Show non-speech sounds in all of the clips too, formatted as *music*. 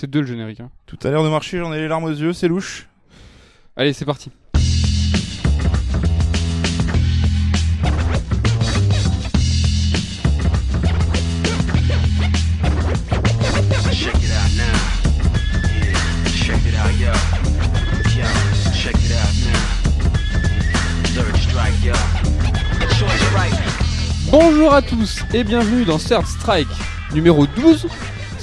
C'est deux le générique. Hein. Tout à l'heure de marcher, j'en ai les larmes aux yeux, c'est louche. Allez, c'est parti. Bonjour à tous et bienvenue dans Third Strike numéro 12.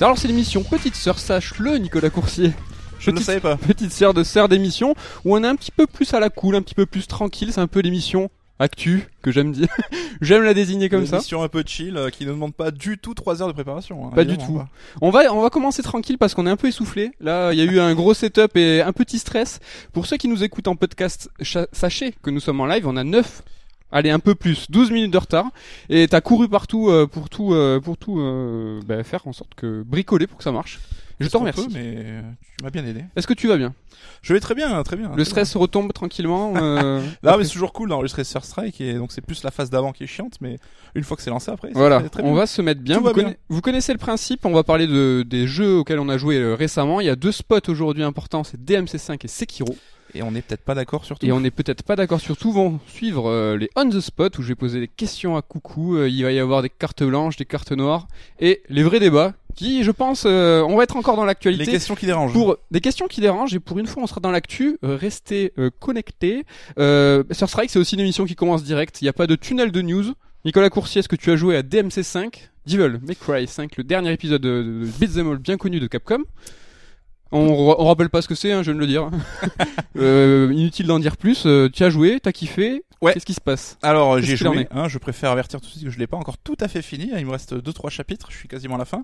Alors c'est l'émission Petite Sœur, sache-le Nicolas Coursier. Je ne le savais pas. Petite sœur de sœur d'émission où on est un petit peu plus à la cool, un petit peu plus tranquille, c'est un peu l'émission actu que j'aime dire. *laughs* j'aime la désigner comme Une ça. émission un peu chill euh, qui ne demande pas du tout 3 heures de préparation. hein, Pas du tout. On va, on va commencer tranquille parce qu'on est un peu essoufflé. Là, il y a eu un gros setup et un petit stress. Pour ceux qui nous écoutent en podcast, sachez que nous sommes en live. On a 9, allez, un peu plus, 12 minutes de retard. Et t'as couru partout euh, pour tout, euh, pour tout euh, bah, faire en sorte que bricoler pour que ça marche. Je te Qu'on remercie. mais tu m'as bien aidé. Est-ce que tu vas bien? Je vais très bien, très bien. Le très stress retombe tranquillement. *laughs* euh, après- mais c'est toujours cool d'enregistrer Sir Strike et donc c'est plus la phase d'avant qui est chiante, mais une fois que c'est lancé après, Voilà, très, on bien. va se mettre bien. Vous, bien. connaissez le principe, on va parler de, des jeux auxquels on a joué récemment. Il y a deux spots aujourd'hui importants, c'est DMC5 et Sekiro. Et on n'est peut-être pas d'accord sur tout. Et on n'est peut-être pas d'accord sur tout. Vont suivre euh, les on the spot où je vais poser des questions à coucou. Euh, il va y avoir des cartes blanches, des cartes noires et les vrais débats qui, je pense, euh, on va être encore dans l'actualité. questions qui dérangent. Pour des questions qui dérangent et pour une fois on sera dans l'actu, euh, restez euh, connectés. Euh, sur Strike c'est aussi une émission qui commence direct, il n'y a pas de tunnel de news. Nicolas Coursier, est-ce que tu as joué à DMC5 Devil May Cry 5, le dernier épisode de, de Beat'em All bien connu de Capcom on, on rappelle pas ce que c'est, hein, je viens de le dire. *laughs* euh, inutile d'en dire plus. Euh, tu as joué, t'as kiffé. Ouais. Qu'est-ce qui se passe? Alors euh, j'ai joué, hein, je préfère avertir tout de suite que je l'ai pas encore tout à fait fini, il me reste deux trois chapitres, je suis quasiment à la fin.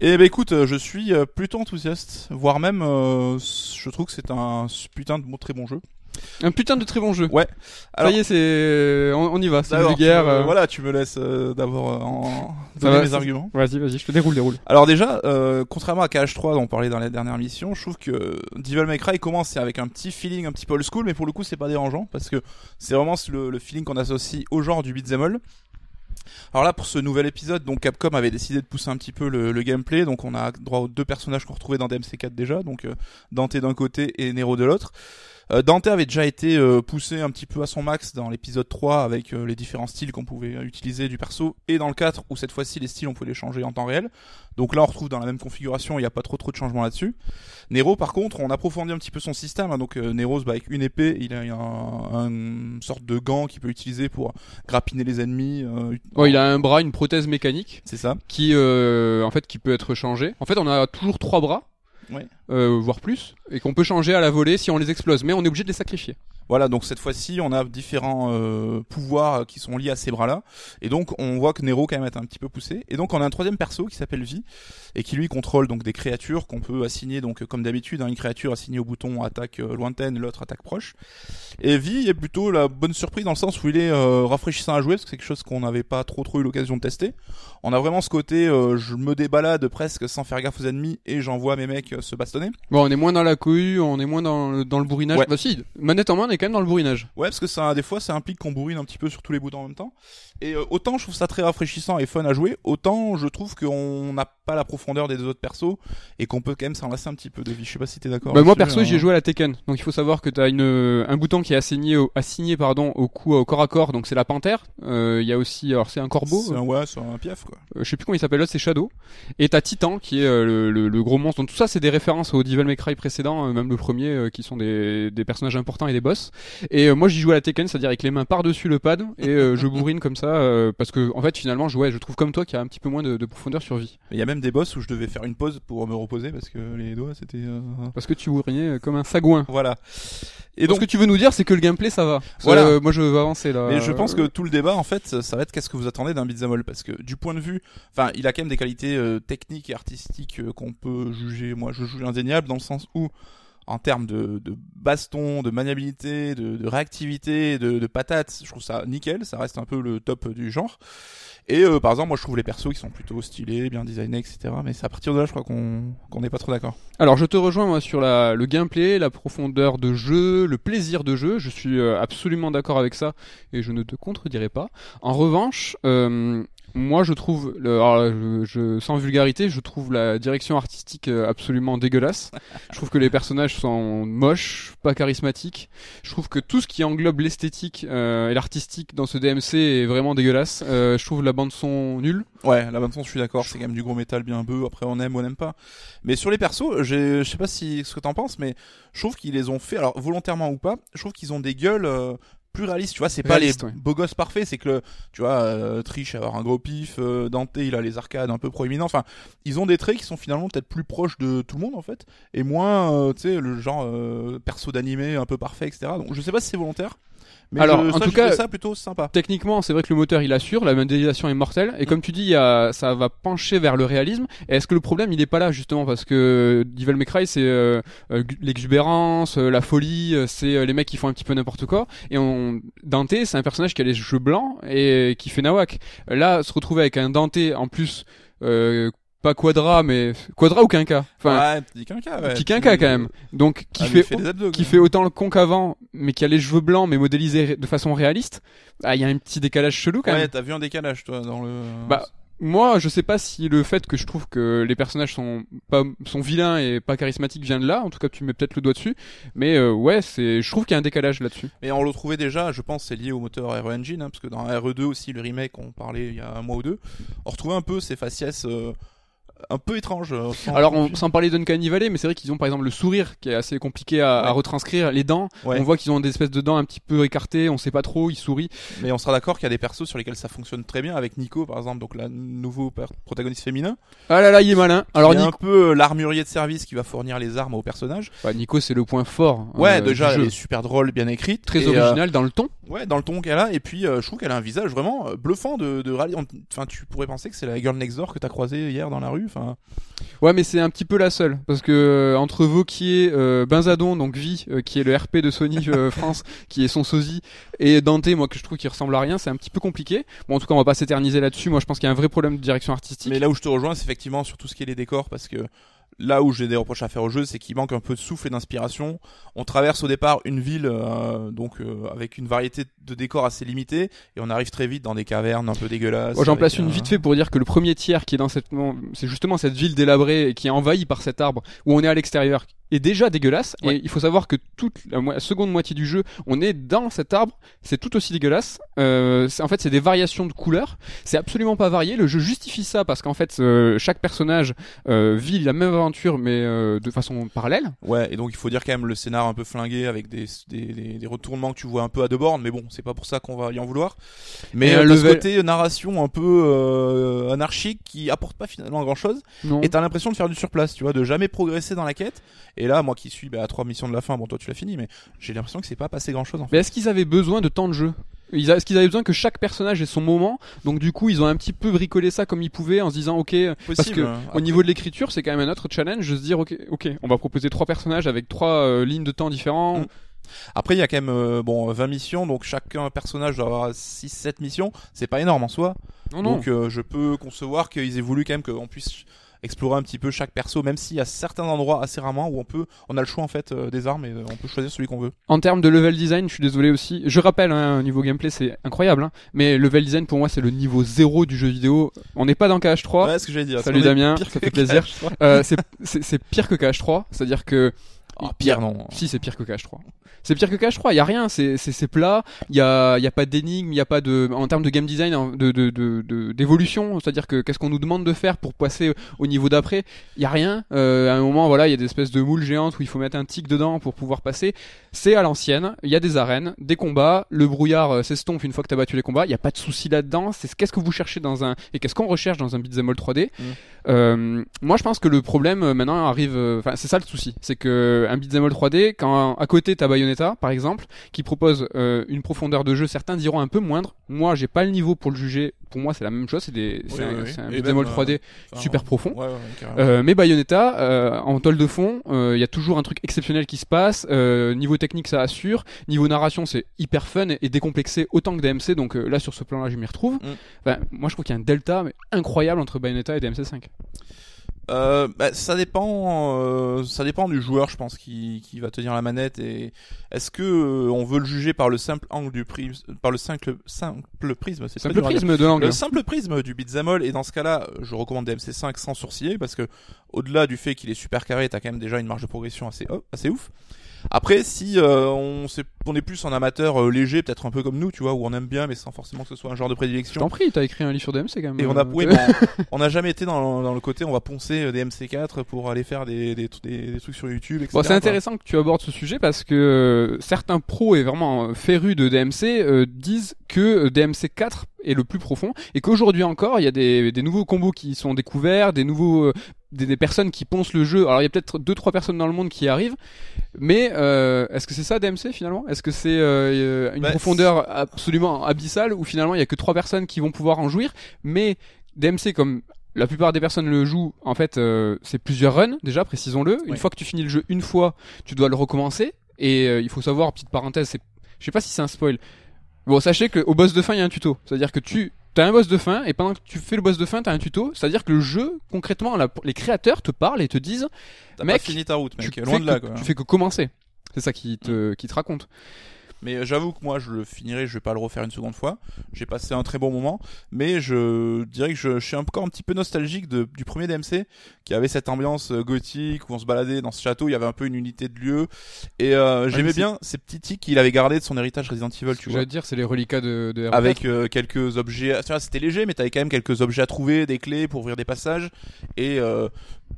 Et ben écoute, euh, je suis plutôt enthousiaste, voire même euh, je trouve que c'est un putain de bon, très bon jeu. Un putain de très bon jeu. Ouais. Alors- Ça y est, c'est, on, on y va. C'est me- euh. voilà, tu me laisses euh, d'abord euh, en donner mes arguments. Vas-y, vas-y, je te déroule, déroule. Alors déjà, euh, contrairement à KH3 dont on parlait dans la dernière mission, je trouve que Devil May Cry commence avec un petit feeling un petit peu old school, mais pour le coup c'est pas dérangeant parce que c'est vraiment le, le feeling qu'on associe au genre du beat'em all. Alors là pour ce nouvel épisode, donc Capcom avait décidé de pousser un petit peu le, le gameplay, donc on a droit aux deux personnages qu'on retrouvait dans DMC4 déjà, donc euh, Dante d'un côté et Nero de l'autre. Euh, Dante avait déjà été euh, poussé un petit peu à son max dans l'épisode 3 avec euh, les différents styles qu'on pouvait utiliser du perso et dans le 4 où cette fois-ci les styles on pouvait les changer en temps réel. Donc là on retrouve dans la même configuration, il n'y a pas trop trop de changements là-dessus. Nero par contre on approfondit un petit peu son système, hein. donc euh, Nero se bat avec une épée, il a un, un- une sorte de gant qu'il peut utiliser pour grappiner les ennemis. euh, Oh, il a un bras, une prothèse mécanique. C'est ça. qui euh, en fait qui peut être changé. En fait, on a toujours trois bras, Ouais. euh, voire plus, et qu'on peut changer à la volée si on les explose, mais on est obligé de les sacrifier. Voilà, donc cette fois-ci, on a différents euh, pouvoirs qui sont liés à ces bras-là. Et donc, on voit que Nero, quand même, est un petit peu poussé. Et donc, on a un troisième perso qui s'appelle Vi, et qui lui contrôle donc des créatures qu'on peut assigner, donc comme d'habitude, hein, une créature assignée au bouton attaque euh, lointaine, l'autre attaque proche. Et Vi est plutôt la bonne surprise dans le sens où il est euh, rafraîchissant à jouer, parce que c'est quelque chose qu'on n'avait pas trop trop eu l'occasion de tester. On a vraiment ce côté, euh, je me débalade presque sans faire gaffe aux ennemis, et j'envoie mes mecs euh, se bastonner. Bon, on est moins dans la cohue, on est moins dans le, dans le bourrinage. Ouais. Bah si, manette en main, est quand même dans le bourrinage. Ouais, parce que ça, des fois, ça implique qu'on bourrine un petit peu sur tous les boutons en même temps. Et euh, autant je trouve ça très rafraîchissant et fun à jouer, autant je trouve qu'on n'a pas la profondeur des deux autres persos et qu'on peut quand même s'en lasser un petit peu de vie. Je sais pas si t'es d'accord. Bah, moi perso, hein. j'ai joué à la Tekken, donc il faut savoir que t'as une un bouton qui est assigné au, assigné pardon au coup au corps à corps, donc c'est la panthère. Euh, Il y a aussi, alors c'est un corbeau. C'est un, ouais, c'est un piaf quoi. Euh, je sais plus comment il s'appelle l'autre, c'est Shadow. Et t'as Titan qui est euh, le, le- le gros monstre. Donc tout ça, c'est des références au Devil May Cry précédent, euh, même le premier, euh, qui sont des, des personnages importants et des boss. Et euh, moi, j'y joue à la Tekken, c'est-à-dire avec les mains par-dessus le pad et euh, je bourrine comme ça, euh, parce que en fait, finalement, je, ouais, je trouve comme toi qu'il y a un petit peu moins de, de profondeur sur vie. Il y a même des boss où je devais faire une pause pour me reposer parce que les doigts c'était. Parce que tu bourrinais comme un sagouin. Voilà. Et Et donc, donc. ce que tu veux nous dire, c'est que le gameplay, ça va. Voilà. Euh, moi, je veux avancer là. Mais je pense que tout le débat, en fait, ça va être qu'est-ce que vous attendez d'un beat'em all? Parce que du point de vue, enfin, il a quand même des qualités euh, techniques et artistiques euh, qu'on peut juger. Moi, je juge indéniable dans le sens où, en termes de, de baston, de maniabilité, de, de réactivité, de, de patates, je trouve ça nickel. Ça reste un peu le top du genre. Et euh, par exemple, moi, je trouve les persos qui sont plutôt stylés, bien designés, etc. Mais c'est à partir de là, je crois qu'on n'est pas trop d'accord. Alors je te rejoins moi sur la, le gameplay, la profondeur de jeu, le plaisir de jeu. Je suis euh, absolument d'accord avec ça et je ne te contredirai pas. En revanche, euh, Moi, je trouve, le, alors je, je- sans vulgarité, je trouve la direction artistique euh, absolument dégueulasse. je trouve que les personnages sont moches, pas charismatiques. Je trouve que tout ce qui englobe l'esthétique euh, et l'artistique dans ce DMC est vraiment dégueulasse. Euh, je trouve la bande son nulle. Ouais, la bande son, je suis d'accord, c'est quand même du gros métal bien bœuf. Après, on aime ou on n'aime pas. Mais sur les persos, je sais pas si ce que t'en penses, mais je trouve qu'ils les ont fait, alors volontairement ou pas, je trouve qu'ils ont des gueules euh, plus réalistes. Tu vois, c'est pas les ouais. beaux gosses parfaits, c'est que le- tu vois, euh, Trish avoir un gros pif, euh, Dante il a les arcades un peu proéminents. Enfin, ils ont des traits qui sont finalement peut-être plus proches de tout le monde en fait, et moins, euh, tu sais, le genre euh, perso d'animé un peu parfait, etc. Donc, je sais pas si c'est volontaire. Mais Alors, je- en ça, tout je cas- ça plutôt sympa. Techniquement, c'est vrai que le moteur il assure, la modélisation est mortelle, et Mm. comme tu dis, il y a, ça va pencher vers le réalisme. Est-ce que le problème il est pas là justement? Parce que Devil May Cry c'est euh, euh, l'exubérance, euh, la folie, euh, c'est euh, les mecs qui font un petit peu n'importe quoi. Et on, Dante c'est un personnage qui a les cheveux blancs et qui fait nawak. Là, se retrouver avec un Dante en plus. Euh, pas quadra mais quadra ou quinca? Enfin ouais, petit quinca, ouais. petit quinca quand même donc qui Ah, fait abdos, qui fait autant le con qu'avant, mais qui a les cheveux blancs, mais modélisés de façon réaliste, ah, il y a un petit décalage chelou quand Ouais, même. t'as vu un décalage, toi, dans le. Bah, Moi, je sais pas si le fait que je trouve que les personnages sont pas sont vilains et pas charismatiques vient de là. En tout cas, tu mets peut-être le doigt dessus. Mais euh, ouais, c'est, je trouve qu'il y a un décalage là-dessus. Et on le trouvait déjà, je pense, c'est lié au moteur RE Engine, hein, parce que dans RE2 aussi, le remake, on parlait il y a un mois ou deux, on retrouvait un peu ces faciès euh, un peu étranges. euh, sans- Alors, on, sans parler d'Uncanny Valley, mais c'est vrai qu'ils ont par exemple le sourire qui est assez compliqué à, à Ouais. retranscrire, les dents. Ouais. On voit qu'ils ont des espèces de dents un petit peu écartées, on sait pas trop, ils sourient. Mais on sera d'accord qu'il y a des persos sur lesquels ça fonctionne très bien, avec Nico, par exemple, donc la nouveau protagoniste féminin. Ah là là, il est malin. Alors il Nico, un peu euh, l'armurier de service qui va fournir les armes aux personnages. bah, Nico c'est le point fort. Ouais, euh, déjà, elle jeu. est super drôle, bien écrite. très et, euh, original dans le ton. Ouais, dans le ton qu'elle a, et puis euh, je trouve qu'elle a un visage vraiment bluffant de, de rallye. Enfin, tu pourrais penser que c'est la girl next door que t'as croisée hier dans la rue. Enfin, Ouais, mais c'est un petit peu la seule parce que euh, entre Vauquier, euh, Benzadon, donc Vi, euh, qui est le RP de Sony euh, *laughs* France, qui est son sosie, et Dante, moi que je trouve qu'il ressemble à rien, c'est un petit peu compliqué. Bon, en tout cas, on va pas s'éterniser là-dessus. Moi, je pense qu'il y a un vrai problème de direction artistique. Mais là où je te rejoins, c'est effectivement sur tout ce qui est les décors, parce que là où j'ai des reproches à faire au jeu, c'est qu'il manque un peu de souffle et d'inspiration. On traverse au départ une ville, euh, donc euh, avec une variété de décors assez limitée, et on arrive très vite dans des cavernes un peu dégueulasses. J'en place une vite fait pour dire que le premier tiers qui est dans cette, c'est justement cette ville délabrée et qui est envahie par cet arbre où on est à l'extérieur est déjà dégueulasse. Ouais. Et il faut savoir que toute la mo- seconde moitié du jeu, on est dans cet arbre, c'est tout aussi dégueulasse. Euh, en fait, c'est des variations de couleurs. C'est absolument pas varié. Le jeu justifie ça parce qu'en fait, euh, chaque personnage euh, vit la même aventure mais euh, de façon parallèle. Ouais, et donc il faut dire quand même le scénar un peu flingué avec des, des, des, des retournements que tu vois un peu à deux bornes, mais bon, c'est pas pour ça qu'on va y en vouloir. Mais euh, ce level- côté narration un peu euh, anarchique qui apporte pas finalement grand chose, Non. et t'as l'impression de faire du surplace, tu vois, de jamais progresser dans la quête. Et là, moi qui suis bah, à trois missions de la fin, bon toi tu l'as fini, mais j'ai l'impression que c'est pas passé grand chose en fait. Mais est-ce qu'ils avaient besoin de tant de jeu? Est-ce qu'ils avaient besoin que chaque personnage ait son moment? Donc du coup, ils ont un petit peu bricolé ça comme ils pouvaient en se disant ok. Parce que hein. au niveau de l'écriture, c'est quand même un autre challenge de se dire ok, ok, on va proposer trois personnages avec trois euh, lignes de temps différents. Mm. Après, il y a quand même euh, bon 20 missions, donc chacun personnage doit avoir 6-7 missions. C'est pas énorme en soi. Non non. Donc euh, je peux concevoir qu'ils aient voulu quand même qu'on puisse explorer un petit peu chaque perso, même s'il y a certains endroits assez rarement où on peut, on a le choix en fait euh, des armes et euh, on peut choisir celui qu'on veut. En termes de level design, je suis désolé aussi. Je rappelle, hein, au niveau gameplay, c'est incroyable. Hein, mais level design pour moi, c'est le niveau zéro du jeu vidéo. On n'est pas dans KH3. Ouais, ce que j'allais dire. Salut Damien, ça fait plaisir. KH3? Euh, c'est- c'est c'est pire que KH3, c'est-à-dire que Ah, pire non. Si, c'est pire que KH3. C'est pire que KH3, il y a rien, c'est plat, il y a y a pas d'énigme, il y a pas de en termes de game design de de de de- d'évolution, c'est-à-dire que qu'est-ce qu'on nous demande de faire pour passer au niveau d'après Il y a rien. Euh, à un moment voilà, il y a des espèces de moules géantes où il faut mettre un tic dedans pour pouvoir passer. C'est à l'ancienne, il y a des arènes, des combats, le brouillard euh, s'estompe une fois que tu as battu les combats, il y a pas de souci là-dedans, c'est qu'est-ce que vous cherchez dans un et qu'est-ce qu'on recherche dans un beat'em all 3D Mm. euh, moi, je pense que le problème maintenant arrive. Enfin, c'est ça le souci, c'est que un beat'em all 3D, quand à côté t'as Bayonetta, par exemple, qui propose euh, une profondeur de jeu, certains diront un peu moindre. Moi, j'ai pas le niveau pour le juger. Pour moi, c'est la même chose. C'est des, Oui, un, oui, oui. c'est un Et beat'em all 3D Enfin, super profond. Ouais, ouais, carrément. Euh, mais Bayonetta, euh, en toile de fond, euh, il y a toujours un truc exceptionnel qui se passe. Euh, niveau technique, ça assure. Niveau narration, c'est hyper fun et, et décomplexé autant que DMC. Donc euh, là, sur ce plan-là, je m'y retrouve. Mm. Enfin, moi, je trouve qu'il y a un delta mais incroyable entre Bayonetta et DMC 5. Euh, bah, ça dépend, euh, ça dépend du joueur, je pense, qui, qui va tenir la manette. Et est-ce que euh, on veut le juger par le simple angle du prisme, par le simple simple prisme, c'est dire. prisme de l'angle. Le simple prisme du beat'em et dans ce cas-là, je recommande DMC5 sans sourciller parce que au-delà du fait qu'il est super carré, t'as quand même déjà une marge de progression assez oh, assez ouf. Après, si euh, on, s'est- on est plus en amateur euh, léger, peut-être un peu comme nous, tu vois, où on aime bien, mais sans forcément que ce soit un genre de Je prédilection. t'en prie, t'as écrit un livre sur DMC quand même. Et on a, Euh, oui, mais *laughs* on- n'a jamais été dans, dans le côté, on va poncer euh, des MC4 pour aller faire des, des, des, des trucs sur YouTube, etc. Bon, c'est intéressant que tu abordes ce sujet parce que euh, certains pros et vraiment euh, férus de DMC euh, disent que euh, DMC 4 est le plus profond et qu'aujourd'hui encore il y a des, des nouveaux combos qui sont découverts, des nouveaux euh, des, des personnes qui poncent le jeu. Alors il y a peut-être deux trois personnes dans le monde qui y arrivent, mais euh, est-ce que c'est ça DMC finalement? Est-ce que c'est euh, une Bah, profondeur absolument abyssale où finalement il y a que trois personnes qui vont pouvoir en jouir, mais DMC comme la plupart des personnes le jouent, en fait, euh, c'est plusieurs runs, déjà, précisons-le. Une fois que tu finis le jeu une fois, tu dois le recommencer. Et euh, il faut savoir, petite parenthèse, c'est, je sais pas si c'est un spoil. Bon, sachez qu'au boss de fin, il y a un tuto. C'est-à-dire que tu as un boss de fin, et pendant que tu fais le boss de fin, tu as un tuto. C'est-à-dire que le jeu, concrètement, la- les créateurs te parlent et te disent, T'as mec, pas fini ta route, mec, tu loin de là, que- quoi. tu fais que commencer. C'est ça qui te, qui te raconte. Mais euh, j'avoue que moi, je le finirai, je vais pas le refaire une seconde fois. J'ai passé un très bon moment, mais je dirais que je, je suis encore un petit peu nostalgique de, du premier DMC, qui avait cette ambiance euh, gothique où on se baladait dans ce château, il y avait un peu une unité de lieu, et euh, j'aimais mais bien ces petits tics qu'il avait gardés de son héritage Resident Evil, tu vois. vas dire, c'est les reliquats de, de R4. Avec euh, quelques objets, c'était léger, mais t'avais quand même quelques objets à trouver, des clés pour ouvrir des passages, et euh,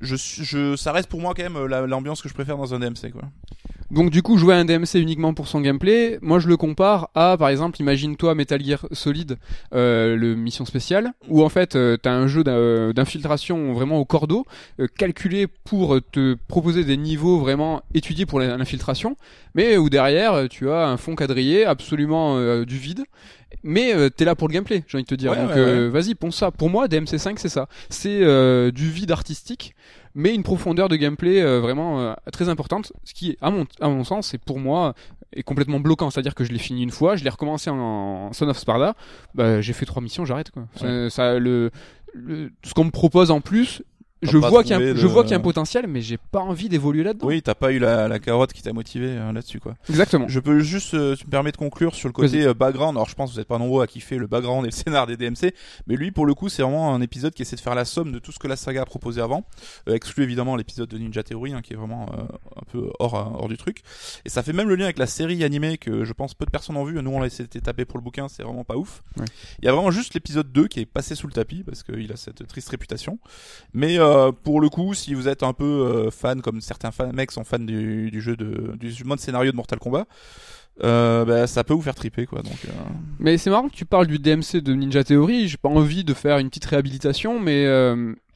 je, je, ça reste pour moi quand même euh, la- l'ambiance que je préfère dans un DMC, quoi. Donc du coup, jouer à un DMC uniquement pour son gameplay, moi je le compare à, par exemple, imagine-toi Metal Gear Solid, euh, le mission spéciale, où en fait euh, t'as un jeu d'in- d'infiltration vraiment au cordeau, euh, calculé pour te proposer des niveaux vraiment étudiés pour l'infiltration, mais où derrière euh, tu as un fond quadrillé, absolument euh, du vide. Mais euh, t'es là pour le gameplay, j'ai envie de te dire. Ouais, Donc ouais, euh, vas-y, ponce ça. Pour moi, DMC5 c'est ça. C'est euh, du vide artistique, mais une profondeur de gameplay euh, vraiment euh, très importante. Ce qui, à mon, à mon sens, et pour moi, est complètement bloquant. C'est-à-dire que je l'ai fini une fois, je l'ai recommencé en, en Son of Sparta. Bah, j'ai fait trois missions, j'arrête quoi. Ça- Ça, le, le- ce qu'on me propose en plus. Je vois, qu'il y a un- je vois qu'il y a un potentiel, mais j'ai pas envie d'évoluer là-dedans. Oui, t'as pas eu la, la carotte qui t'a motivé euh, là-dessus, quoi. Exactement. Je peux juste, euh, tu me permets de conclure sur le côté euh, background. Alors, je pense que vous êtes pas nombreux à kiffer le background et le *laughs* scénar des DMC, mais lui, pour le coup, c'est vraiment un épisode qui essaie de faire la somme de tout ce que la saga a proposé avant, euh, exclu évidemment l'épisode de Ninja Theory, hein, qui est vraiment euh, un peu hors hors du truc. Et ça fait même le lien avec la série animée que je pense peu de personnes ont vu. Nous, on l'a essayé de taper pour le bouquin, c'est vraiment pas ouf. Ouais. Il y a vraiment juste l'épisode 2 qui est passé sous le tapis parce qu'il a cette triste réputation. Mais euh, pour le coup, si vous êtes un peu euh, fan, comme certains fans, mecs sont fans du, du jeu de du mode scénario de Mortal Kombat, euh, bah, ça peut vous faire triper quoi. Donc Mais c'est marrant que tu parles du DMC de Ninja Theory. J'ai pas envie de faire une petite réhabilitation, mais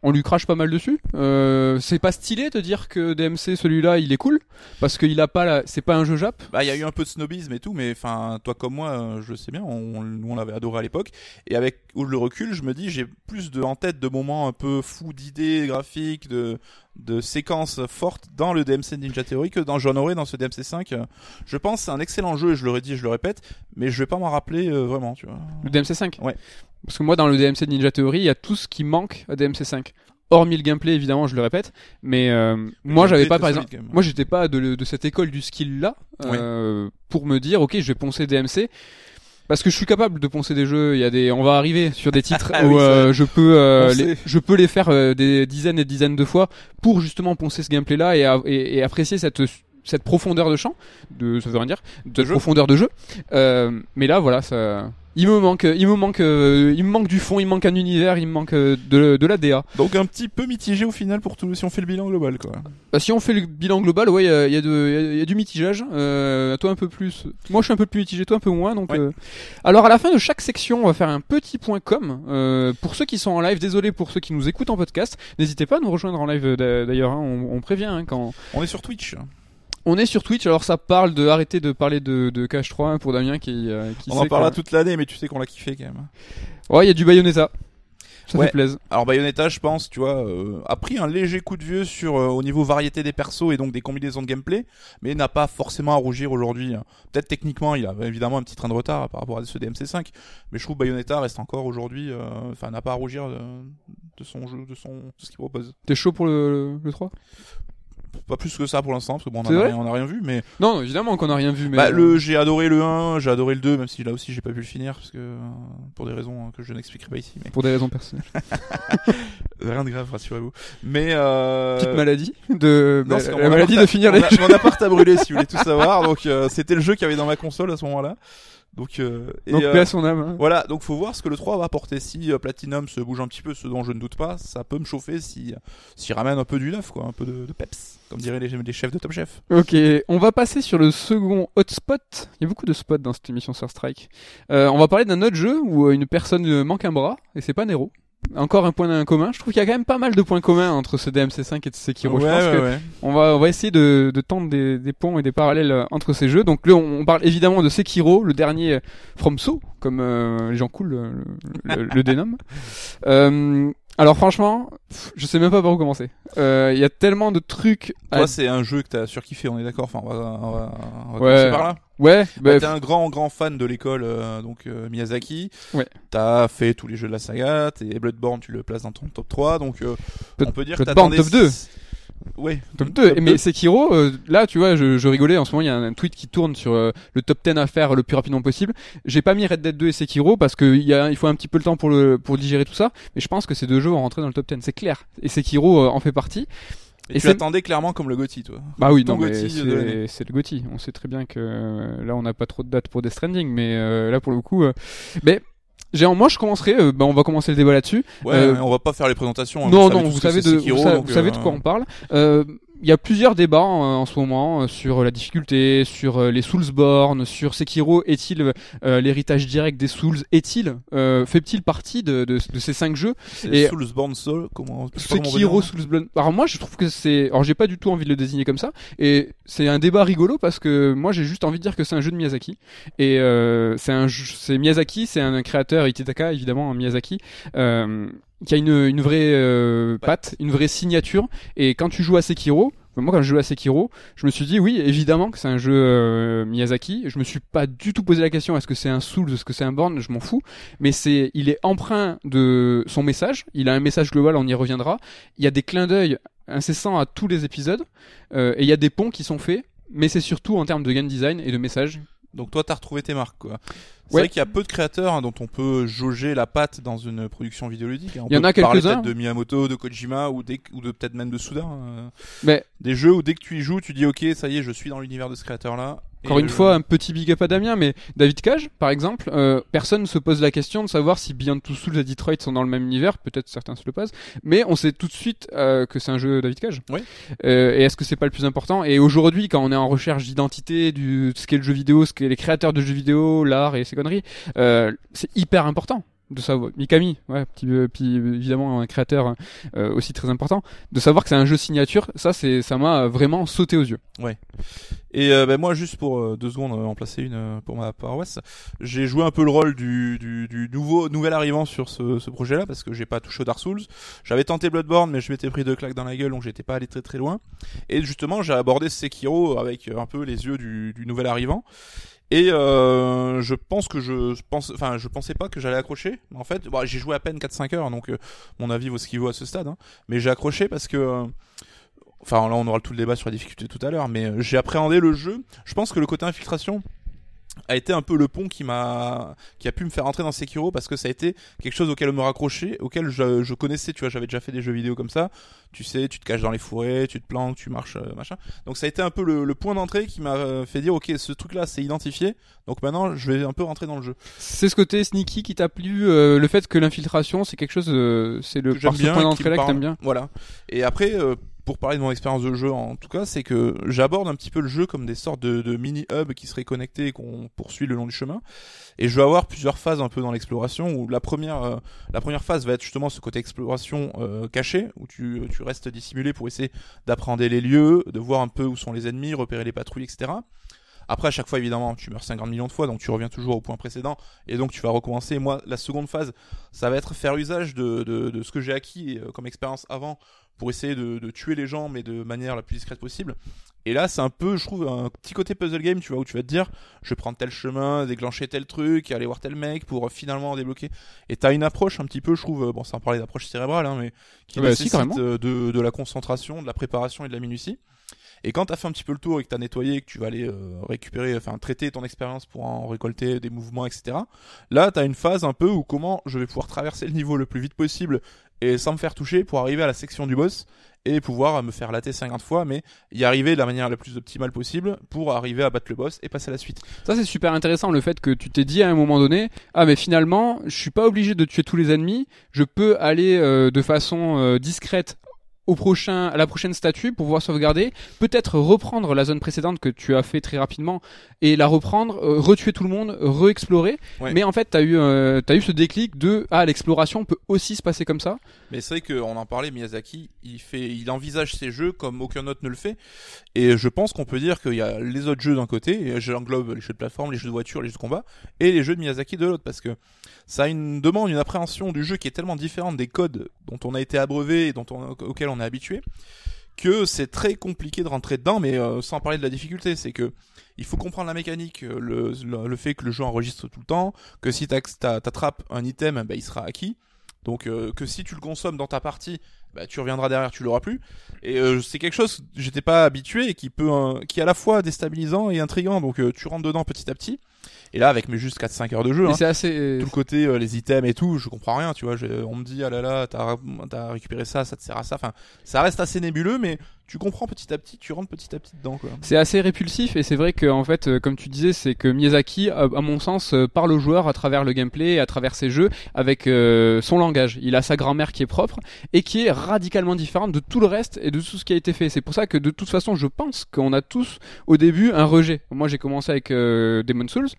on lui crache pas mal dessus. Euh, c'est pas stylé de dire que DMC celui-là il est cool parce qu'il a pas la... c'est pas un jeu Jap. bah il y a eu un peu de snobisme et tout, mais enfin toi comme moi, euh, je sais bien, on, on l'avait adoré à l'époque. Et avec le recul, je me dis j'ai plus de en tête de moments un peu fous d'idées graphiques, de de séquences fortes dans le DMC Ninja Theory que dans John Horé dans ce DMC 5 je pense que c'est un excellent jeu et je le redis je le répète mais je vais pas m'en rappeler euh, vraiment tu vois. Le DMC 5 Ouais. Parce que moi dans le DMC Ninja Theory, il y a tout ce qui manque à DMC 5. Hormis le gameplay évidemment, je le répète, mais euh, moi j'avais pas par exemple moi j'étais pas de, de cette école du skill là euh, pour me dire OK, je vais poncer DMC parce que je suis capable de poncer des jeux, il y a des on va arriver sur des titres *laughs* Ah où oui, euh, je peux euh, les- je peux les faire euh, des dizaines et dizaines de fois pour justement poncer ce gameplay là et, a- et, et apprécier cette cette profondeur de champ de ça veut rien dire de jeu. profondeur de jeu. Mais là voilà ça il me manque il me manque euh, il me manque du fond il me manque un univers il me manque euh, de, de la DA donc un petit peu mitigé au final pour tout si on fait le bilan global quoi. Bah, si on fait le bilan global ouais il y a, il y a de- il y a- il y a du mitigage. Euh, toi un peu plus moi je suis un peu plus mitigé toi un peu moins donc Ouais. euh, alors à la fin de chaque section on va faire un petit point com. Euh, pour ceux qui sont en live désolé pour ceux qui nous écoutent en podcast n'hésitez pas à nous rejoindre en live euh, d'a- d'ailleurs hein, on, on prévient hein, quand on est sur Twitch on est sur Twitch alors ça parle de arrêter de parler de, de Cash 3 hein, pour Damien qui, euh, qui on sait en parlera toute l'année mais tu sais qu'on l'a kiffé quand même ouais il y a du Bayonetta Ça Ouais. fait plaisir. Alors Bayonetta, je pense, tu vois, euh, a pris un léger coup de vieux sur euh, au niveau variété des persos et donc des combinaisons de gameplay, mais n'a pas forcément à rougir aujourd'hui. Peut-être techniquement, il a évidemment un petit train de retard par rapport à ceux des MC5, mais je trouve Bayonetta reste encore aujourd'hui, euh, enfin n'a pas à rougir de, de son jeu, de son de ce qu'il propose. T'es chaud pour le, le 3 Pas plus que ça pour l'instant, parce que bon, on a, on a rien vu, mais Non, évidemment qu'on a rien vu, mais. bah, euh, le j'ai adoré le 1, j'ai adoré le 2, même si là aussi j'ai pas pu le finir parce que euh, pour des raisons que je n'expliquerai pas ici, mais Pour des raisons personnelles. *laughs* rien de grave, rassurez-vous. Mais euh... Petite maladie de. Non, bah, la maladie de finir les. a- Mon appart a brûlé, si vous voulez tout savoir. Donc euh, c'était le jeu qu'il y avait dans ma console à ce moment-là. Donc, euh, et, Donc, euh, son âme. hein. voilà, donc faut voir ce que le 3 va apporter. Si euh, Platinum se bouge un petit peu, ce dont je ne doute pas, ça peut me chauffer si s'il ramène un peu du neuf, quoi, un peu de, de peps, comme diraient les, les chefs de Top Chef. Ok, on va passer sur le second hotspot. Il y a beaucoup de spots dans cette émission sur Strike. Euh, on va parler d'un autre jeu où euh, une personne euh, manque un bras, et c'est pas Nero. Encore un point commun. Je trouve qu'il y a quand même pas mal de points communs entre ce DMC5 et ce Sekiro. je pense ouais, que ouais. on va, on va essayer de, de tendre des, des ponts et des parallèles euh, entre ces jeux. Donc là, on, on parle évidemment de Sekiro, le dernier From So, comme euh, les gens cool euh, le, le, le dénomment. *laughs* Euh, alors franchement, je sais même pas par où commencer. Euh, Il y a tellement de trucs. à- Toi, c'est un jeu que t'as surkiffé, on est d'accord. Enfin, on va, on va, on va Ouais. commencer par là. Ouais, Bah, bah, t'es un grand, grand fan de l'école, euh, donc euh, Miyazaki. Ouais. T'as fait tous les jeux de la saga. T'es Bloodborne, tu le places dans ton top 3, donc euh, on peut dire que Bloodborne, t'attendais. top 2. Ouais. Top 2. mais Sekiro, euh, là, tu vois, je, je rigolais en ce moment. Il y a un tweet qui tourne sur euh, le top 10 à faire le plus rapidement possible. J'ai pas mis Red Dead 2 et Sekiro parce que y a, il faut un petit peu le temps pour le pour digérer tout ça. Mais je pense que ces deux jeux vont rentrer dans le top 10, c'est clair. Et Sekiro euh, en fait partie. Et, Et tu l'attendais clairement comme le Gotti, toi. Bah oui, non, mais c'est le Gotti. On sait très bien que euh, là, on n'a pas trop de dates pour Death Stranding, mais euh, là, pour le coup, euh, mais j'ai, moi, je commencerai. euh, bah, on va commencer le débat là-dessus. Ouais, Euh, mais on va pas faire les présentations. hein, non, non, vous savez, de, Sekiro, vous, sa- donc, vous savez de euh, quoi on parle. Il y a plusieurs débats euh, en ce moment euh, sur la difficulté, sur euh, les Soulsborne, sur Sekiro. Est-il euh, l'héritage direct des Souls Est-il euh, fait-il partie de, de, de ces cinq jeux Et- Soulsborne Soul, comment Sekiro. Soulsborne. Alors moi, je trouve que c'est. Alors j'ai pas du tout envie de le désigner comme ça. Et c'est un débat rigolo parce que moi, j'ai juste envie de dire que c'est un jeu de Miyazaki. Et euh, c'est un, jeu- c'est Miyazaki, c'est un créateur Itidaka évidemment, un Miyazaki. Qui a une, une vraie euh, patte, une vraie signature. Et quand tu joues à Sekiro, moi quand je jouais à Sekiro, je me suis dit oui, évidemment que c'est un jeu euh, Miyazaki. Je me suis pas du tout posé la question est-ce que c'est un Souls, est-ce que c'est un Born, je m'en fous. Mais c'est, il est empreint de son message. Il a un message global, on y reviendra. Il y a des clins d'œil incessants à tous les épisodes euh, et il y a des ponts qui sont faits. Mais c'est surtout en termes de game design et de message. Donc toi, t'as retrouvé tes marques, quoi. C'est Ouais. vrai qu'il y a peu de créateurs hein, dont on peut jauger la patte dans une production vidéoludique. On Il y en peut a parler quelques-uns. de Miyamoto, de Kojima ou, dès- ou de peut-être même de Suda. hein. Mais Des jeux où dès que tu y joues, tu dis ok, ça y est, je suis dans l'univers de ce créateur-là. Encore Et une fois, un petit big up à Damien, mais David Cage, par exemple, euh, personne ne se pose la question de savoir si Beyond Two Souls et Detroit sont dans le même univers. Peut-être certains se le posent, mais on sait tout de suite euh, que c'est un jeu David Cage. Oui. Euh, et est-ce que c'est pas le plus important? Et aujourd'hui, quand on est en recherche d'identité, du ce qu'est le jeu vidéo, ce qu'est les créateurs de jeux vidéo, l'art et ces conneries, euh, c'est hyper important de savoir Mikami ouais euh, puis euh, évidemment un créateur euh, aussi très important de savoir que c'est un jeu signature ça c'est ça m'a vraiment sauté aux yeux Et euh, ben, moi, juste pour euh, deux secondes euh, en placer une euh, pour ma paroisse, j'ai joué un peu le rôle du, du, du nouveau nouvel arrivant sur ce, ce projet-là parce que j'ai pas touché au Dark Souls. J'avais tenté Bloodborne, mais je m'étais pris deux claques dans la gueule, donc j'étais pas allé très très loin. Et justement, j'ai abordé Sekiro avec euh, un peu les yeux du, du nouvel arrivant. Et euh, je pense que je pense, enfin, je pensais pas que j'allais accrocher. En fait, bon, j'ai joué à peine 4-5 heures, donc euh, mon avis vaut ce qu'il vaut à ce stade. hein. Mais j'ai accroché parce que euh, Enfin, là, on aura tout le débat sur la difficulté tout à l'heure, mais j'ai appréhendé le jeu. Je pense que le côté infiltration a été un peu le pont qui m'a, qui a pu me faire entrer dans Sekiro parce que ça a été quelque chose auquel me raccrocher, auquel je, je connaissais, tu vois, j'avais déjà fait des jeux vidéo comme ça. Tu sais, tu te caches dans les forêts, tu te planques, tu marches, euh, machin. Donc ça a été un peu le, le point d'entrée qui m'a euh, fait dire, ok, ce truc-là, c'est identifié. Donc maintenant, je vais un peu rentrer dans le jeu. c'est ce côté sneaky qui t'a plu euh, le fait que l'infiltration c'est quelque chose euh, c'est le que j'aime bien, point d'entrée là que t'aimes bien Voilà. Et après, euh, pour parler de mon expérience de jeu, en tout cas, c'est que j'aborde un petit peu le jeu comme des sortes de, de mini hubs qui seraient connectés et qu'on poursuit le long du chemin. Et je vais avoir plusieurs phases un peu dans l'exploration. Où la première, euh, la première phase va être justement ce côté exploration euh, caché, où tu, tu restes dissimulé pour essayer d'appréhender les lieux, de voir un peu où sont les ennemis, repérer les patrouilles, etc. Après, à chaque fois, évidemment, tu meurs 50 millions de fois, donc tu reviens toujours au point précédent, et donc tu vas recommencer. Moi, la seconde phase, ça va être faire usage de, de, de ce que j'ai acquis euh, comme expérience avant pour essayer de, de tuer les gens, mais de manière la plus discrète possible. Et là, c'est un peu, je trouve, un petit côté puzzle game, tu vois, où tu vas te dire, je vais prendre tel chemin, déclencher tel truc, aller voir tel mec pour finalement en débloquer. Et t'as une approche un petit peu, je trouve, euh, bon, sans parler d'approche cérébrale, hein, mais qui si, nécessite carrément. euh, de, de la concentration, de la préparation et de la minutie. Et quand t'as fait un petit peu le tour et que t'as nettoyé, que tu vas aller euh, récupérer, enfin traiter ton expérience pour en récolter des mouvements, etc. Là, t'as une phase un peu où comment je vais pouvoir traverser le niveau le plus vite possible et sans me faire toucher pour arriver à la section du boss et pouvoir me faire latter 50 fois, mais y arriver de la manière la plus optimale possible pour arriver à battre le boss et passer à la suite. Ça c'est super intéressant le fait que tu t'es dit à un moment donné ah mais finalement je suis pas obligé de tuer tous les ennemis, je peux aller euh, de façon euh, discrète au prochain à la prochaine statue pour pouvoir sauvegarder, peut-être reprendre la zone précédente que tu as fait très rapidement et la reprendre, euh, retuer tout le monde, re-explorer. Ouais. Mais en fait, tu as eu euh, t'as eu ce déclic de ah l'exploration peut aussi se passer comme ça. Mais c'est vrai qu'on en parlait, Miyazaki, il fait, il envisage ses jeux comme aucun autre ne le fait. Et je pense qu'on peut dire qu'il y a les autres jeux d'un côté, et j'englobe les jeux de plateforme, les jeux de voiture, les jeux de combat, et les jeux de Miyazaki de l'autre, parce que ça a une demande, une appréhension du jeu qui est tellement différente des codes dont on a été abreuvé et dont on, auxquels on est habitué, que c'est très compliqué de rentrer dedans, mais euh, sans parler de la difficulté, c'est que il faut comprendre la mécanique, euh, le, le, le fait que le jeu enregistre tout le temps, que si t'attrapes un item, bah, il sera acquis. Donc euh, que si tu le consommes dans ta partie, bah, tu reviendras derrière, tu l'auras plus. Et euh, c'est quelque chose j'étais pas habitué et qui peut, euh, qui est à la fois déstabilisant et intriguant. Donc euh, tu rentres dedans petit à petit. Et là, avec mes juste 4-5 heures de jeu, hein, c'est assez tout le côté euh, les items et tout, je comprends rien, tu vois. je- on me dit ah là là, t'as as récupéré ça, ça te sert à ça. Enfin, ça reste assez nébuleux, mais tu comprends petit à petit, tu rentres petit à petit dedans. C'est assez répulsif et c'est vrai que en fait, euh, comme tu disais, c'est que Miyazaki, à, mon sens, euh, parle aux joueurs à travers le gameplay, à travers ses jeux, avec euh, son langage. Il a sa grammaire qui est propre et qui est radicalement différente de tout le reste et de tout ce qui a été fait. C'est pour ça que de toute façon, je pense qu'on a tous au début un rejet. Moi, j'ai commencé avec euh, Demon Souls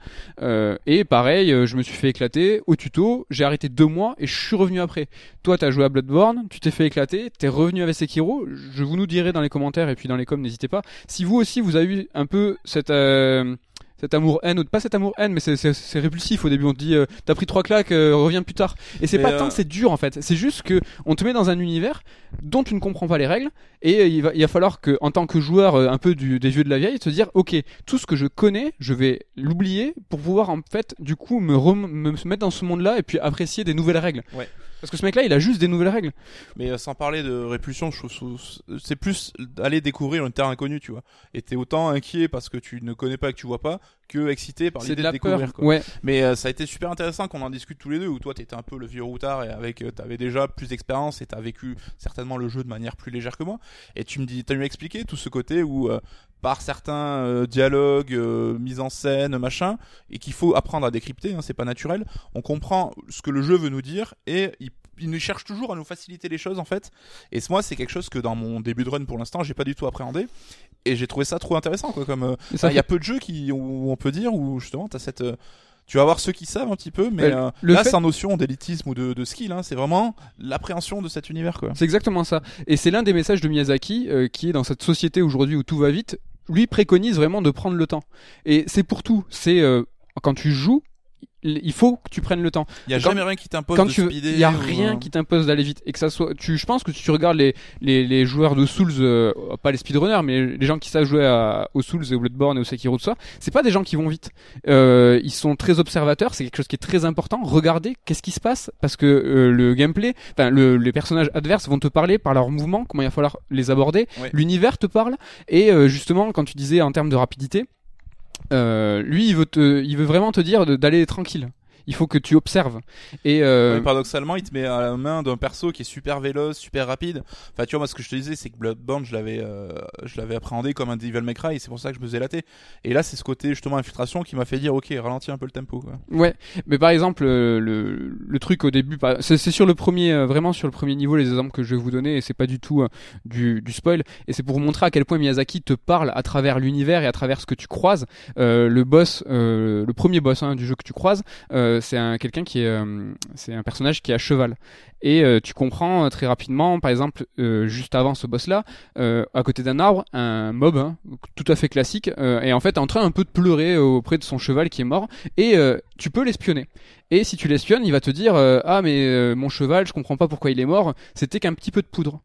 et pareil, je me suis fait éclater au tuto. J'ai arrêté deux mois et je suis revenu après. Toi, t'as joué à Bloodborne, tu t'es fait éclater, t'es revenu avec Sekiro. Je vous nous dirai dans les commentaires et puis dans les coms, n'hésitez pas. Si vous aussi, vous avez eu un peu cette euh, cet amour haine, ou pas cet amour haine, mais c'est- répulsif au début. On te dit, euh, t'as pris trois claques, euh, reviens plus tard. Et c'est pas euh, tant que c'est dur en fait. C'est juste que on te met dans un univers dont tu ne comprends pas les règles et il va, il va falloir que, en tant que joueur un peu du, des vieux de la vieille, te dire, ok, tout ce que je connais, je vais l'oublier pour pouvoir en fait, du coup, me, me mettre dans ce monde-là et puis apprécier des nouvelles règles. Ouais. Parce que ce mec-là, il a juste des nouvelles règles. Mais euh, sans parler de répulsion, je trouve c'est plus aller découvrir une terre inconnue, tu vois. Et t'es autant inquiet parce que tu ne connais pas et que tu vois pas, que excité par l'idée de de, découvrir. Quoi. Ouais. Mais euh, ça a été super intéressant qu'on en discute tous les deux, où toi t'étais un peu le vieux routard et avec euh, t'avais déjà plus d'expérience et t'as vécu certainement le jeu de manière plus légère que moi. Et tu me dis, t'as lui expliqué tout ce côté où par certains euh, dialogues, euh, mise en scène, machin, et qu'il faut apprendre à décrypter, hein, c'est pas naturel. On comprend ce que le jeu veut nous dire et il il nous cherche toujours à nous faciliter les choses en fait. Et moi, c'est quelque chose que dans mon début de run pour l'instant, j'ai pas du tout appréhendé. Et j'ai trouvé ça trop intéressant quoi. Comme euh, il y a peu de jeux qui où on peut dire où justement t'as cette euh, tu vas avoir ceux qui savent un petit peu, mais euh, le là, fait- sans notion d'élitisme ou de, de skill, hein, c'est vraiment l'appréhension de cet univers, quoi. C'est exactement ça. Et c'est l'un des messages de Miyazaki euh, qui est dans cette société aujourd'hui où tout va vite. Lui préconise vraiment de prendre le temps. Et c'est pour tout. C'est euh, quand tu joues, il faut que tu prennes le temps. Il y a Quand- jamais rien qui t'impose Quand de tu, speeder. il y a ou, rien euh, qui t'impose d'aller vite et que ça soit. Tu, je pense que si tu regardes les les, les joueurs de Souls, euh, pas les speedrunners, mais les gens qui savent jouer à, aux Souls et au Bloodborne et au Sekiro tout ça, c'est pas des gens qui vont vite. Euh, ils sont très observateurs. C'est quelque chose qui est très important. Regardez qu'est-ce qui se passe? Parce que euh, le gameplay, enfin le, les personnages adverses vont te parler par leurs mouvements, comment il va falloir les aborder. L'univers te parle et euh, justement quand tu disais en termes de rapidité, euh, lui il veut te, il veut vraiment te dire d'aller tranquille. Il faut que tu observes. Et euh, Mais paradoxalement, il te met à la main d'un perso qui est super véloce, super rapide. Enfin, tu vois, moi, ce que je te disais, c'est que Bloodborne, je l'avais, euh, je l'avais appréhendé comme un Devil May Cry, et c'est pour ça que je me faisais latter. Et là, c'est ce côté, justement, infiltration qui m'a fait dire, ok, ralentis un peu le tempo, quoi. Ouais, mais par exemple euh, le, le truc au début, c'est sur le premier, euh, vraiment sur le premier niveau les exemples que je vais vous donner et c'est pas du tout euh, du, du spoil et c'est pour vous montrer à quel point Miyazaki te parle à travers l'univers et à travers ce que tu croises. Euh, le boss, euh, le premier boss hein, du jeu que tu croises, euh, euh, euh, c'est un personnage qui est à cheval. Et euh, tu comprends très rapidement, par exemple, juste avant ce boss-là, à côté d'un arbre, un mob, hein, tout à fait classique, est en fait en train un peu de pleurer auprès de son cheval qui est mort. Et tu peux l'espionner. Et si tu l'espionnes, il va te dire ah mais mon cheval, je comprends pas pourquoi il est mort. C'était qu'un petit peu de poudre.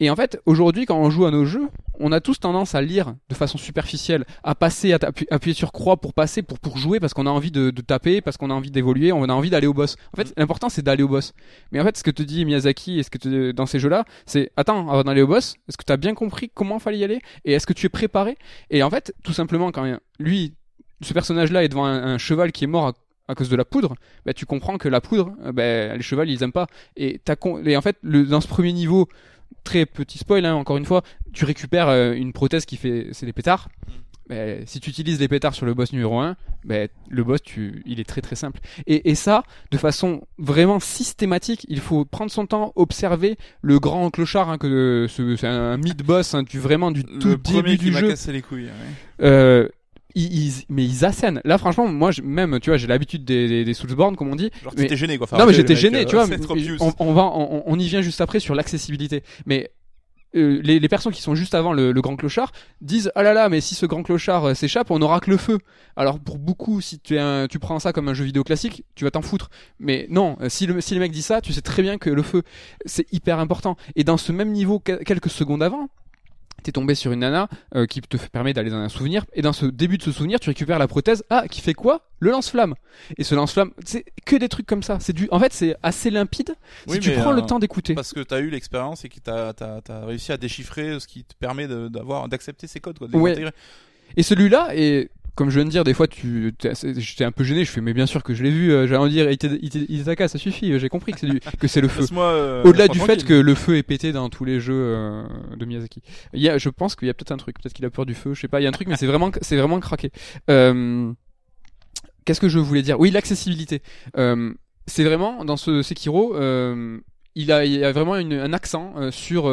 Et en fait, aujourd'hui, quand on joue à nos jeux, on a tous tendance à lire de façon superficielle, à passer, à appuyer sur croix pour passer, pour, pour jouer, parce qu'on a envie de, de taper, parce qu'on a envie d'évoluer, on a envie d'aller au boss. En fait, l'important, c'est d'aller au boss. Mais en fait, ce que te dit Miyazaki et ce que te, dans ces jeux-là, c'est, attends, avant d'aller au boss, est-ce que tu as bien compris comment fallait y aller? Et est-ce que tu es préparé? Et en fait, tout simplement, quand lui, ce personnage-là est devant un, un cheval qui est mort à, à cause de la poudre, bah, tu comprends que la poudre, euh, bah, les chevals, ils aiment pas. Et, con- et en fait, le, dans ce premier niveau, très petit spoil, hein, encore une fois, tu récupères euh, une prothèse qui fait, c'est des pétards. Bah, si tu utilises les pétards sur le boss numéro 1, bah, le boss, tu, il est très très simple. Et, et ça, de façon vraiment systématique, il faut prendre son temps, observer le grand clochard, hein, que ce- c'est un mid-boss hein, du vraiment du tout le premier début qui du m'a jeu. cassé les couilles. ouais. Euh, ils, ils- mais ils assènent. Là, franchement, moi, je- même, tu vois, j'ai l'habitude des, des, des Soulsborne, comme on dit. Genre Mais- t'étais gêné quoi. Non, mais j'étais les gêné, mecs, tu euh, vois. *laughs* mais- on, on va, on, on y vient juste après sur l'accessibilité. Mais euh, les, les personnes qui sont juste avant le, le grand clochard disent ah là là, mais si ce grand clochard euh, s'échappe, on n'aura que le feu. Alors pour beaucoup, si tu, es un, tu prends ça comme un jeu vidéo classique, tu vas t'en foutre. Mais non, euh, si le, si le mec dit ça, tu sais très bien que le feu, c'est hyper important. Et dans ce même niveau, que- quelques secondes avant. T'es tombé sur une nana euh, qui te permet d'aller dans un souvenir et dans ce début de ce souvenir tu récupères la prothèse ah qui fait quoi? Le lance-flamme et ce lance-flamme c'est que des trucs comme ça c'est du en fait c'est assez limpide Oui, si tu prends le euh, temps d'écouter Parce que t'as eu l'expérience et que t'as as, réussi à déchiffrer ce qui te permet d'avoir d'accepter ces codes quoi. de les Ouais. intégrer. Et celui-là, et comme je viens de dire, des fois, tu, j'étais un peu gêné. Je fais, mais bien sûr que je l'ai vu. euh, J'allais en dire, Itaka, ça suffit. euh, J'ai compris que c'est du, que c'est le feu. Euh, Au-delà du fait que le feu est pété dans tous les jeux euh, de Miyazaki. Il y a, je pense qu'il y a peut-être un truc. Peut-être qu'il a peur du feu. Je sais pas. Il y a un truc, mais c'est vraiment, c'est vraiment craqué. Euh, Qu'est-ce que je voulais dire? Oui, l'accessibilité. Euh, c'est vraiment dans ce Sekiro. Euh, il a, il y a vraiment une- un accent euh, sur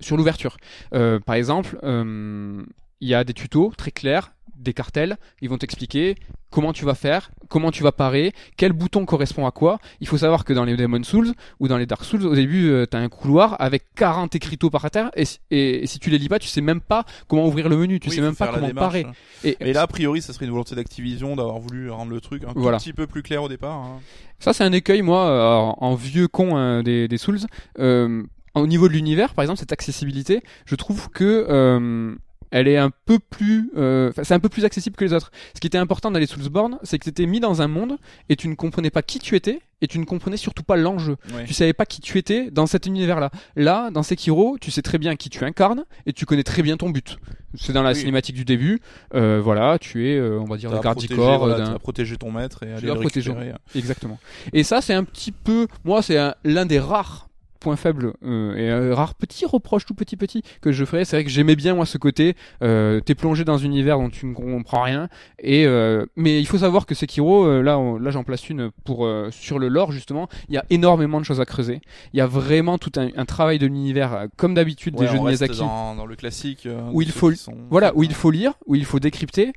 sur l'ouverture. Euh, par exemple, euh, il y a des tutos très clairs, des cartels. Ils vont t'expliquer comment tu vas faire, comment tu vas parer, quel bouton correspond à quoi. Il faut savoir que dans les Demon Souls ou dans les Dark Souls, au début, euh, t'as un couloir avec 40 écriteaux par terre et, si- et, et si tu les lis pas, tu sais même pas comment ouvrir le menu, tu Oui, sais même pas comment démarche. parer. Et, Et là, a priori, ça serait une volonté d'Activision d'avoir voulu rendre le truc un tout petit peu plus clair au départ. hein. Ça, c'est un écueil, moi, euh, en, en vieux con hein, des, des Souls. Euh, au niveau de l'univers, par exemple, cette accessibilité, je trouve que euh, elle est un peu plus, euh, c'est un peu plus accessible que les autres. Ce qui était important dans les Soulsborne, c'est que tu étais mis dans un monde et tu ne comprenais pas qui tu étais et tu ne comprenais surtout pas l'enjeu. Ouais. Tu savais pas qui tu étais dans cet univers-là. Là, dans Sekiro, tu sais très bien qui tu incarnes et tu connais très bien ton but. C'est dans la Oui. cinématique du début. Euh, voilà, tu es, euh, on va dire, le garde du corps voilà, protégé ton maître et aller le protéger. Exactement. Et ça, c'est un petit peu, moi, c'est un- l'un des rares points faibles euh, et un rare petit reproche tout petit petit que je ferais. C'est vrai que j'aimais bien moi ce côté. Euh, T'es plongé dans un univers dont tu ne comprends rien. Et euh, mais il faut savoir que Sekiro, là, on- là, j'en place une pour sur le lore justement. Il y a énormément de choses à creuser. Il y a vraiment tout un, un travail de l'univers, comme d'habitude Ouais, des jeux de Miyazaki. Dans, dans le classique. Où il faut- sont- Voilà, où il faut lire, où il faut décrypter,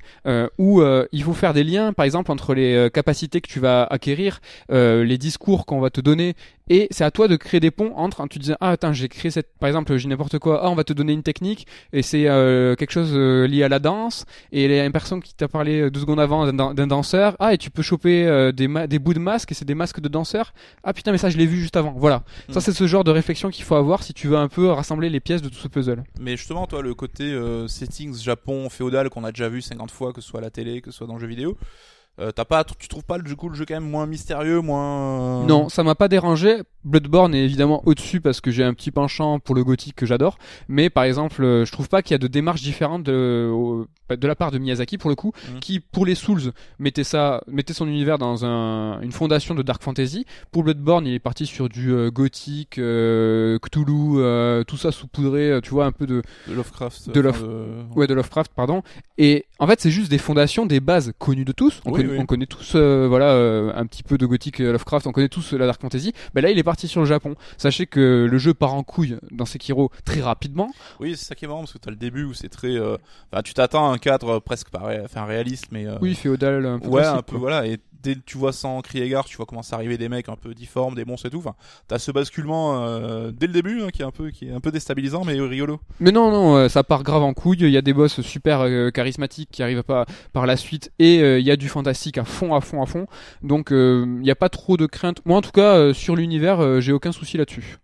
où il faut faire des liens, par exemple, entre les capacités que tu vas acquérir, les discours qu'on va te donner, et c'est à toi de créer des ponts entre. hein, tu disais, ah attends, j'ai créé cette, par exemple, j'ai n'importe quoi. Ah, on va te donner une technique, et c'est euh, quelque chose euh, lié à la danse. Et il y a une personne qui t'a parlé euh, deux secondes avant d'un dan- d'un danseur. Ah, et tu peux choper euh, des, des bouts de masques, et c'est des masques de danseurs. Ah putain, mais ça je l'ai vu juste avant. Voilà. Ça Mm. c'est ce genre de réflexion qu'il faut avoir si tu veux un peu rassembler les pièces de tout ce puzzle. Mais justement, toi, le côté settings Japon féodal qu'on a déjà vu 50 fois, que ce soit à la télé, que ce soit dans le jeu vidéo, euh, t'as pas, tu trouves pas du coup le jeu quand même moins mystérieux, moins. euh, Non, ça m'a pas dérangé. Bloodborne est évidemment au-dessus parce que j'ai un petit penchant pour le gothique que j'adore. Mais par exemple, euh, je trouve pas qu'il y a de démarche différente de, de la part de Miyazaki pour le coup, Mhm. qui pour les Souls mettait ça, mettait son univers dans un, une fondation de dark fantasy. Pour Bloodborne, il est parti sur du euh, gothique, euh, Cthulhu, euh, tout ça saupoudré, tu vois un peu de De Lovecraft. De Love- ouais de Lovecraft pardon. Et en fait, c'est juste des fondations, des bases connues de tous. On, Oui, connaît, oui. on connaît tous, euh, voilà, euh, un petit peu de gothique euh, Lovecraft. On connaît tous euh, la dark fantasy. Ben là, il est parti sur le Japon. Sachez que le jeu part en couille dans Sekiro très rapidement. Oui, c'est ça qui est marrant parce que t'as le début où c'est très. euh, Enfin, tu t'attends à un cadre presque pas ré- enfin réaliste, mais. euh, Oui, féodal, un peu Ouais, classique, un peu quoi. voilà. Et dès que tu vois sans crier gare, tu vois commencer à arriver des mecs un peu difformes, des monstres et tout. Enfin, t'as ce basculement euh, dès le début hein, qui est un peu qui est un peu déstabilisant, mais rigolo. Mais non, non, euh, ça part grave en couille. Il y a des boss super euh, charismatiques qui arrivent pas par la suite, et il y a du fantastique à fond, à fond, à fond. Donc il n'y a pas trop de crainte. Moi, en tout cas, sur l'univers, j'ai aucun souci là-dessus.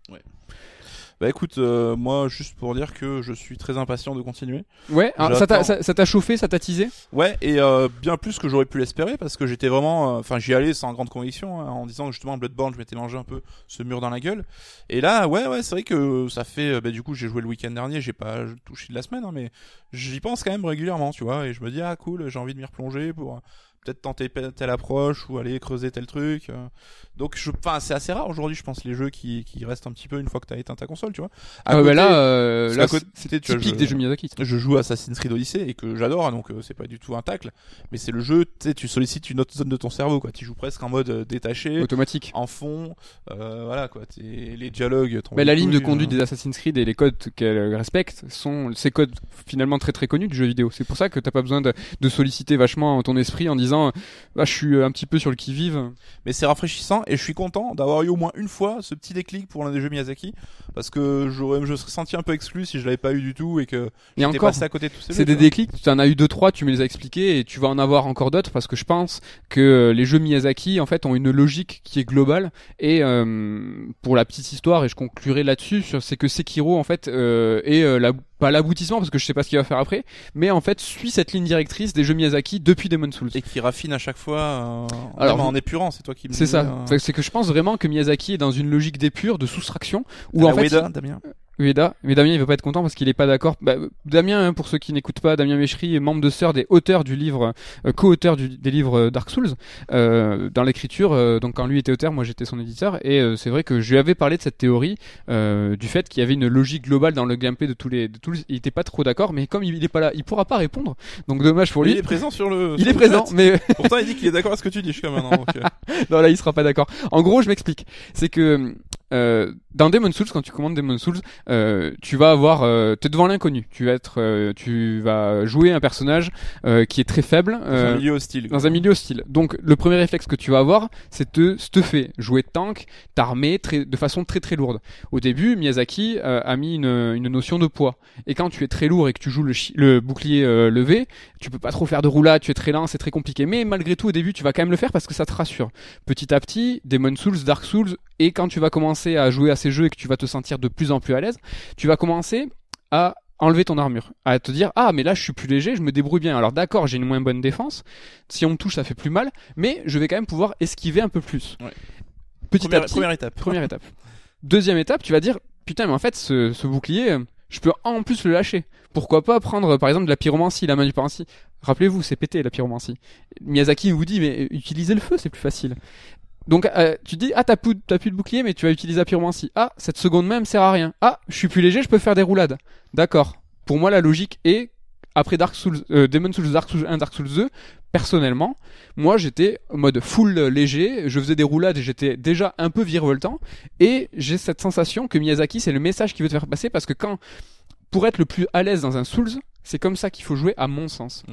Bah écoute, euh, moi juste pour dire que je suis très impatient de continuer. Ouais, hein, ça t'a ça- chauffé, ça t'a teasé? Ouais, et euh, bien plus que j'aurais pu l'espérer parce que j'étais vraiment, euh, enfin j'y allais sans grande conviction hein, en disant que justement Bloodborne, je m'étais mangé un peu ce mur dans la gueule. Et là, ouais, ouais, c'est vrai que ça fait, euh, bah, du coup j'ai joué le week-end dernier, j'ai pas touché de la semaine, hein, mais j'y pense quand même régulièrement, tu vois, et je me dis ah cool, j'ai envie de m'y replonger pour peut-être tenter telle approche ou aller creuser tel truc. euh. Donc je, enfin c'est assez rare aujourd'hui, je pense les jeux qui qui restent un petit peu une fois que t'as éteint ta console, tu vois. À Ah bah là, euh, là, c'est tu vois, typique je- des jeux Miyazaki. je joue Assassin's Creed Odyssey et que j'adore donc euh, c'est pas du tout un tacle mais c'est le jeu tu sais tu sollicites une autre zone de ton cerveau quoi tu joues presque en mode euh, détaché Automatique. en fond euh, voilà quoi t'es- les dialogues Mais la bats les ligne de conduite euh. des Assassin's Creed et les codes qu'elle respecte sont ces codes finalement très très connus du jeu vidéo. C'est pour ça que t'as pas besoin de, de solliciter vachement ton esprit en disant bah, je suis un petit peu sur le qui vive. mais c'est rafraîchissant et je suis content d'avoir eu au moins une fois ce petit déclic pour l'un des jeux Miyazaki parce que j'aurais je serais senti un peu exclu si je l'avais pas eu du tout et que j'étais passé à côté de tous ces c'est des déclics. Tu en as eu deux trois, tu me les as expliqués et tu vas en avoir encore d'autres parce que je pense que les jeux Miyazaki en fait ont une logique qui est globale et euh, pour la petite histoire et je conclurai là-dessus c'est que Sekiro en fait euh, est euh, la pas l'aboutissement parce que je sais pas ce qu'il va faire après mais en fait suit cette ligne directrice des jeux Miyazaki depuis Demon's Souls. et qui raffine à chaque fois euh, Alors, en épurant c'est toi qui me C'est ça. euh, C'est que je pense vraiment que Miyazaki est dans une logique d'épure, de soustraction, où à en la fait, Damien Ueda, mais Damien il veut pas être content parce qu'il est pas d'accord. Bah, Damien, hein, pour ceux qui n'écoutent pas, Damien Méchery est membre de sœur des auteurs du livre, euh, co-auteur des livres euh, Dark Souls euh, dans l'écriture. euh, donc quand lui était auteur, moi j'étais son éditeur, et euh, c'est vrai que je lui avais parlé de cette théorie euh, du fait qu'il y avait une logique globale dans le gameplay de tous les, de tous. les- Il était pas trop d'accord, mais comme il, est pas là, il pourra pas répondre. Donc dommage pour lui. il est présent sur le Il sur est le présent, chat. mais *laughs* pourtant il dit qu'il est d'accord avec ce que tu dis jusqu'à maintenant donc, *laughs* non là il sera pas d'accord. En gros, je m'explique. C'est que euh, dans Demon Souls, quand tu commandes Demon Souls, euh, tu vas avoir, euh, t'es devant l'inconnu. Tu vas être, euh, tu vas jouer un personnage euh, qui est très faible. dans un milieu hostile dans un milieu hostile. Donc le premier réflexe que tu vas avoir, c'est de stuffer, jouer tank, t'armer très, de façon très très lourde. Au début, Miyazaki a mis une, une notion de poids. Et quand tu es très lourd et que tu joues le, chi- le bouclier levé, tu peux pas trop faire de roulade, tu es très lent, c'est très compliqué. Mais malgré tout, au début, tu vas quand même le faire parce que ça te rassure. Petit à petit, Demon Souls, Dark Souls, et quand tu vas commencer à jouer à ces jeux et que tu vas te sentir de plus en plus à l'aise, tu vas commencer à enlever ton armure, à te dire ah mais là je suis plus léger, je me débrouille bien. Alors d'accord, j'ai une moins bonne défense, si on me touche ça fait plus mal, mais je vais quand même pouvoir esquiver un peu plus. Ouais. Petit première, à petit, première étape première *laughs* étape. Deuxième étape, tu vas dire putain mais en fait ce, ce bouclier, je peux en plus le lâcher. Pourquoi pas prendre par exemple de la pyromancie, la main du pyromancie. Rappelez-vous, c'est pété la pyromancie. Miyazaki vous dit mais utilisez le feu, c'est plus facile. Donc euh, tu dis ah t'as plus, t'as plus de bouclier mais tu vas utiliser la pyromancie. Ah cette seconde même sert à rien. Ah je suis plus léger, je peux faire des roulades. D'accord. Pour moi la logique est après Dark Souls, euh, Demon Souls, Dark Souls 1, Dark Souls 2, personnellement, moi j'étais en mode full léger, je faisais des roulades et j'étais déjà un peu virevoltant et j'ai cette sensation que Miyazaki c'est le message qu'il veut te faire passer parce que quand pour être le plus à l'aise dans un Souls, c'est comme ça qu'il faut jouer à mon sens.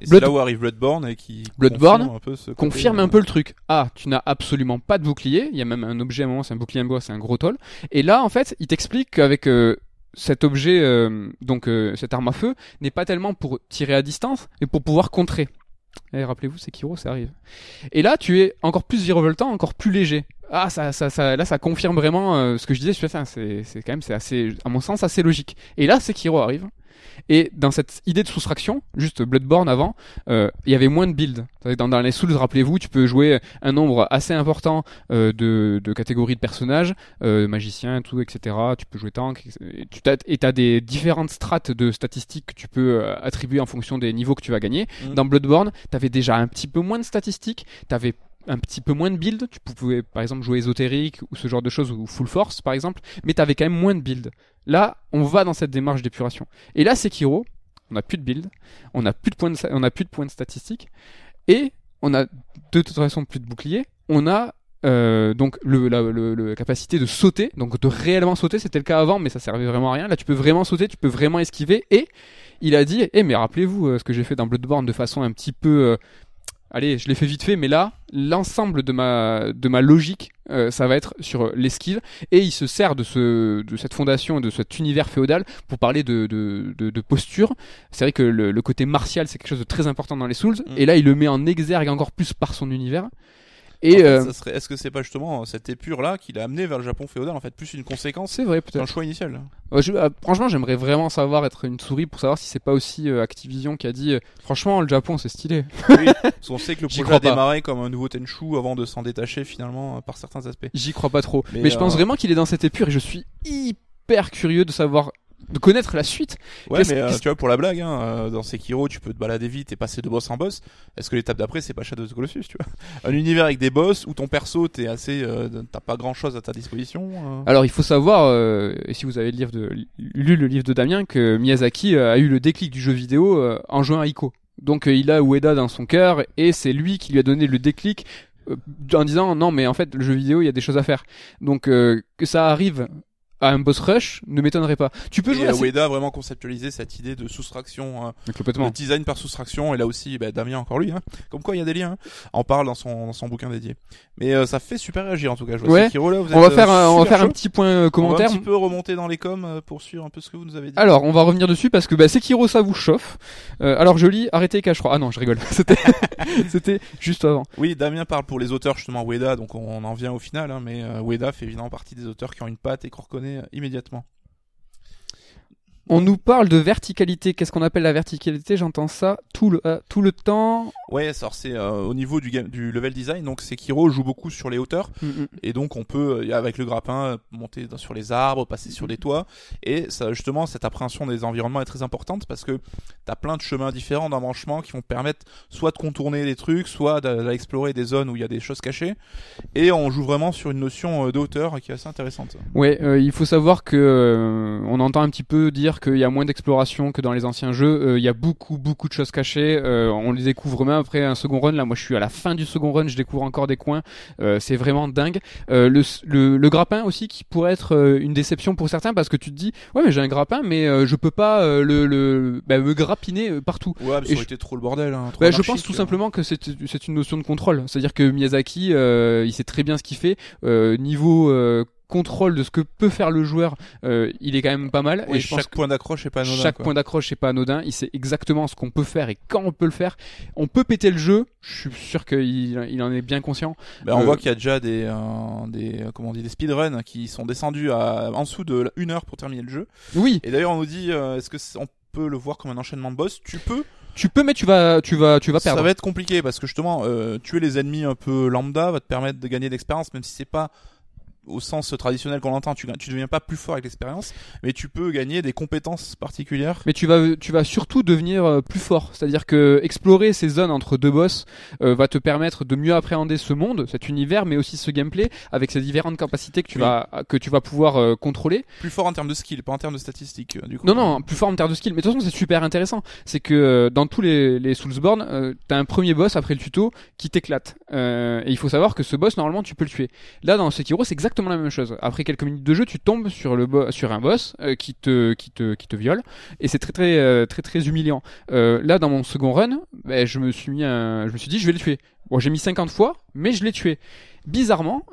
Et c'est là où arrive Bloodborne et qui Bloodborne confirme un peu, ce côté, confirme euh, un peu le truc. Ah, tu n'as absolument pas de bouclier. Il y a même un objet à un moment, c'est un bouclier en bois, c'est un gros toll. Et là, en fait, il t'explique qu'avec euh, cet objet, euh, donc euh, cette arme à feu, n'est pas tellement pour tirer à distance, mais pour pouvoir contrer. Et rappelez-vous, c'est Kiro, ça arrive. Et là, tu es encore plus virevoltant, encore plus léger. Ah, ça, ça, ça, là, ça confirme vraiment ce que je disais. ça, C'est, c'est quand même, c'est assez, à mon sens, assez logique. Et là, Sekiro arrive. Et dans cette idée de soustraction, juste Bloodborne avant, euh, il y avait moins de builds. Dans, dans les Souls, rappelez-vous, tu peux jouer un nombre assez important euh, de, de catégories de personnages, euh, magicien, tout, etc. Tu peux jouer tank, et tu t'as, et t'as des différentes strates de statistiques que tu peux euh, attribuer en fonction des niveaux que tu vas gagner. Mhm. Dans Bloodborne, t'avais déjà un petit peu moins de statistiques, t'avais un petit peu moins de build, tu pouvais par exemple jouer ésotérique ou ce genre de choses, ou full force par exemple, mais t'avais quand même moins de build. Là, on va dans cette démarche d'épuration. Et là, Sekiro, on n'a plus de build, on n'a plus de points de, on a plus de points de statistiques, et on a de toute façon plus de bouclier, on a euh, donc la capacité de sauter, donc de réellement sauter, c'était le cas avant, mais ça servait vraiment à rien. Là, tu peux vraiment sauter, tu peux vraiment esquiver, et il a dit, eh mais rappelez-vous euh, ce que j'ai fait dans Bloodborne de façon un petit peu euh, allez, je l'ai fait vite fait, mais là, l'ensemble de ma de ma logique, euh, ça va être sur l'esquive, et il se sert de ce de cette fondation, de cet univers féodal pour parler de de, de, de posture. C'est vrai que le, le côté martial, c'est quelque chose de très important dans les Souls, Mm. et là, il le met en exergue encore plus par son univers. En Et fait, euh, serait- Est-ce que c'est pas justement cette épure là qui l'a amené vers le Japon féodal en fait plus une conséquence c'est vrai peut-être. choix initial? Ouais, je- euh, franchement, j'aimerais vraiment savoir être une souris pour savoir si c'est pas aussi euh, Activision qui a dit euh, franchement le Japon c'est stylé. Oui, parce *laughs* qu'on sait que le projet crois a pas. démarré comme un nouveau Tenchu avant de s'en détacher finalement euh, par certains aspects. J'y crois pas trop. Mais, Mais, je pense euh, vraiment qu'il est dans cette épure et je suis hyper curieux de savoir de connaître la suite. Ouais, mais euh, tu vois pour la blague, hein, euh, dans Sekiro, tu peux te balader vite et passer de boss en boss. Est-ce que l'étape d'après c'est pas Shadow of the Colossus, tu vois? Un univers avec des boss où ton perso t'es assez, euh, t'as pas grand chose à ta disposition. euh? Alors il faut savoir, euh, et si vous avez le livre de, lu le livre de Damien, que Miyazaki euh, a eu le déclic du jeu vidéo en jouant à Ico. Donc il a Ueda dans son cœur et c'est lui qui lui a donné le déclic en disant non mais en fait le jeu vidéo il y a des choses à faire. Donc euh, que ça arrive à un boss rush ne m'étonnerait pas. Tu peux jouer Et Ueda a vraiment conceptualisé cette idée de soustraction, euh, complètement. de design par soustraction. Et là aussi, bah, Damien encore lui, hein. comme quoi il y a des liens. hein. En parle dans son, dans son bouquin dédié. Mais euh, ça fait super réagir en tout cas. Je vois Ouais. Sekiro, là, vous On va faire euh, un, on va faire un petit point euh, On va commentaire. un petit peu remonter dans les coms euh, pour suivre un peu ce que vous nous avez dit. Alors, on va revenir dessus parce que bah, Sekiro, ça vous chauffe. Euh, alors, je lis Arrêtez Cache-Froid. Ah non, je rigole. *laughs* C'était, *laughs* c'était juste avant. Oui, Damien parle pour les auteurs justement Ueda, donc on en vient au final, hein, mais Ueda fait évidemment partie des auteurs qui ont une patte et qu'on reconnaît euh, immédiatement. On nous parle de verticalité. Qu'est-ce qu'on appelle la verticalité? J'entends ça tout le, euh, tout le temps. Ouais, alors c'est euh, au niveau du, game, du level design, donc Sekiro joue beaucoup sur les hauteurs, Mm, mm. et donc on peut, euh, avec le grappin, monter dans- sur les arbres, passer sur les toits, et ça justement, cette appréhension des environnements est très importante parce que t'as plein de chemins différents d'embranchement qui vont te permettre soit de contourner des trucs, soit d'a- d'aller explorer des zones où il y a des choses cachées, et on joue vraiment sur une notion de hauteur qui est assez intéressante. Ouais, euh, il faut savoir que on entend un petit peu dire qu'il y a moins d'exploration que dans les anciens jeux. Euh, Il y a beaucoup, beaucoup de choses cachées. Euh, on les découvre même après un second run. Là, moi, je suis à la fin du second run. Je découvre encore des coins. Euh, c'est vraiment dingue. Le, le, le grappin aussi qui pourrait être une déception pour certains parce que tu te dis ouais mais j'ai un grappin mais je peux pas le, le bah, me grappiner partout. Ouais, mais ça aurait été trop le bordel. Hein, trop Bah, je pense tout simplement que c'est c'est une notion de contrôle. C'est-à-dire que Miyazaki, il sait très bien ce qu'il fait. Niveau contrôle de ce que peut faire le joueur, euh, il est quand même pas mal. Oui, et je pense chaque point d'accroche est pas anodin. chaque quoi. point d'accroche est pas anodin. Il sait exactement ce qu'on peut faire et quand on peut le faire. On peut péter le jeu. Je suis sûr qu'il il en est bien conscient. Ben, on Euh, voit qu'il y a déjà des, euh, des, euh, comment on dit, des speedruns qui sont descendus à, en dessous de une heure pour terminer le jeu. Oui, Et d'ailleurs, on nous dit, euh, est-ce que c'est- on peut le voir comme un enchaînement de boss? Tu peux. tu peux, mais tu vas, tu vas, tu vas Ça perdre. va être compliqué parce que justement, euh, tuer les ennemis un peu lambda va te permettre de gagner d'expérience, même si c'est pas au sens traditionnel qu'on l'entend. Tu, tu deviens pas plus fort avec l'expérience, mais tu peux gagner des compétences particulières. Mais tu vas, tu vas surtout devenir euh, plus fort. C'est-à-dire que explorer ces zones entre deux boss euh, va te permettre de mieux appréhender ce monde, cet univers, mais aussi ce gameplay avec ces différentes capacités que tu Oui. vas, que tu vas pouvoir euh, contrôler. Plus fort en termes de skill, pas en termes de statistiques. euh, Du coup. Non, non, plus fort en termes de skill. Mais de toute façon, c'est super intéressant. C'est que euh, dans tous les, les Soulsborne, euh, t'as un premier boss après le tuto qui t'éclate. Euh, et il faut savoir que ce boss, normalement, tu peux le tuer. Là, dans Sekiro, c'est exactement la même chose. Après quelques minutes de jeu, tu tombes sur le bo- sur un boss euh, qui te qui te qui te viole et c'est très très euh, très très humiliant. Euh, là, dans mon second run, ben, je me suis mis un, je me suis dit, je vais le tuer. Bon, j'ai mis 50 fois, mais je l'ai tué. Bizarrement.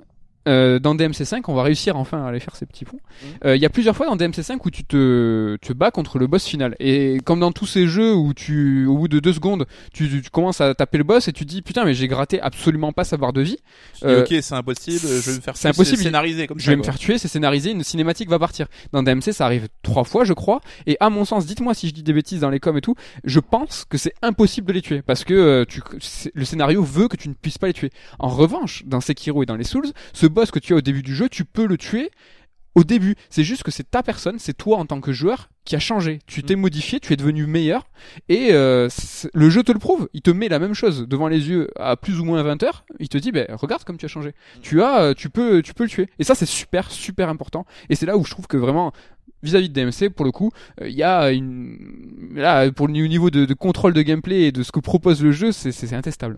Euh, dans DMC5, on va réussir enfin à aller faire ces petits ponts. Euh, Il y a plusieurs fois dans DMC5 où tu te, te bats contre le boss final. Et comme dans tous ces jeux où tu, au bout de deux secondes, tu, tu commences à taper le boss et tu dis putain mais j'ai gratté absolument pas sa barre de vie. Tu dis, Euh, ok, c'est impossible. Je vais me faire. c'est tuer, impossible. Scénarisé comme Je ça. vais me faire tuer, c'est scénarisé, une cinématique va partir. Dans DMC, ça arrive trois fois, je crois. Et à mon sens, dites-moi si je dis des bêtises dans les coms et tout, je pense que c'est impossible de les tuer parce que euh, tu, le scénario veut que tu ne puisses pas les tuer. En revanche, dans Sekiro et dans les Souls, ce boss que tu as au début du jeu, tu peux le tuer au début. C'est juste que c'est ta personne, c'est toi en tant que joueur qui a changé. Tu t'es modifié, tu es devenu meilleur et euh, le jeu te le prouve. Il te met la même chose devant les yeux à plus ou moins 20 heures. Il te dit, ben regarde comme tu as changé. Tu as, euh, tu peux, tu peux le tuer. Et ça c'est super, super important. Et c'est là où je trouve que vraiment vis-à-vis de DMC, pour le coup, euh, il y a une là pour le niveau de, de contrôle de gameplay et de ce que propose le jeu, c'est intestable.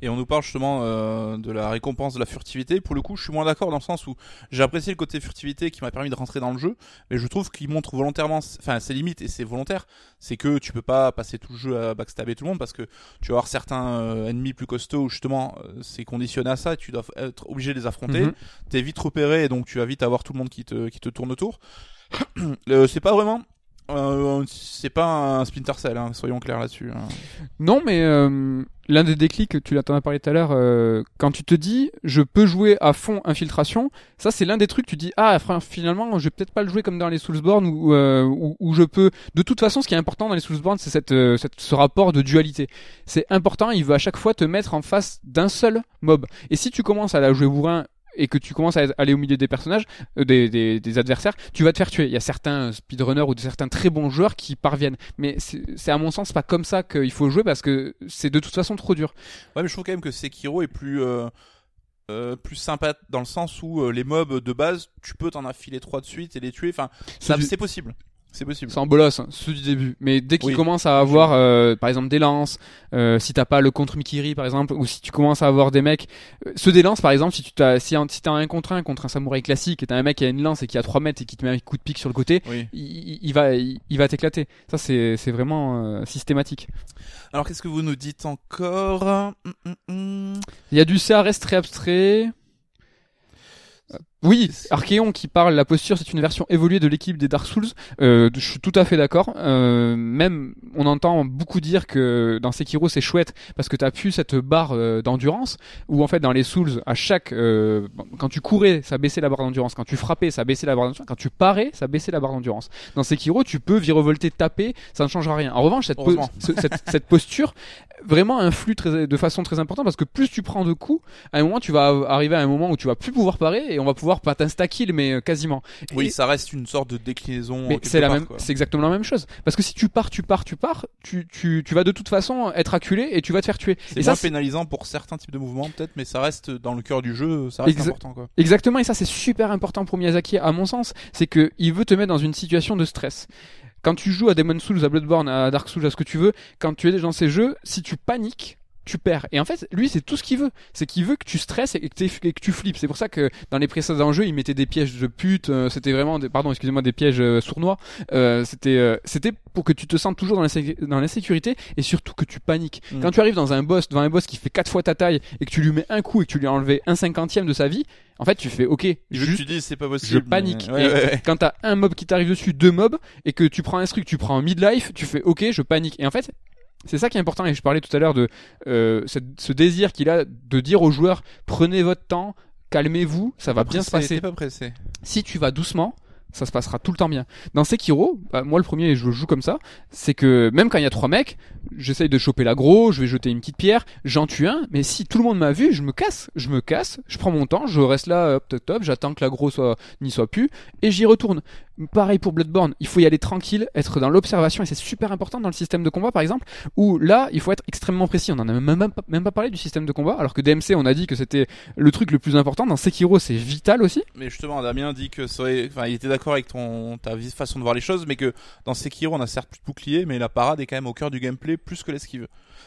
Et on nous parle justement euh, de la récompense de la furtivité. Pour le coup, je suis moins d'accord dans le sens où j'ai apprécié le côté furtivité qui m'a permis de rentrer dans le jeu, mais je trouve qu'il montre volontairement, enfin ses limites et c'est volontaire. C'est que tu peux pas passer tout le jeu à backstabber tout le monde parce que tu vas avoir certains euh, ennemis plus costauds où justement euh, c'est conditionné à ça et tu dois être obligé de les affronter. Mhm. T'es vite repéré et donc tu vas vite avoir tout le monde qui te, qui te tourne autour. *clears throat* Euh, c'est pas vraiment. Euh, c'est pas un Splinter Cell, hein, soyons clairs là-dessus. hein. Non, mais euh, l'un des déclics, tu l'as as parlé tout à l'heure, euh, quand tu te dis je peux jouer à fond infiltration, ça c'est l'un des trucs, tu dis ah finalement je vais peut-être pas le jouer comme dans les Soulsborne où, où, où je peux. De toute façon, ce qui est important dans les Soulsborne, c'est cette, euh, cette, ce rapport de dualité. C'est important, il veut à chaque fois te mettre en face d'un seul mob. Et si tu commences à la jouer bourrin et que tu commences à aller au milieu des personnages, euh, des, des, des adversaires, tu vas te faire tuer. Il y a certains speedrunners ou de certains très bons joueurs qui parviennent. Mais c'est à mon sens pas comme ça qu'il faut jouer parce que c'est de toute façon trop dur. Ouais, mais je trouve quand même que Sekiro est plus euh, euh, plus sympa dans le sens où euh, les mobs de base, tu peux t'en affiler trois de suite et les tuer. Enfin, c'est possible. C'est possible. C'est en bolos, hein, ceux du début. Mais dès qu'ils Oui. commencent à avoir, euh, par exemple, des lances, euh, si t'as pas le contre Mikiri, par exemple, ou si tu commences à avoir des mecs, euh, ceux des lances, par exemple, si tu t'as, si, t'as un contre un contre un samouraï classique et t'as un mec qui a une lance et qui a 3 mètres et qui te met un coup de pique sur le côté, Oui. il, va, il, il va t'éclater. Ça, c'est, c'est vraiment euh, systématique. Alors qu'est-ce que vous nous dites encore? Hum, hum, hum. Il y a du CRS très abstrait. Oui, Archeon qui parle, la posture, c'est une version évoluée de l'équipe des Dark Souls. Euh, je suis tout à fait d'accord. Euh, même, on entend beaucoup dire que dans Sekiro c'est chouette parce que t'as plus cette barre euh, d'endurance où en fait dans les Souls, à chaque, euh, quand tu courais, ça baissait la barre d'endurance. Quand tu frappais, ça baissait la barre d'endurance. Quand tu parais, ça baissait la barre d'endurance. Dans Sekiro, tu peux virevolter, taper, ça ne changera rien. En revanche, cette, po- Heureusement. ce- cette, cette posture vraiment influe très, de façon très importante parce que plus tu prends de coups, à un moment tu vas arriver à un moment où tu vas plus pouvoir parer et on va pouvoir pas t'insta-kill mais euh, quasiment. Oui, Et- ça reste une sorte de déclinaison. mais c'est la part, même, c'est exactement la même chose. Parce que si tu pars, tu pars, tu pars, tu, tu, tu vas de toute façon être acculé et tu vas te faire tuer. C'est moins ça, pénalisant pour certains types de mouvements peut-être, mais ça reste dans le cœur du jeu, ça reste Exa- important quoi. Exactement, et ça c'est super important pour Miyazaki à mon sens, c'est que il veut te mettre dans une situation de stress. Quand tu joues à Demon Souls, à Bloodborne, à Dark Souls, à ce que tu veux, quand tu es dans ces jeux, si tu paniques, tu perds. Et en fait, lui, c'est tout ce qu'il veut. C'est qu'il veut que tu stresses et que, et que tu flippes. C'est pour ça que dans les précédents jeux, il mettait des pièges de pute. euh, c'était vraiment, des, pardon, excusez-moi, des pièges euh, sournois. Euh, c'était, c'était pour que tu te sentes toujours dans l'insé- dans l'insécurité et surtout que tu paniques. Mm. Quand tu arrives dans un boss, devant un boss qui fait quatre fois ta taille et que tu lui mets un coup et que tu lui as enlevé un cinquantième de sa vie, en fait, tu fais, ok, Je juste tu dis c'est pas je panique. mais- Ouais, Et ouais, ouais. quand t'as un mob qui t'arrive dessus, deux mobs, et que tu prends un truc, tu prends un midlife, tu fais ok, je panique. Et en fait, c'est ça qui est important. Et je parlais tout à l'heure de euh, ce désir qu'il a de dire aux joueurs prenez votre temps, calmez-vous, ça va bien se passer. pas pressé. Si tu vas doucement, ça se passera tout le temps bien. Dans Sekiro, bah, moi le premier, je joue comme ça, c'est que même quand il y a trois mecs, j'essaye de choper l'aggro, je vais jeter une petite pierre, j'en tue un, mais si tout le monde m'a vu, je me casse, je me casse, je prends mon temps, je reste là, hop, top, top, j'attends que l'aggro soit n'y soit plus, et j'y retourne. Pareil pour Bloodborne, il faut y aller tranquille, être dans l'observation, et c'est super important dans le système de combat par exemple, où là, il faut être extrêmement précis. On en a même, pas, parlé du système de combat, alors que DMC, on a dit que c'était le truc le plus important. Dans Sekiro, c'est vital aussi. Mais justement, Damien dit que ça il était d'accord avec ton ta façon de voir les choses, mais que dans Sekiro, on a certes plus de bouclier, mais la parade est quand même au cœur du gameplay plus que l'esquive.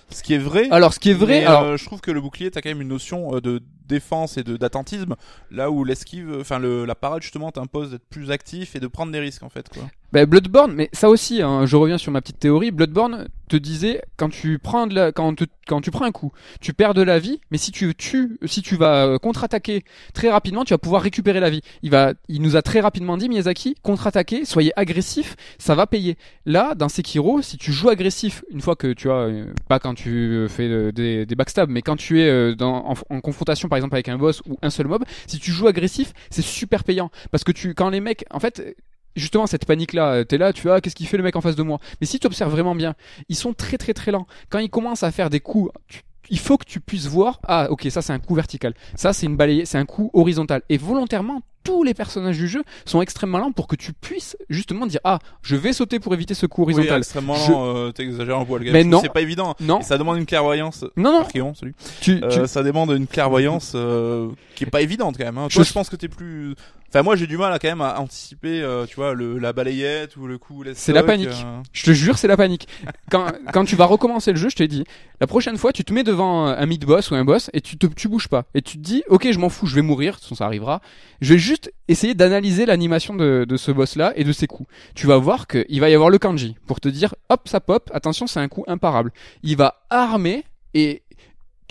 Ce qui est vrai. Alors, ce qui est vrai, mais, alors, euh, je trouve que le bouclier, t'as quand même une notion euh, de défense et de d'attentisme, là où l'esquive, enfin le la parade justement t'impose d'être plus actif et de prendre des risques en fait quoi. Ben, Bloodborne, mais ça aussi, hein, je reviens sur ma petite théorie. Bloodborne te disait quand tu prends de la, quand, quand tu prends un coup, tu perds de la vie, mais si tu tues, si tu vas euh, contre-attaquer très rapidement, tu vas pouvoir récupérer la vie. Il va, il nous a très rapidement dit Miyazaki, contre-attaquer, soyez agressif, ça va payer. Là, dans Sekiro, si tu joues agressif, une fois que tu as, euh, pas quand tu euh, fais des, des backstabs, mais quand tu es dans, en, en confrontation par exemple avec un boss ou un seul mob, si tu joues agressif, c'est super payant parce que tu, quand les mecs, en fait justement cette panique là t'es là tu vois qu'est-ce qu'il fait le mec en face de moi? Mais si tu observes vraiment bien ils sont très très très lents quand ils commencent à faire des coups tu- il faut que tu puisses voir ah ok ça c'est un coup vertical ça c'est une balayée c'est un coup horizontal et volontairement tous les personnages du jeu sont extrêmement lents pour que tu puisses justement dire ah je vais sauter pour éviter ce coup Oui, horizontal extrêmement Je- euh, t'exagères un peu le. Mais non. C'est pas évident. non Et ça demande une clairvoyance. non non Archéon, salut. tu, tu- Euh, ça demande une clairvoyance euh, qui est pas évidente quand même. Hein. Je- Toi, je pense que t'es plus Enfin, moi, j'ai du mal à quand même à anticiper, euh, tu vois, le, la balayette ou le coup. C'est la panique. euh. Je te jure, c'est la panique. Quand, quand tu vas recommencer le jeu, je te dis, la prochaine fois, tu te mets devant un mid-boss ou un boss et tu te, tu bouges pas. Et tu te dis, ok, je m'en fous, je vais mourir, de toute façon, ça arrivera. Je vais juste essayer d'analyser l'animation de, de ce boss-là et de ses coups. Tu vas voir qu'il va y avoir le kanji pour te dire, hop, ça pop, attention, c'est un coup imparable. Il va armer et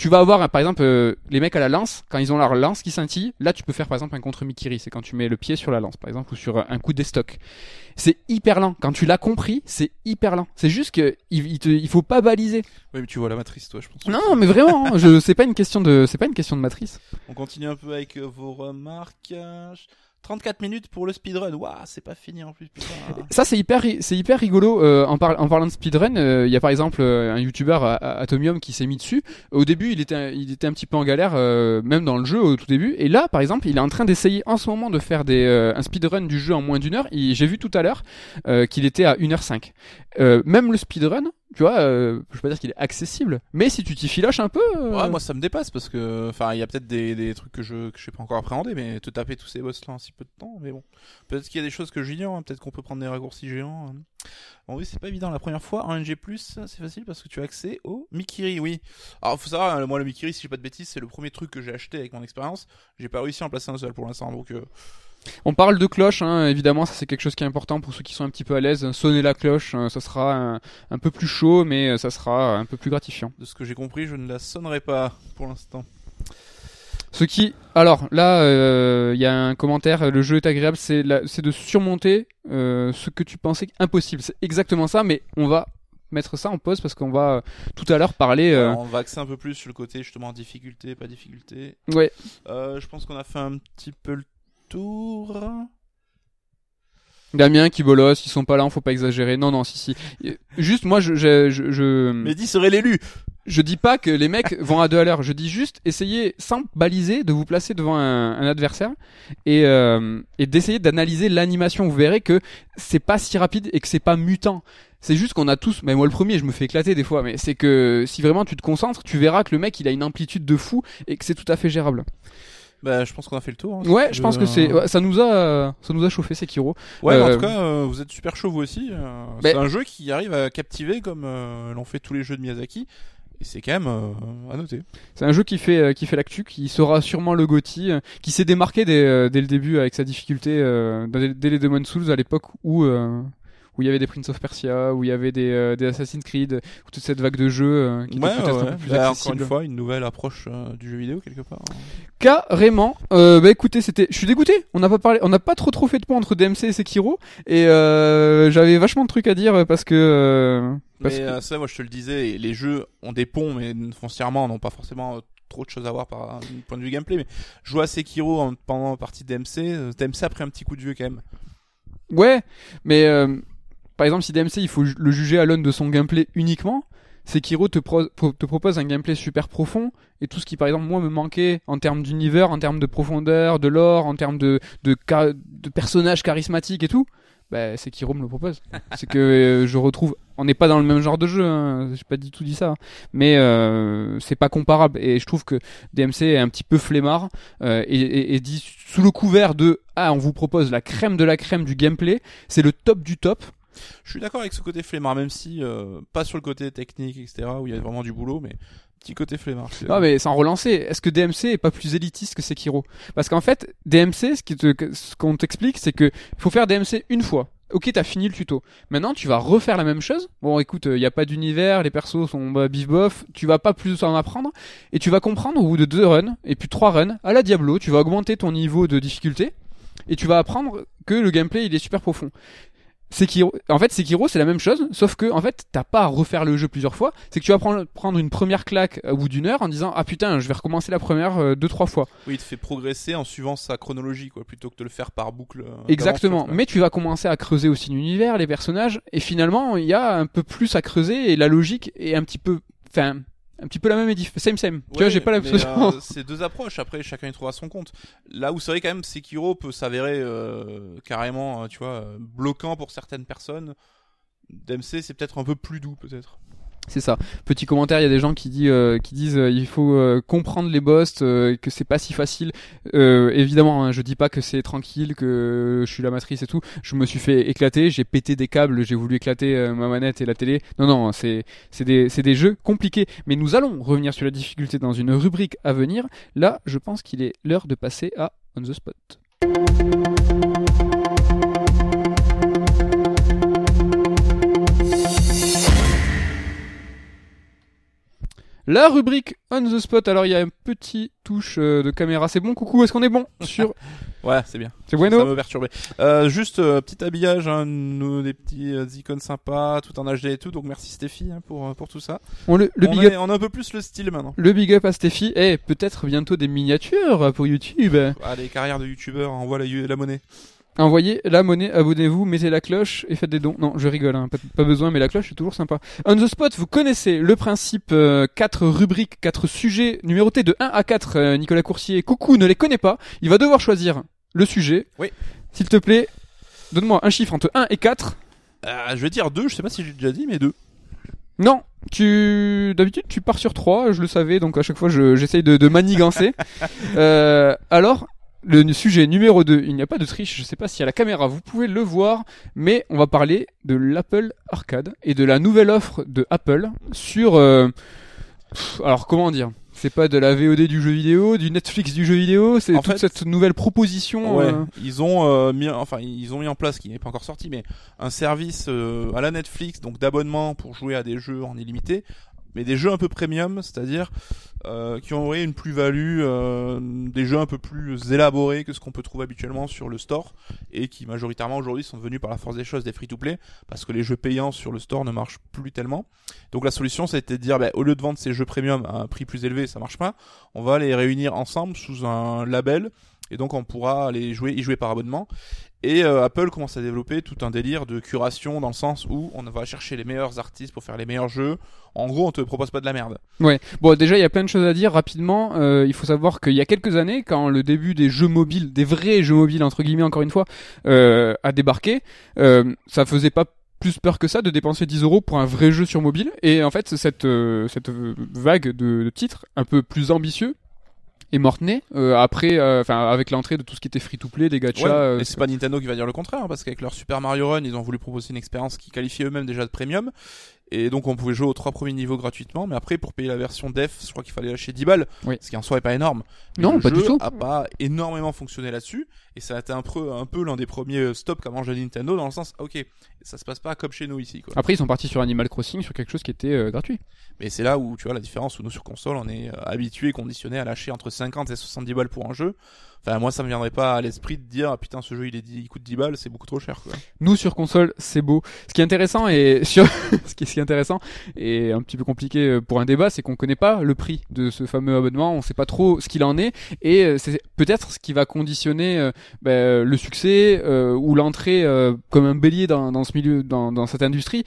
tu vas avoir, par exemple, euh, les mecs à la lance, quand ils ont leur lance qui scintille, là tu peux faire par exemple un contre Mikiri, c'est quand tu mets le pied sur la lance, par exemple, ou sur un coup des stocks. C'est hyper lent. Quand tu l'as compris, c'est hyper lent. C'est juste que il, il te, il faut pas baliser. Oui, mais tu vois la matrice, toi, je pense. Non, non, mais vraiment, hein, je, c'est pas une question de, c'est pas une question de matrice. On continue un peu avec euh, vos remarques. 34 minutes pour le speedrun. Waouh, c'est pas fini en plus. Ça c'est hyper, c'est hyper rigolo. euh, en, en parlant de speedrun, euh, il y a par exemple euh, un YouTuber Atomium qui s'est mis dessus. Au début, il était, il était un petit peu en galère, même dans le jeu au tout début. Et là, par exemple, il est en train d'essayer en ce moment de faire des, un speedrun du jeu en moins d'une heure. J'ai vu tout à l'heure qu'il était à 1h05. Euh, même le speedrun, tu vois, euh, je vais pas dire qu'il est accessible, mais si tu t'y filoches un peu, euh, Ouais, moi ça me dépasse parce que, enfin, il y a peut-être des, trucs que je que sais pas encore appréhender, mais te taper tous ces boss là en si peu de temps, mais bon, peut-être qu'il y a des choses que j'ignore, hein, peut-être qu'on peut prendre des raccourcis géants. hein. Bon, oui, c'est pas évident. La première fois en NG+, c'est facile parce que tu as accès au Mikiri, oui. Alors, faut savoir, hein, moi le Mikiri, si j'ai pas de bêtises, c'est le premier truc que j'ai acheté avec mon expérience. J'ai pas réussi à en placer un seul pour l'instant, donc. euh, On parle de cloche, hein, évidemment, ça c'est quelque chose qui est important pour ceux qui sont un petit peu à l'aise. Sonner la cloche, euh, ça sera un, un peu plus chaud, mais euh, ça sera un peu plus gratifiant. de ce que j'ai compris, je ne la sonnerai pas pour l'instant. Ce qui, alors là, euh, il y a un commentaire. Le jeu est agréable, c'est de surmonter euh, ce que tu pensais impossible. C'est exactement ça, mais on va mettre ça en pause parce qu'on va euh, tout à l'heure parler. euh, Alors, on va axer un peu plus sur le côté justement difficulté, pas difficulté. ouais, Euh, je pense qu'on a fait un petit peu le tour. Damien qui bolosse, ils sont pas là, faut pas exagérer. Non, non, si, si. Juste, moi, je, je, je, je- Mehdi serait l'élu. Je dis pas que les mecs vont à deux à l'heure. Je dis juste essayez sans baliser de vous placer devant un, un adversaire et, euh, et d'essayer d'analyser l'animation. Vous verrez que c'est pas si rapide et que c'est pas mutant. C'est juste qu'on a tous, mais moi le premier, je me fais éclater des fois, mais c'est que si vraiment tu te concentres, tu verras que le mec il a une amplitude de fou et que c'est tout à fait gérable. Bah, je pense qu'on a fait le tour. hein. Ouais, je pense que c'est, ouais, ça nous a, ça nous a chauffé Sekiro. Ouais, en Euh, tout cas, euh, vous êtes super chaud vous aussi. euh, C'est un jeu qui arrive à captiver comme l'ont fait tous les jeux de Miyazaki. Et c'est quand même euh, à noter. C'est un jeu qui fait, qui fait l'actu, qui sera sûrement le euh, qui s'est démarqué dès, dès le début avec sa difficulté, euh, dès, dès les Demon's Souls à l'époque où, euh, où il y avait des Prince of Persia, où il y avait des, euh, des Assassin's Creed, où toute cette vague de jeux euh, qui Ouais, était peut-être ouais, un peu plus Bah, encore accessible. une fois, une nouvelle approche euh, du jeu vidéo quelque part. Carrément. Euh, bah écoutez, c'était, je suis dégoûté. On n'a pas parlé, on n'a pas trop trop fait de points entre DMC et Sekiro, et j'avais vachement de trucs à dire parce que. parce mais que- ça, moi, je te le disais, les jeux ont des ponts, mais foncièrement, n'ont pas forcément trop de choses à voir par un point de vue gameplay. Mais jouer à Sekiro en, pendant la partie DMC, DMC a pris un petit coup de vieux quand même. Ouais, mais euh, par exemple, si DMC il faut le juger à l'aune de son gameplay uniquement, Sekiro te, pro- te propose un gameplay super profond et tout ce qui par exemple moi me manquait en termes d'univers, en termes de profondeur, de lore, en termes de de, cha- de personnages charismatiques et tout, bah Sekiro me le propose. *laughs* C'est que euh, je retrouve, on n'est pas dans le même genre de jeu, hein, j'ai pas du tout dit ça, mais euh, c'est pas comparable et je trouve que DMC est un petit peu flemmard euh, et, et- et dit sous le couvert de ah on vous propose la crème de la crème du gameplay, c'est le top du top. Je suis d'accord avec ce côté flemmard, même si euh, pas sur le côté technique, etc., où il y a vraiment du boulot, mais petit côté flemmard. Non mais sans relancer, est-ce que DMC est pas plus élitiste que Sekiro? Parce qu'en fait, DMC, ce qu'on t'explique, c'est que faut faire DMC une fois. Ok, t'as fini le tuto. Maintenant, tu vas refaire la même chose. Bon, écoute, il y a pas d'univers, les persos sont bah, bif. Tu vas pas plus en apprendre et tu vas comprendre au bout de deux runs et puis trois runs à la Diablo. Tu vas augmenter ton niveau de difficulté et tu vas apprendre que le gameplay il est super profond. Sekiro, en fait, Sekiro, c'est la même chose, sauf que, en fait, t'as pas à refaire le jeu plusieurs fois. C'est que tu vas prendre, prendre une première claque au bout d'une heure en disant, ah putain, je vais recommencer la première euh, deux, trois fois. Oui, il te fait progresser en suivant sa chronologie, quoi, plutôt que de le faire par boucle. euh, Exactement. Mais tu vas commencer à creuser aussi l'univers, les personnages, et finalement, il y a un peu plus à creuser et la logique est un petit peu, enfin, un petit peu la même diff- same same. tu vois, j'ai pas l'impression. euh, c'est deux approches. Après, chacun y trouvera son compte. Là où c'est vrai quand même, Sekiro peut s'avérer euh, carrément, euh, tu vois, euh, bloquant pour certaines personnes. DMC, c'est peut-être un peu plus doux, peut-être. C'est ça. Petit commentaire, il y a des gens qui, euh, disent euh, il faut euh, comprendre les boss, euh, que c'est pas si facile. Évidemment, hein, je dis pas que c'est tranquille, que je suis la matrice et tout. Je me suis fait éclater, j'ai pété des câbles, j'ai voulu éclater ma manette et la télé. Non, non, c'est des jeux compliqués. Mais nous allons revenir sur la difficulté dans une rubrique à venir. Là, je pense qu'il est l'heure de passer à On the Spot. La rubrique On the Spot. Alors, il y a un petit touche euh, de caméra. C'est bon, coucou, est-ce qu'on est bon sur... *laughs* Ouais, c'est bien. C'est Ça bueno me perturbait. Euh, juste euh, petit habillage, hein, nous, des petits euh, icônes sympas, tout en HD et tout. Donc merci Stéphie hein, pour euh, pour tout ça. on le, le on, big est- up. on a un peu plus le style maintenant. Le big up à Steffi. Et peut-être bientôt des miniatures pour YouTube. Ah, les carrières de youtubeurs envoient la, la monnaie. Envoyez la monnaie, abonnez-vous, mettez la cloche et faites des dons. Non, je rigole, hein, pas, pas besoin, mais la cloche c'est toujours sympa. On the spot, vous connaissez le principe, euh, quatre rubriques, quatre sujets numérotés de 1 à 4. Euh, Nicolas Coursier, coucou, ne les connaît pas. Il va devoir choisir le sujet. Oui. S'il te plaît, donne-moi un chiffre entre 1 et 4. Euh, je vais dire deux, je sais pas si j'ai déjà dit, mais deux. Non, tu d'habitude tu pars sur 3, je le savais, donc à chaque fois je- j'essaye de, de manigancer. *laughs* euh, alors, le sujet numéro 2, il n'y a pas de triche, je sais pas si à la caméra vous pouvez le voir, mais on va parler de l'Apple Arcade et de la nouvelle offre de Apple sur... euh, pff, alors comment dire c'est pas de la VOD du jeu vidéo, du Netflix du jeu vidéo, c'est toute fait- cette nouvelle proposition. Ouais, euh, ils ont euh, mis, enfin ils ont mis en place, qui n'est pas encore sorti, mais un service euh, à la Netflix, donc d'abonnement pour jouer à des jeux en illimité, mais des jeux un peu premium, c'est-à-dire euh, qui ont une plus-value, euh, des jeux un peu plus élaborés que ce qu'on peut trouver habituellement sur le store, et qui majoritairement aujourd'hui sont devenus par la force des choses des free-to-play, parce que les jeux payants sur le store ne marchent plus tellement. Donc la solution, c'était de dire, bah, au lieu de vendre ces jeux premium à un prix plus élevé, ça marche pas, on va les réunir ensemble sous un label et donc on pourra les jouer, y jouer par abonnement. Et euh, Apple commence à développer tout un délire de curation dans le sens où on va chercher les meilleurs artistes pour faire les meilleurs jeux. En gros, on te propose pas de la merde. Ouais. Bon, déjà, il y a plein de choses à dire rapidement. Euh, il faut savoir qu'il y a quelques années, quand le début des jeux mobiles, des vrais jeux mobiles entre guillemets, encore une fois, euh, a débarqué, euh, ça faisait pas plus peur que ça de dépenser 10 euros pour un vrai jeu sur mobile. Et en fait, cette euh, cette euh, vague de titres un peu plus ambitieux est morte née euh, après, euh, enfin avec l'entrée de tout ce qui était free to play, des gachas. Ouais, euh, et c'est pas Nintendo qui va dire le contraire, hein, parce qu'avec leur Super Mario Run, ils ont voulu proposer une expérience qui qualifiait eux-mêmes déjà de premium. Et donc on pouvait jouer aux trois premiers niveaux gratuitement, mais après pour payer la version def, je crois qu'il fallait lâcher 10 balles, Oui. ce qui en soi est pas énorme. Mais Non, le pas du tout. a pas énormément fonctionné là-dessus, et ça a été un peu, un peu l'un des premiers stops qu'a mangé Nintendo dans le sens, ok, ça se passe pas comme chez nous ici, quoi. Après, ils sont partis sur Animal Crossing, sur quelque chose qui était euh, gratuit. Mais c'est là où tu vois la différence où nous sur console on est euh, habitué, conditionné à lâcher entre 50 et 70 balles pour un jeu. Enfin moi ça me viendrait pas à l'esprit de dire ah, putain ce jeu il est il coûte 10 balles, c'est beaucoup trop cher quoi. Nous sur console, c'est beau. Ce qui est intéressant et *laughs* sur ce qui est, intéressant et un petit peu compliqué euh, pour un débat, c'est qu'on connaît pas le prix de ce fameux abonnement, on sait pas trop ce qu'il en est et euh, c'est peut-être ce qui va conditionner euh, ben, le succès euh, ou l'entrée euh, comme un bélier dans, dans ce milieu, dans, dans cette industrie.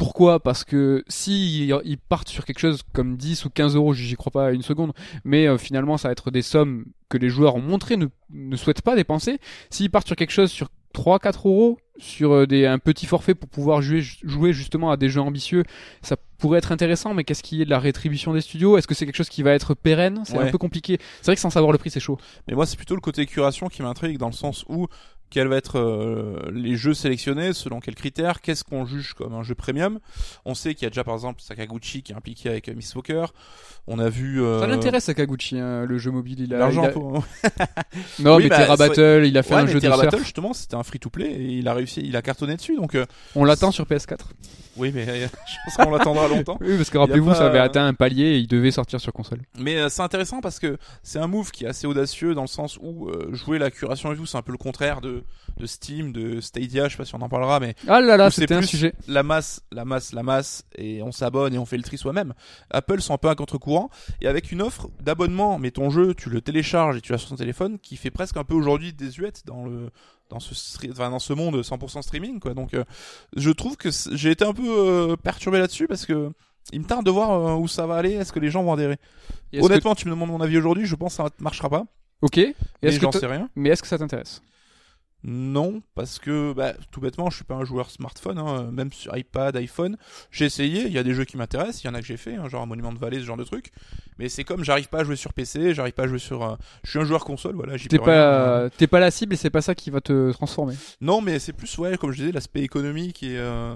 Pourquoi? Parce que si ils partent sur quelque chose comme 10 ou 15 euros, j'y crois pas une seconde, mais euh, finalement ça va être des sommes que les joueurs ont montré ne, ne souhaitent pas dépenser. S'ils partent sur quelque chose sur 3-4 euros, sur euh, des, un petit forfait pour pouvoir jouer, jouer justement à des jeux ambitieux, ça pourrait être intéressant, mais qu'est-ce qui est de la rétribution des studios? Est-ce que c'est quelque chose qui va être pérenne? C'est Ouais. un peu compliqué. C'est vrai que sans savoir le prix, c'est chaud. Mais moi c'est plutôt le côté curation qui m'intrigue dans le sens où quels va être euh, les jeux sélectionnés, selon quels critères, qu'est-ce qu'on juge comme un jeu premium. On sait qu'il y a déjà par exemple Sakaguchi qui est impliqué avec euh, Miss Poker. On a vu euh, Ça l'intéresse Sakaguchi, hein, le jeu mobile. Il a, l'argent a- pour- *laughs* Non, Oui, mais bah, Terra Battle, il a fait Ouais, un mais jeu de Terra surf. Battle justement c'était un free to play et il a réussi, il a cartonné dessus donc euh, On l'attend sur PS4. oui mais *laughs* je pense qu'on l'attendra *laughs* longtemps. Oui, parce que rappelez-vous, pas- ça avait atteint un palier et il devait sortir sur console. Mais c'est intéressant parce que c'est un move qui est assez audacieux dans le sens où jouer la curation et tout, c'est un peu le contraire de, de Steam, de Stadia, je sais pas si on en parlera, mais Ah là là, c'était un sujet. la masse, la masse, la masse, et on s'abonne et on fait le tri soi-même. Apple sont un peu à contre-courant, et avec une offre d'abonnement, mais ton jeu, tu le télécharges et tu l'as sur ton téléphone, qui fait presque un peu aujourd'hui désuète dans le dans ce stre- enfin, dans ce monde 100% streaming quoi. Donc euh, je trouve que j'ai été un peu euh, perturbé là-dessus parce que il me tarde de voir euh, où ça va aller, est-ce que les gens vont adhérer? Que- Honnêtement, tu me demandes mon avis aujourd'hui, je pense que ça ne marchera pas. Ok. Et Mais est-ce que j'en sais rien. Mais est-ce que ça t'intéresse? Non, parce que bah, tout bêtement, je suis pas un joueur smartphone, hein, même sur iPad, iPhone. J'ai essayé, il y a des jeux qui m'intéressent, il y en a que j'ai fait, hein, genre Monument de Vallée, ce genre de truc. Mais c'est comme j'arrive pas à jouer sur PC, j'arrive pas à jouer sur. euh, Je suis un joueur console, voilà. T'es rien. pas, t'es pas la cible et c'est pas ça qui va te transformer. Non, mais c'est plus ouais, comme je disais, l'aspect économique et euh,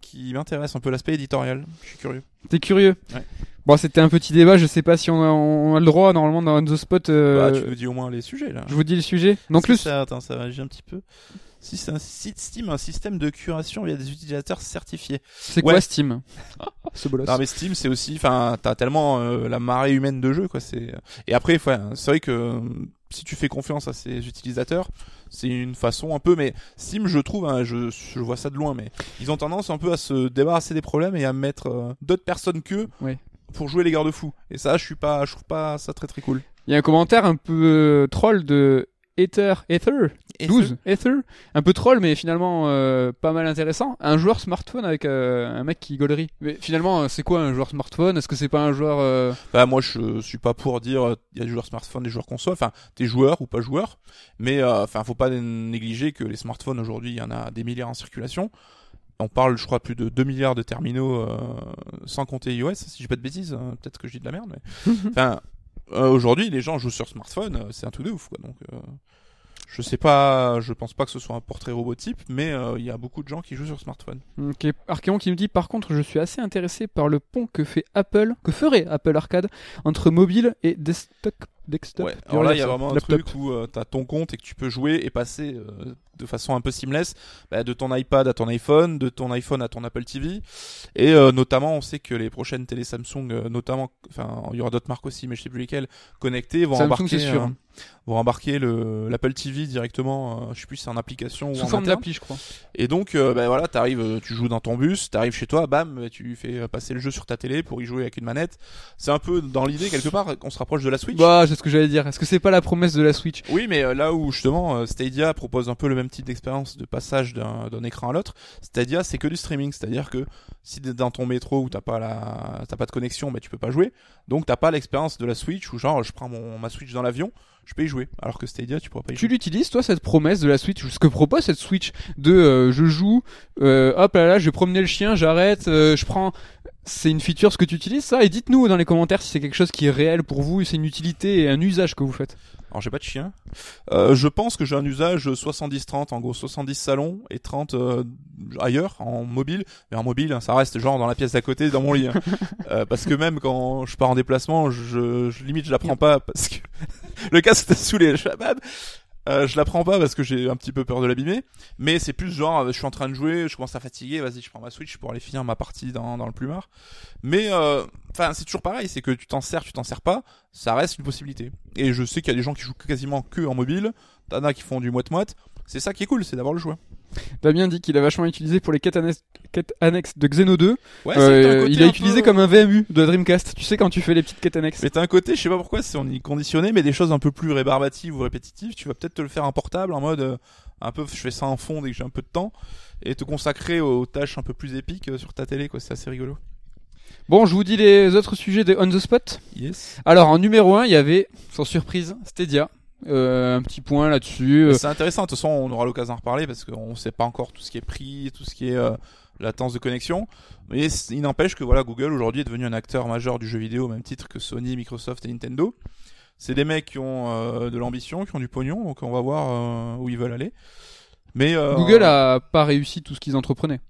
qui m'intéresse un peu l'aspect éditorial. Je suis curieux. T'es curieux Ouais. Bon, c'était un petit débat. Je sais pas si on a, on a le droit normalement dans On the Spot. euh, Bah, tu nous dis au moins les sujets là. Je vous dis le sujet. Donc Si le ça, attends, ça réagit un petit peu. Si c'est un site Steam, un système de curation via des utilisateurs certifiés. c'est quoi. Steam? *laughs* Ce bolos. Non mais Steam c'est aussi, enfin t'as tellement euh, la marée humaine de jeux quoi. C'est et après ouais, c'est vrai que euh, si tu fais confiance à ces utilisateurs, c'est une façon un peu. Mais Steam je trouve, hein, je, je vois ça de loin, mais ils ont tendance un peu à se débarrasser des problèmes et à mettre euh, d'autres personnes qu'eux Ouais. Pour jouer les garde-fous. Et ça je suis pas, je trouve pas ça très très cool. Il y a un commentaire un peu euh, troll de Ether, Ether, Et 12, Ether, un peu troll mais finalement euh, pas mal intéressant. Un joueur smartphone avec euh, un mec qui gaulerie. Mais finalement, c'est quoi un joueur smartphone? Est-ce que c'est pas un joueur euh, Bah moi je suis pas pour dire il y a des joueurs smartphones, des joueurs console, enfin t'es joueur ou pas joueur, mais euh, enfin faut pas négliger que les smartphones aujourd'hui il y en a des milliards en circulation. On parle je crois plus de 2 milliards de terminaux euh, sans compter iOS, si je dis pas de bêtises, hein, peut-être que je dis de la merde, mais *laughs* enfin euh, aujourd'hui les gens jouent sur smartphone, euh, c'est un truc de ouf quoi. Donc je sais pas, je pense pas que ce soit un portrait robotype, mais euh, il y a beaucoup de gens qui jouent sur smartphone. Ok, qui me dit par contre je suis assez intéressé par le pont que fait Apple, que ferait Apple Arcade entre mobile et desktop. Desktop Ouais, alors là, il y a vraiment un laptop. truc où tu t'as ton compte et que tu peux jouer et passer euh, de façon un peu seamless bah, de ton iPad à ton iPhone, de ton iPhone à ton Apple TV. Et euh, notamment, on sait que les prochaines télé Samsung, euh, notamment, enfin, il y aura d'autres marques aussi, mais je sais plus lesquelles, connectées, vont Samsung, embarquer, c'est sûr. euh, vont embarquer le l'Apple TV directement. euh, je sais plus si c'est en application ou Sous en forme d'appli, je crois. Et donc, euh, bah, voilà, t'arrives, euh, tu joues dans ton bus, t'arrives chez toi, bam, tu fais euh, passer le jeu sur ta télé pour y jouer avec une manette. C'est un peu dans l'idée quelque part, on se rapproche de la Switch. Bah, ce que j'allais dire. Est-ce que c'est pas la promesse de la Switch? Oui, mais euh, là où justement euh, Stadia propose un peu le même type d'expérience de passage d'un d'un écran à l'autre, Stadia c'est que du streaming, c'est-à-dire que si t'es dans ton métro où t'as pas la t'as pas de connexion, bah tu peux pas jouer. Donc t'as pas l'expérience de la Switch où genre je prends mon ma Switch dans l'avion, je peux y jouer. Alors que Stadia tu pourras pas y Tu jouer. l'utilises, toi, cette promesse de la Switch? Ce que propose cette Switch de euh, je joue, euh, hop là là, je vais promener le chien, j'arrête, euh, je prends. C'est une feature ce que tu utilises ça? Et dites-nous dans les commentaires si c'est quelque chose qui est réel pour vous, c'est une utilité et un usage que vous faites. Alors j'ai pas de chien. Euh, je pense que j'ai un usage 70-30, en gros 70 salon et 30 euh, ailleurs en mobile. Mais en mobile, hein, ça reste genre dans la pièce d'à côté, dans mon lit. hein. *laughs* Euh, parce que même quand je pars en déplacement, je, je limite je la prends pas parce que *laughs* le casque t'a saoulé. Bam euh, je la prends pas parce que j'ai un petit peu peur de l'abîmer, mais c'est plus genre euh, je suis en train de jouer, je commence à fatiguer, vas-y je prends ma Switch pour aller finir ma partie dans, dans le plumard. Mais euh, enfin c'est toujours pareil, c'est que tu t'en sers, tu t'en sers pas, ça reste une possibilité. Et je sais qu'il y a des gens qui jouent quasiment que en mobile, t'en as qui font du moite-moite. C'est ça qui est cool, c'est d'avoir le choix. Damien dit qu'il a vachement utilisé pour les quêtes annexes, quêtes annexes de Xeno 2. Ouais, Euh, c'est que t'as un côté il a utilisé peu- comme un VMU de Dreamcast. Tu sais quand tu fais les petites quêtes annexes. Mais t'as un côté, je sais pas pourquoi, c'est on y est conditionné, mais des choses un peu plus rébarbatives ou répétitives, tu vas peut-être te le faire en portable, en mode euh, un peu, je fais ça en fond dès que j'ai un peu de temps, et te consacrer aux tâches un peu plus épiques euh, sur ta télé, quoi. C'est assez rigolo. Bon, je vous dis les autres sujets de On the Spot. Yes. Alors en numéro 1, il y avait, sans surprise, Stadia. Euh, un petit point là-dessus. Euh, C'est intéressant. De toute façon, on aura l'occasion d'en reparler parce qu'on sait pas encore tout ce qui est prix, tout ce qui est euh, latence de connexion. Mais il n'empêche que voilà, Google aujourd'hui est devenu un acteur majeur du jeu vidéo au même titre que Sony, Microsoft et Nintendo. C'est des mecs qui ont euh, de l'ambition, qui ont du pognon, donc on va voir où ils veulent aller. Mais Google a pas réussi tout ce qu'ils entreprenaient.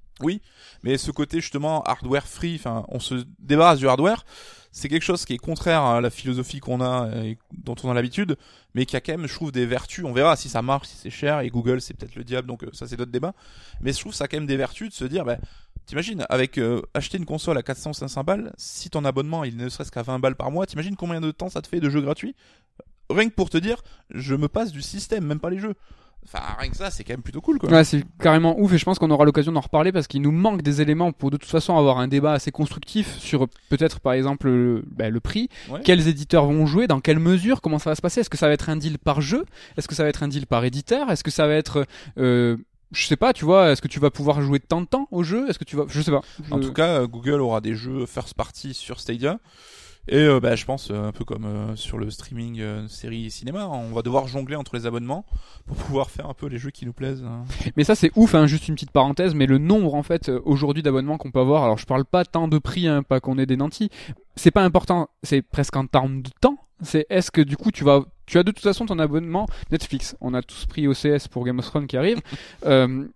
Mais ce côté justement hardware free, enfin, on se débarrasse du hardware, c'est quelque chose qui est contraire à la philosophie qu'on a et dont on a l'habitude, mais qui a quand même, je trouve, des vertus. On verra si ça marche, si c'est cher. Et Google, c'est peut-être le diable, donc euh, ça c'est d'autres débats. Mais je trouve ça a quand même des vertus de se dire, bah, t'imagines, avec euh, acheter une console à 400-500 balles, si ton abonnement il ne serait-ce qu'à 20 balles par mois, t'imagines combien de temps ça te fait de jeux gratuits? Rien que pour te dire, je me passe du système, même pas les jeux. Enfin, rien que ça, c'est quand même plutôt cool, quoi. Ouais, c'est carrément ouf et je pense qu'on aura l'occasion d'en reparler parce qu'il nous manque des éléments pour de toute façon avoir un débat assez constructif sur peut-être par exemple le, bah, le prix, Ouais. quels éditeurs vont jouer, dans quelle mesure, comment ça va se passer, est-ce que ça va être un deal par jeu, est-ce que ça va être un deal par éditeur, est-ce que ça va être, euh, je sais pas, tu vois, est-ce que tu vas pouvoir jouer de temps au jeu, est-ce que tu vas, je sais pas. En tout cas, euh, Google aura des jeux first party sur Stadia. Et euh, bah, je pense euh, un peu comme euh, sur le streaming euh, série cinéma, on va devoir jongler entre les abonnements pour pouvoir faire un peu les jeux qui nous plaisent. hein. Mais ça c'est ouf, hein, juste une petite parenthèse, mais le nombre en fait euh, aujourd'hui d'abonnements qu'on peut avoir, alors je parle pas tant de prix, hein, pas qu'on ait des nantis, c'est pas important, c'est presque en termes de temps. C'est est-ce que du coup tu vas, tu as de toute façon ton abonnement Netflix. On a tous pris OCS pour Game of Thrones qui arrive. *laughs* euh,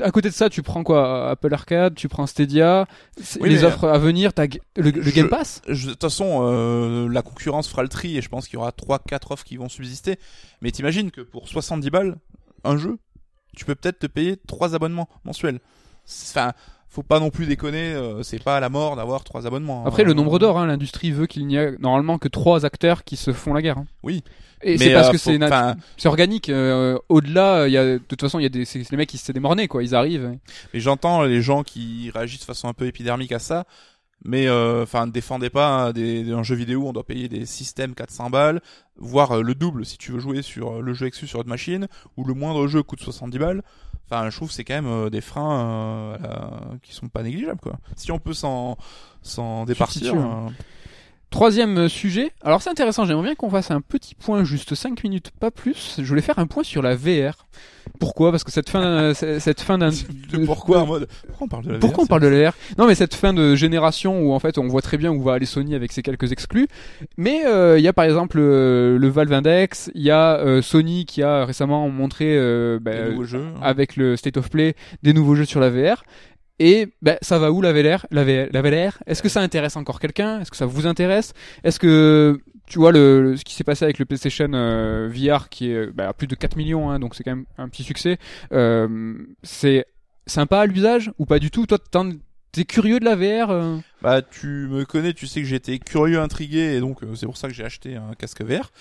à côté de ça, tu prends quoi Apple Arcade, tu prends Stadia, Oui, les offres à venir, t'as le, le Je- Game Pass. De toute façon, euh, la concurrence fera le tri et je pense qu'il y aura 3-4 offres qui vont subsister. Mais t'imagines que pour 70 balles, un jeu, tu peux peut-être te payer 3 abonnements mensuels. Enfin, faut pas non plus déconner, euh, c'est pas la mort d'avoir 3 abonnements. Après, hein. le nombre d'or, hein, l'industrie veut qu'il n'y a normalement que trois acteurs qui se font la guerre. hein. Oui. Et Mais, c'est parce euh, que faut- c'est nat- enfin, c'est organique. euh, Au-delà, il y a de toute façon, il y a des c'est les mecs qui c'est des quoi. Ils arrivent. Mais j'entends les gens qui réagissent de façon un peu épidermique à ça. Mais euh, enfin, ne défendez pas des, des- un jeu vidéo où on doit payer des systèmes 400 balles, voire euh, le double si tu veux jouer sur euh, le jeu exclu sur votre machine, ou le moindre jeu coûte 70 balles. Enfin, je trouve que c'est quand même euh, des freins euh, qui sont pas négligeables quoi. Si on peut s'en s'en départir. Troisième euh, sujet. Alors c'est intéressant. J'aimerais bien qu'on fasse un petit point, juste 5 minutes, pas plus. Je voulais faire un point sur la VR. Pourquoi? Parce que cette fin, euh, cette fin d'un. *laughs* pourquoi en mode Pourquoi on parle de la Pourquoi VR, on parle de la VR Non, mais cette fin de génération où en fait on voit très bien où va aller Sony avec ses quelques exclus. Mais euh, il y a par exemple euh, le Valve Index, il y a euh, Sony qui a récemment montré euh, bah, jeux. avec le State of Play des nouveaux jeux sur la VR. Et ben ça va où la VR La VR Est-ce que ça intéresse encore quelqu'un? Est-ce que ça vous intéresse? Est-ce que tu vois le, le- ce qui s'est passé avec le PlayStation euh, VR qui est bah, à plus de 4 millions, hein, donc c'est quand même un petit succès. Euh, c'est sympa à l'usage ou pas du tout? Toi, t'es curieux de la VR euh? Bah, tu me connais, tu sais que j'étais curieux, intrigué, et donc euh, c'est pour ça que j'ai acheté un casque VR,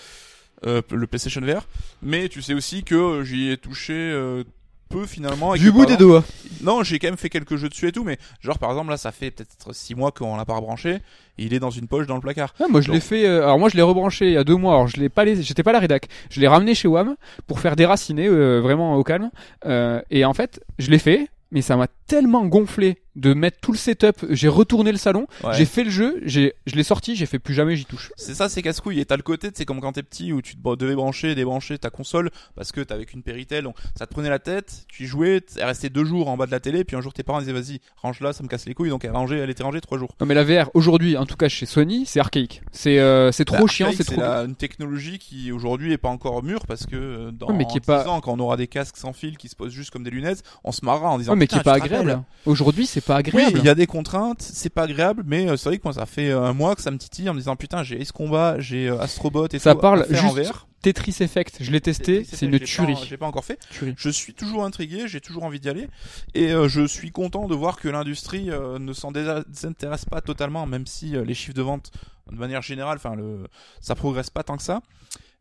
euh, le PlayStation VR. Mais tu sais aussi que euh, j'y ai touché euh, peu finalement. et Du bout des doigts. Non, j'ai quand même fait quelques jeux dessus et tout, mais genre par exemple là, ça fait peut-être 6 mois qu'on l'a pas rebranché, et il est dans une poche dans le placard. Ah, moi je l'ai fait. euh, alors moi je l'ai rebranché il y a deux mois. Alors je l'ai pas laissé. J'étais pas à la rédac. Je l'ai ramené chez Wam pour faire déraciner euh, vraiment au calme. Euh, et en fait je l'ai fait, mais ça m'a tellement gonflé de mettre tout le setup. J'ai retourné le salon. Ouais. J'ai fait le jeu. J'ai je l'ai sorti. J'ai fait plus jamais j'y touche. C'est ça, c'est casse-couille. Et t'as le côté, c'est comme quand t'es petit où tu devais brancher débrancher ta console parce que t'avais qu'une Péritel, donc ça te prenait la tête, tu y jouais, t'es resté deux jours en bas de la télé, puis un jour tes parents disaient vas-y, range-la, ça me casse les couilles, donc elle, rangeait, elle était rangée trois jours. Non mais la VR aujourd'hui, en tout cas chez Sony, c'est archaïque. C'est euh, c'est trop Bah, chiant. C'est trop. la- une technologie qui aujourd'hui est pas encore mûre parce que euh, dans Ouais, mais qui est 10 pas- ans, quand on aura des casques sans fil qui se posent juste comme des lunettes, on se marrera en disant Ouais, mais qui est pas agréable. Aujourd'hui c'est pas Oui, agréable. il y a des contraintes, c'est pas agréable, mais euh, c'est vrai que moi ça fait euh, un mois que ça me titille en me disant putain j'ai Ace Combat, j'ai euh, Astrobot et Ça tout parle à faire en juste- VR. Tetris Effect, je l'ai testé. C'est une j'ai pas- tuerie. J'ai pas encore fait. Tuerie. Je suis toujours intrigué, j'ai toujours envie d'y aller, et euh, je suis content de voir que l'industrie euh, ne s'en dés- désintéresse pas totalement, même si euh, les chiffres de vente, de manière générale, enfin le, ça progresse pas tant que ça.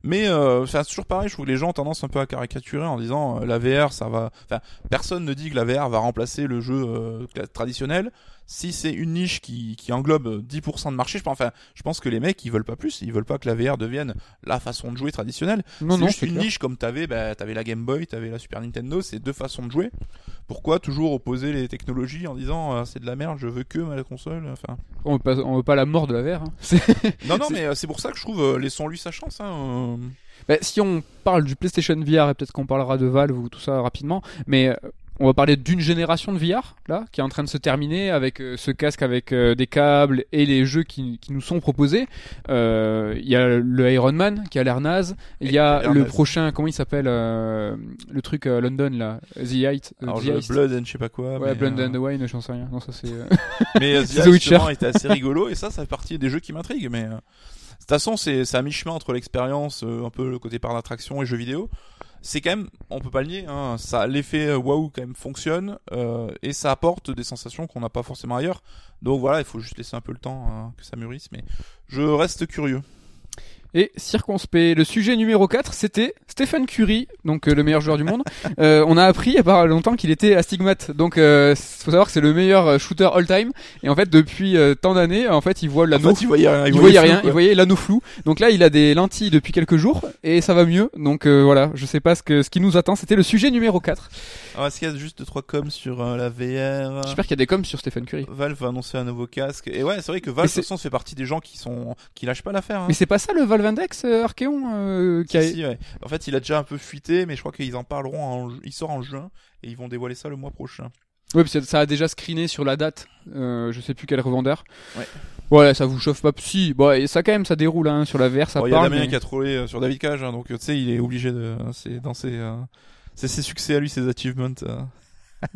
Mais euh, c'est toujours pareil, je trouve que les gens ont tendance un peu à caricaturer en disant euh, la VR, ça va. Enfin, personne ne dit que la VR va remplacer le jeu euh, traditionnel. Si c'est une niche qui, qui englobe euh, 10% de marché, je pense, enfin, je pense que les mecs ils veulent pas plus, ils veulent pas que la VR devienne la façon de jouer traditionnelle. Non C'est non, juste c'est une clair. niche comme t'avais, bah, t'avais la Game Boy, t'avais la Super Nintendo, c'est deux façons de jouer. Pourquoi toujours opposer les technologies en disant euh, c'est de la merde, je veux que ma console. Enfin, On veut pas, on veut pas la mort de la VR. hein. *laughs* Non non, mais euh, c'est pour ça que je trouve euh, laissons-lui sa chance. Hein, euh. Bah, si on parle du PlayStation VR, et peut-être qu'on parlera de Valve ou tout ça rapidement, mais euh, on va parler d'une génération de VR là qui est en train de se terminer avec euh, ce casque avec euh, des câbles et les jeux qui, qui nous sont proposés. Euh, Il y a le Iron Man qui a l'air naze. Il y a le naze. prochain, comment il s'appelle euh, Le truc London là, The Height. Alors, The Heist. Blood and je sais pas quoi. Ouais, mais, Blood and the Wine, j'en sais rien. Non, ça c'est. euh, *laughs* mais *laughs* The The Witcher. était assez rigolo et ça, ça fait partie des jeux qui m'intriguent. Mais de toute façon, c'est à mi-chemin entre l'expérience, euh, un peu le côté par d'attraction et jeux vidéo. C'est quand même, on peut pas le nier, hein, ça l'effet euh, waouh quand même fonctionne euh, et ça apporte des sensations qu'on n'a pas forcément ailleurs. Donc voilà, il faut juste laisser un peu le temps hein, que ça mûrisse. Mais je reste curieux. Et circonspect. Le sujet numéro 4, c'était Stephen Curry, donc euh, le meilleur joueur du monde. *laughs* Euh, on a appris il y a pas longtemps qu'il était astigmate. Donc euh, faut savoir que c'est le meilleur euh, shooter all-time. Et en fait, depuis euh, tant d'années, en fait, il voit En l'anneau. fait, il voyait rien. il voyait rien, flou, il voyait l'anneau flou. Donc là, il a des lentilles depuis quelques jours et ça va mieux. Donc euh, voilà, je sais pas ce que ce qui nous attend. C'était le sujet numéro 4. Alors, est-ce qu'il y a juste deux, trois coms sur euh, la VR J'espère qu'il y a des coms sur Stephen Curry. Valve va annoncer un nouveau casque. Et ouais, c'est vrai que Valve, de c'est- toute façon, fait partie des gens qui sont, qui lâchent pas l'affaire. Hein. Mais c'est pas ça le Valve Index euh, Archeon euh, qui a... Si, si, ouais. En fait, il a déjà un peu fuité, mais je crois qu'ils en parleront. En... Il sort en juin et ils vont dévoiler ça le mois prochain. Ouais, parce que ça a déjà screené sur la date. Euh, je sais plus quel revendeur. Ouais. Ouais, ça vous chauffe pas. Si, bon, et ça quand même, ça déroule hein, sur la VR, ça Bon, Il y a parle. Damien mais- qui a trollé euh, sur David Cage, hein, donc tu sais, il est obligé de. C'est dans ses, euh, c'est ses succès à lui, ses achievements. euh.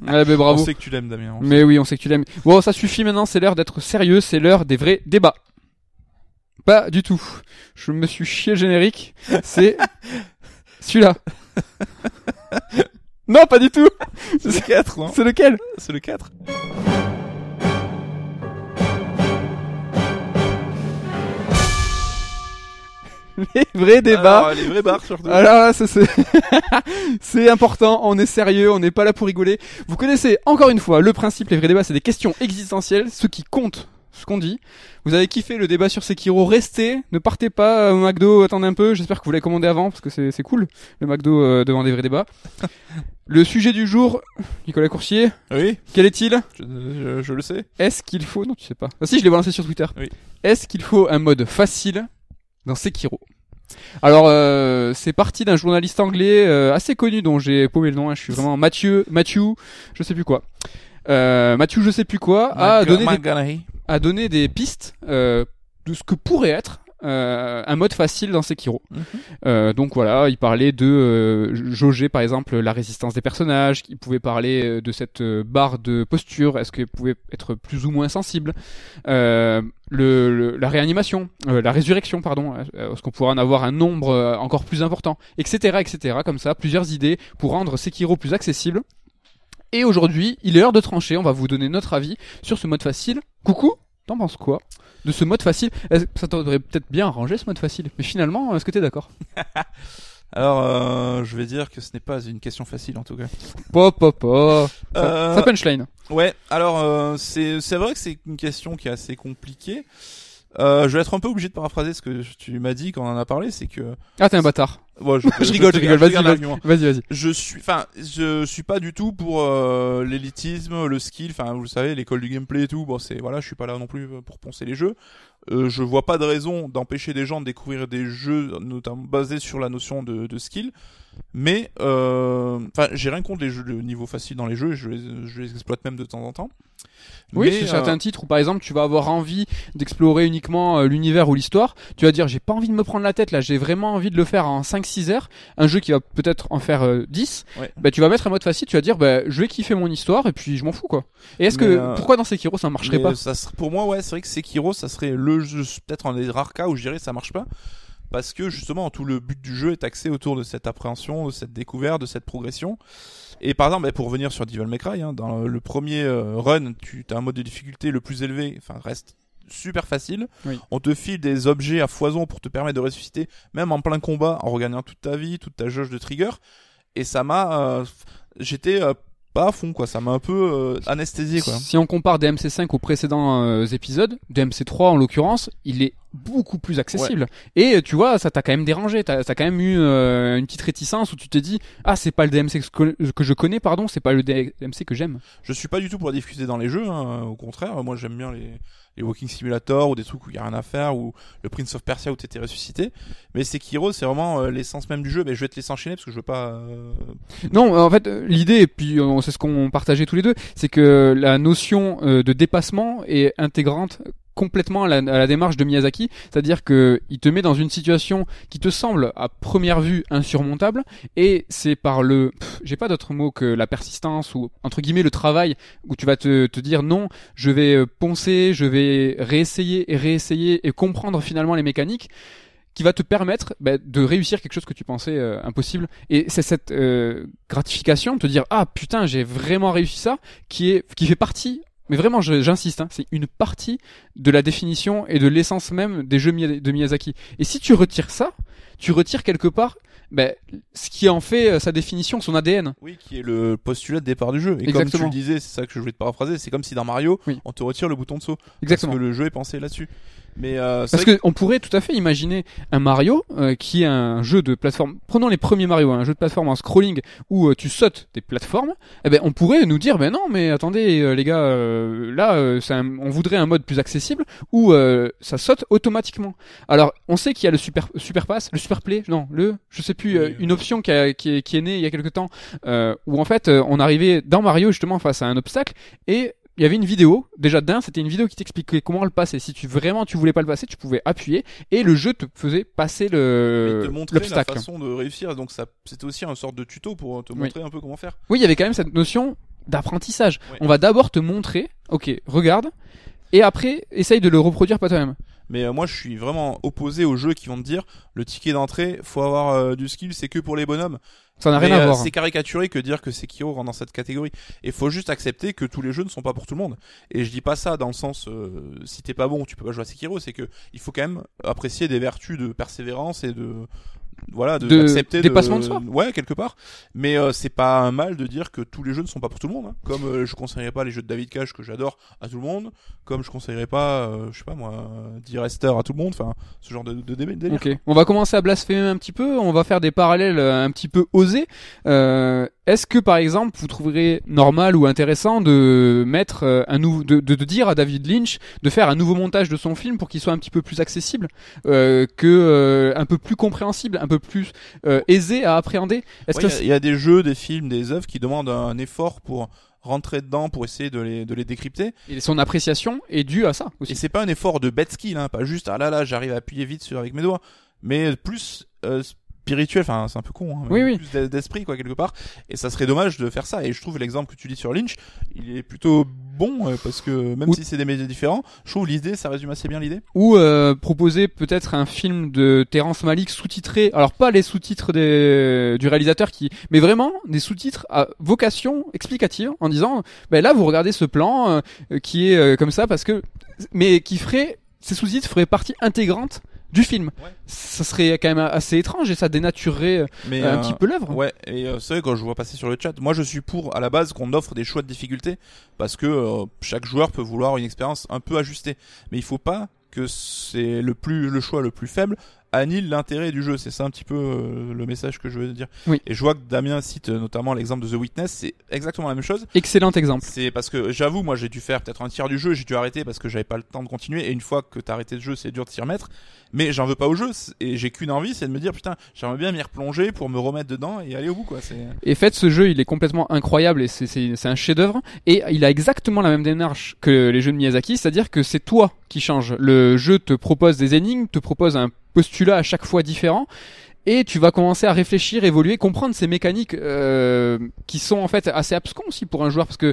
Ouais, *laughs* ben, On bravo. sait que tu l'aimes, Damien. on Mais oui, on sait que tu l'aimes. Bon, ça suffit maintenant, c'est l'heure d'être sérieux, c'est l'heure des vrais débats. Pas du tout. Je me suis chié le générique. C'est *laughs* celui-là. *laughs* non, pas du tout. *laughs* C'est le 4, non C'est lequel? C'est le 4 Les vrais débats. Alors, les vrais bars surtout. Alors c'est c'est important, on est sérieux, on n'est pas là pour rigoler. Vous connaissez encore une fois le principe, les vrais débats, c'est des questions existentielles, ce qui compte, ce qu'on dit. Vous avez kiffé le débat sur Sekiro, restez, ne partez pas au McDo, attendez un peu, j'espère que vous l'avez commandé avant, parce que c'est cool, le McDo euh, devant des vrais débats. *laughs* le sujet du jour, Nicolas Coursier, Oui, quel est-il? Je, je- je le sais. Est-ce qu'il faut... Non, tu sais pas. Ah si, je l'ai balancé sur Twitter. Oui. Est-ce qu'il faut un mode facile dans Sekiro? Alors euh, c'est parti d'un journaliste anglais euh, assez connu dont j'ai paumé le nom, hein, je suis vraiment Mathieu, Mathieu, je sais plus quoi. Euh, Mathieu je sais plus quoi a donné des. A donné des pistes euh, de ce que pourrait être euh, un mode facile dans Sekiro. Mhm. Euh, donc voilà, il parlait de euh, jauger par exemple la résistance des personnages, il pouvait parler euh, de cette euh, barre de posture, est-ce qu'elle pouvait être plus ou moins sensible, euh, le, le- la réanimation, euh, la résurrection pardon, est-ce qu'on pourrait en avoir un nombre encore plus important, etc., etc. Comme ça, plusieurs idées pour rendre Sekiro plus accessible. Et aujourd'hui, il est l'heure de trancher. On va vous donner notre avis sur ce mode facile. Coucou, t'en penses quoi de ce mode facile Est-ce que Ça t'aurait peut-être bien arrangé ce mode facile, mais finalement, est-ce que t'es d'accord? *laughs* Alors, euh, je vais dire que ce n'est pas une question facile en tout cas. Pop, pop, pop. Ça, Euh, ça punchline. Ouais, alors euh, c'est c'est vrai que c'est une question qui est assez compliquée. Euh, je vais être un peu obligé de paraphraser ce que tu m'as dit quand on en a parlé, c'est que Ah, t'es un bâtard. Ouais, *laughs* je, Je rigole, je rigole, vas-y, vas-y. vas-y. Je suis, enfin, je suis pas du tout pour euh, l'élitisme, le skill. Enfin, vous le savez, l'école du gameplay et tout. Bon, c'est voilà, je suis pas là non plus pour poncer les jeux. Euh, je vois pas de raison d'empêcher des gens de découvrir des jeux, notamment basés sur la notion de, de skill. Mais, euh, enfin, j'ai rien contre les jeux de niveau facile dans les jeux. Je les, je les exploite même de temps en temps. Oui, Mais, sur euh, certains titres où par exemple tu vas avoir envie d'explorer uniquement euh, l'univers ou l'histoire, tu vas dire j'ai pas envie de me prendre la tête là, j'ai vraiment envie de le faire en 5-6 heures, un jeu qui va peut-être en faire euh, 10, Ouais. bah tu vas mettre un mode facile, tu vas dire bah je vais kiffer mon histoire et puis je m'en fous quoi. Et est-ce que euh, pourquoi dans Sekiro ça marcherait pas? ça serait- pour moi, ouais, c'est vrai que Sekiro, ça serait le peut-être un des rares cas où je dirais ça marche pas. Parce que justement, tout le but du jeu est axé autour de cette appréhension, de cette découverte, de cette progression. Et par exemple, bah, pour revenir sur Devil May Cry, hein, dans le premier euh, run, tu as un mode de difficulté le plus élevé, enfin reste super facile. Oui. On te file des objets à foison pour te permettre de ressusciter, même en plein combat, en regagnant toute ta vie, toute ta jauge de trigger. Et ça m'a, euh, j'étais euh, pas à fond quoi, ça m'a un peu euh, anesthésié quoi. Si on compare DMC5 aux précédents euh, épisodes, DMC3 en l'occurrence, il est beaucoup plus accessible. Et tu vois, ça t'a quand même dérangé, t'as as quand même eu euh, une petite réticence où tu te dis ah c'est pas le DMC que, je connais pardon, c'est pas le DMC que j'aime. Je suis pas du tout pour la diffuser dans les jeux, hein, au contraire. Moi, j'aime bien les, les Walking Simulator ou des trucs où il y a rien à faire ou le Prince of Persia où t'étais ressuscité. Mais Sekiro, c'est vraiment euh, l'essence même du jeu. Mais je vais te laisser enchaîner parce que je veux pas. euh, Non, en fait, l'idée, et puis c'est ce qu'on partageait tous les deux, c'est que la notion euh, de dépassement est intégrante complètement à la, démarche de Miyazaki, c'est-à-dire que il te met dans une situation qui te semble à première vue insurmontable, et c'est par le, j'ai pas d'autre mot que la persistance ou entre guillemets le travail, où tu vas te, te dire non, je vais euh, poncer, je vais réessayer et réessayer et comprendre finalement les mécaniques qui va te permettre bah, de réussir quelque chose que tu pensais euh, impossible. Et c'est cette euh, gratification de te dire ah putain j'ai vraiment réussi ça qui est qui fait partie mais vraiment, j'insiste, hein, c'est une partie de la définition et de l'essence même des jeux de Miyazaki. Et si tu retires ça, tu retires quelque part ben, ce qui en fait euh, sa définition, son ADN. Oui, qui est le postulat de départ du jeu. Et comme tu Exactement. le disais, c'est ça que je voulais te paraphraser, c'est comme si dans Mario, Oui. on te retire le bouton de saut. Exactement. Parce que le jeu est pensé là-dessus. Mais euh, Parce vrai que on pourrait tout à fait imaginer un Mario euh, qui est un jeu de plateforme. Prenons les premiers Mario, hein, un jeu de plateforme en scrolling où euh, tu sautes des plateformes. Eh ben on pourrait nous dire ben non mais attendez euh, les gars euh, là euh, un- on voudrait un mode plus accessible où euh, ça saute automatiquement. Alors on sait qu'il y a le super super pass, le super play, non le je sais plus Oui. une option qui, a- qui, est, qui est née il y a quelque temps euh, où en fait on arrivait dans Mario justement face à un obstacle et il y avait une vidéo, déjà d'un, c'était une vidéo qui t'expliquait comment le passer. Si tu vraiment tu voulais pas le passer, tu pouvais appuyer et le jeu te faisait passer mais le il te montrer la l'obstacle. façon de réussir. Donc ça, c'était aussi un sorte de tuto pour te Oui. montrer un peu comment faire. Oui, il y avait quand même cette notion d'apprentissage. On va d'abord te montrer, ok, regarde, et après essaye de le reproduire pas toi-même. Mais euh, moi, je suis vraiment opposé aux jeux qui vont te dire le ticket d'entrée, faut avoir euh, du skill, c'est que pour les bonhommes. Ça n'a rien à euh, voir. C'est caricaturé que dire que Sekiro rentre dans cette catégorie. Et faut juste accepter que tous les jeux ne sont pas pour tout le monde. Et je dis pas ça dans le sens euh, si t'es pas bon, tu peux pas jouer à Sekiro. C'est que il faut quand même apprécier des vertus de persévérance et de voilà de De d'accepter dépassement de soi. Ouais, quelque part. Mais euh, c'est pas un mal de dire que tous les jeux ne sont pas pour tout le monde. hein. Comme euh, je conseillerais pas les jeux de David Cage que j'adore à tout le monde. Comme je conseillerais pas, euh, je sais pas moi, euh, Rester à tout le monde. Enfin, ce genre de, de, dé- délire. Ok, on va commencer à blasphémer un petit peu, on va faire des parallèles euh, un petit peu osés. Est-ce que par exemple vous trouverez normal ou intéressant de mettre euh, un nouveau, de, de, de dire à David Lynch de faire un nouveau montage de son film pour qu'il soit un petit peu plus accessible, euh, que euh, un peu plus compréhensible, un peu plus euh, aisé à appréhender? Est-ce Ouais, que il y a- il y, a des jeux, des films, des œuvres qui demandent un effort pour rentrer dedans, pour essayer de les, de les décrypter. et son appréciation est due à ça Et aussi c'est pas un effort de bête skill, hein, pas juste ah là là j'arrive à appuyer vite sur avec mes doigts, mais plus euh, spirituel. Enfin c'est un peu con, hein, mais oui. plus d'e- d'esprit quoi quelque part. Et ça serait dommage de faire ça. Et je trouve l'exemple que tu dis sur Lynch, il est plutôt bon euh, parce que même Ou- si c'est des médias différents, je trouve l'idée, ça résume assez bien l'idée. ou euh, proposer peut-être un film de Terrence Malick sous-titré. Alors pas les sous-titres des, du réalisateur qui, mais vraiment des sous-titres à vocation explicative en disant, ben là vous regardez ce plan euh, qui est euh, comme ça parce que, mais qui ferait, ces sous-titres feraient partie intégrante du film. Ouais. Ça serait quand même assez étrange et ça dénaturerait euh, un euh, petit peu l'œuvre. Ouais, et euh, c'est vrai quand je vois passer sur le chat, moi je suis pour à la base qu'on offre des choix de difficulté parce que euh, chaque joueur peut vouloir une expérience un peu ajustée, mais il faut pas que c'est le plus le choix le plus faible annule l'intérêt du jeu. C'est ça un petit peu euh, le message que je veux dire. Oui. Et je vois que Damien cite euh, notamment l'exemple de The Witness, c'est exactement la même chose. Excellent exemple. C'est parce que j'avoue, moi j'ai dû faire peut-être un tiers du jeu, j'ai dû arrêter parce que j'avais pas le temps de continuer. Et une fois que t'as arrêté le jeu, c'est dur de s'y remettre. Mais j'en veux pas au jeu et j'ai qu'une envie, c'est de me dire putain, j'aimerais bien m'y replonger pour me remettre dedans et aller au bout quoi. Et fait, ce jeu, il est complètement incroyable et c'est un chef-d'œuvre. Et il a exactement la même démarche que les jeux de Miyazaki, c'est-à-dire que c'est toi qui change. Le jeu te propose des énigmes, te propose un postulat à chaque fois différent. Et tu vas commencer à réfléchir, évoluer, comprendre ces mécaniques euh, qui sont en fait assez abscons aussi pour un joueur parce que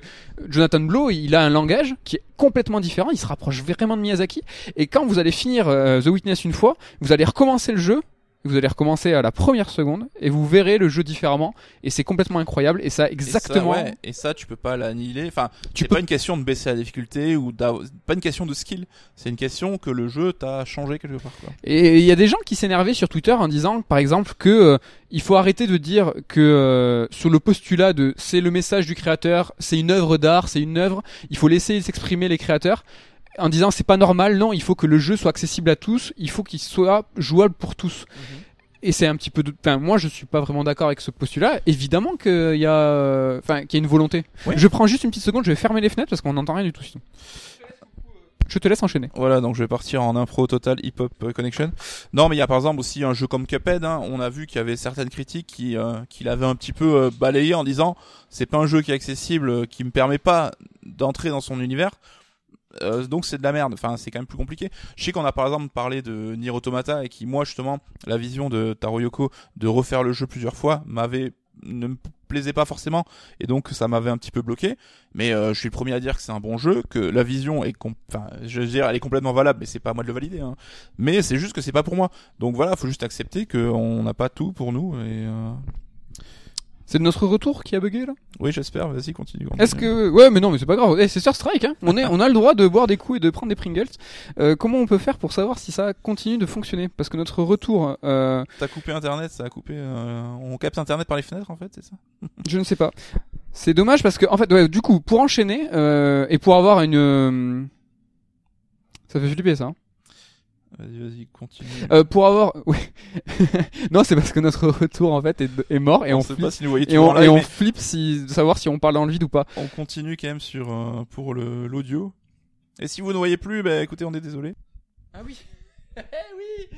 Jonathan Blow, il a un langage qui est complètement différent, il se rapproche vraiment de Miyazaki. Et quand vous allez finir euh, The Witness une fois, vous allez recommencer le jeu, vous allez recommencer à la première seconde et vous verrez le jeu différemment et c'est complètement incroyable et ça exactement. Et ça, ouais, et ça, tu peux pas l'annihiler. Enfin, Tu c'est peux- pas une question de baisser la difficulté ou pas une question de skill. C'est une question que le jeu t'a changé quelque part. Quoi. Et il y a des gens qui s'énervaient sur Twitter en disant, par exemple, que euh, il faut arrêter de dire que euh, sur le postulat de c'est le message du créateur, c'est une œuvre d'art, c'est une œuvre, il faut laisser s'exprimer les créateurs. En disant c'est pas normal, non, il faut que le jeu soit accessible à tous, il faut qu'il soit jouable pour tous. Et c'est un petit peu de... Enfin, moi, je suis pas vraiment d'accord avec ce postulat. Évidemment qu'il y a... euh, Enfin, qu'il y a une volonté. Oui. Je prends juste une petite seconde, je vais fermer les fenêtres parce qu'on n'entend rien du tout sinon. Je te laisse enchaîner. Voilà, donc je vais partir en impro total hip hop euh, connection. Non, mais il y a par exemple aussi un jeu comme Cuphead. Hein, on a vu qu'il y avait certaines critiques qui euh, qui l'avaient un petit peu euh, balayé en disant c'est pas un jeu qui est accessible, euh, qui me permet pas d'entrer dans son univers. Euh, donc c'est de la merde. Enfin, c'est quand même plus compliqué. Je sais qu'on a par exemple parlé de Nier Automata et qui moi justement la vision de Taro Yoko de refaire le jeu plusieurs fois m'avait ne me plaisait pas forcément et donc ça m'avait un petit peu bloqué mais euh, je suis le premier à dire que c'est un bon jeu que la vision est enfin je veux dire elle est complètement valable mais c'est pas à moi de le valider hein. mais c'est juste que c'est pas pour moi donc voilà faut juste accepter qu'on n'a pas tout pour nous et euh, C'est notre retour qui a bugué là? Oui, j'espère. Vas-y, continue. Est-ce que ouais mais non mais c'est pas grave. Eh, c'est Sur Strike hein. On est on a le droit de boire des coups et de prendre des Pringles. Euh, comment on peut faire pour savoir si ça continue de fonctionner? Parce que notre retour, euh, T'as coupé Internet, ça a coupé. euh, On capte Internet par les fenêtres, en fait, c'est ça? *laughs* Je ne sais pas. C'est dommage parce que en fait ouais, du coup pour enchaîner euh, et pour avoir une ça fait flipper ça. hein. Vas-y, vas-y, continue. Euh, pour avoir *laughs* oui. non c'est parce que notre retour en fait est, est mort et on, sait flippe pas si nous et on, on flippe si savoir si on parle dans le vide ou pas. on continue quand même sur euh, pour le l'audio. Et si vous ne voyez plus, bah écoutez, on est désolé. Ah oui. *laughs* oui.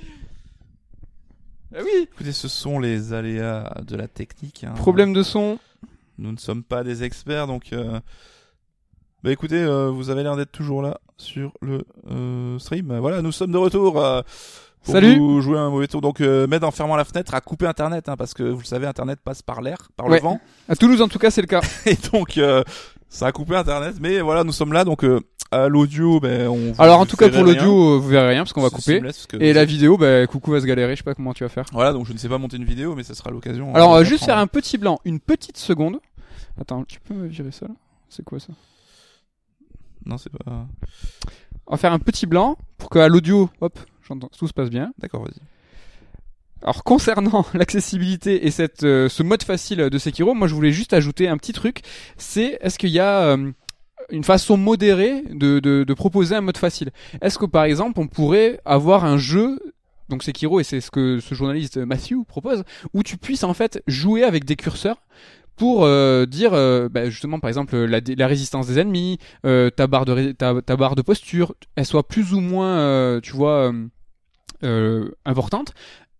Ah oui. Écoutez, ce sont les aléas de la technique. hein. Problème de son. Nous ne sommes pas des experts, donc. Euh... Bah écoutez, euh, vous avez l'air d'être toujours là sur le euh, stream. Voilà, nous sommes de retour. euh, pour Salut. Vous jouer un mauvais tour. Donc, euh, Med en fermant la fenêtre a coupé Internet, hein, parce que vous le savez, Internet passe par l'air, par Ouais. le vent. À Toulouse en tout cas c'est le cas. *laughs* Et donc, ça a coupé Internet. Mais voilà, nous sommes là. Donc, à l'audio, ben, on. Alors en tout cas pour l'audio vous verrez rien parce qu'on va couper. Et la vidéo bah coucou va se galérer je sais pas comment tu vas faire. Voilà, donc je ne sais pas monter une vidéo, mais ça sera l'occasion. Alors juste faire un petit blanc une petite seconde. Attends tu peux me virer ça là? C'est quoi ça? Non, c'est pas. On va faire un petit blanc pour qu'à l'audio hop j'entends tout se passe bien. D'accord, vas-y. Alors concernant *laughs* l'accessibilité et cette euh, ce mode facile de Sekiro, moi je voulais juste ajouter un petit truc, c'est est-ce qu'il y a euh, une façon modérée de, de, de proposer un mode facile? Est-ce que par exemple on pourrait avoir un jeu donc Sekiro et c'est ce que ce journaliste Matthew propose où tu puisses en fait jouer avec des curseurs pour euh, dire euh, bah, justement par exemple la, résistance des ennemis, euh, ta barre de ta, barre de posture, elle soit plus ou moins tu vois importante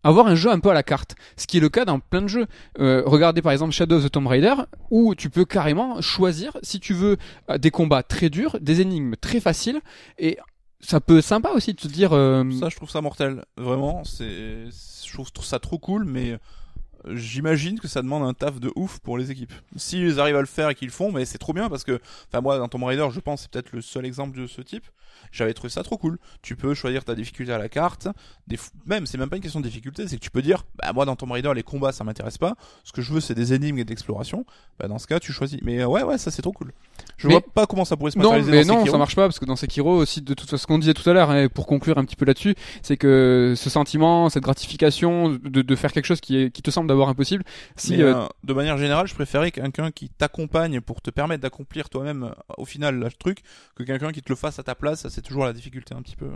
avoir un jeu un peu à la carte, ce qui est le cas dans plein de jeux. Regardez par exemple Shadow of the Tomb Raider, où tu peux carrément choisir si tu veux des combats très durs, des énigmes très faciles, et ça peut être sympa aussi de te dire. Ça, je trouve ça mortel. Vraiment, je trouve ça trop cool, mais j'imagine que ça demande un taf de ouf pour les équipes. S'ils arrivent à le faire et qu'ils le font, mais c'est trop bien parce que, enfin, moi, dans Tomb Raider, je pense, c'est peut-être le seul exemple de ce type. J'avais trouvé ça trop cool. Tu peux choisir ta difficulté à la carte. Des Même, c'est même pas une question de difficulté, c'est que tu peux dire, bah, moi, dans Tomb Raider, les combats, ça m'intéresse pas. Ce que je veux, c'est des énigmes et d'exploration. Bah, dans ce cas, tu choisis. Mais euh, ouais, ouais, ça, c'est trop cool. Je Mais- vois pas comment ça pourrait se Non, matérialiser mais dans non, Sekiro. ça marche pas parce que dans Sekiro aussi, de toute façon, ce qu'on disait tout à l'heure, hein, pour conclure un petit peu là-dessus, c'est que ce sentiment, cette gratification de, de faire quelque chose qui, est, qui te semble impossible, si euh, euh, de manière générale, je préférais quelqu'un qui t'accompagne pour te permettre d'accomplir toi-même euh, au final le truc que quelqu'un qui te le fasse à ta place. Ça, c'est toujours la difficulté un petit peu.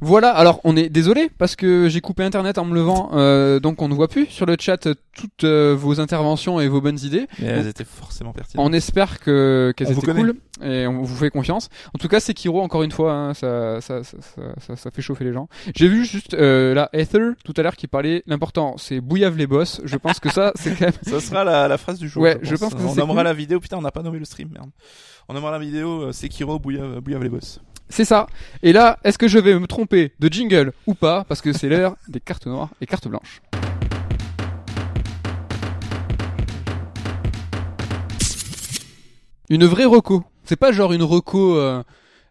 Voilà, alors on est désolé parce que j'ai coupé internet en me levant, euh, donc on ne voit plus sur le chat toutes vos interventions et vos bonnes idées. Mais elles étaient forcément pertinentes. On espère que qu'elles étaient cool et on vous fait confiance. En tout cas, Sekiro encore une fois, hein, ça, ça, fait chauffer les gens. J'ai vu juste la Ether tout à l'heure qui parlait. L'important, c'est bouillave les boss. Je pense que ça, c'est quand même. Ça sera la, la phrase du jour. Ouais, je pense que on nommera cool. la vidéo. Putain, on n'a pas nommé le stream, merde. On nommera la vidéo euh, Sekiro Bouillave, Bouillave les boss. C'est ça. Et là, est-ce que je vais me tromper de jingle ou pas? Parce que c'est l'heure des cartes noires et cartes blanches. Une vraie reco. C'est pas genre une reco. euh,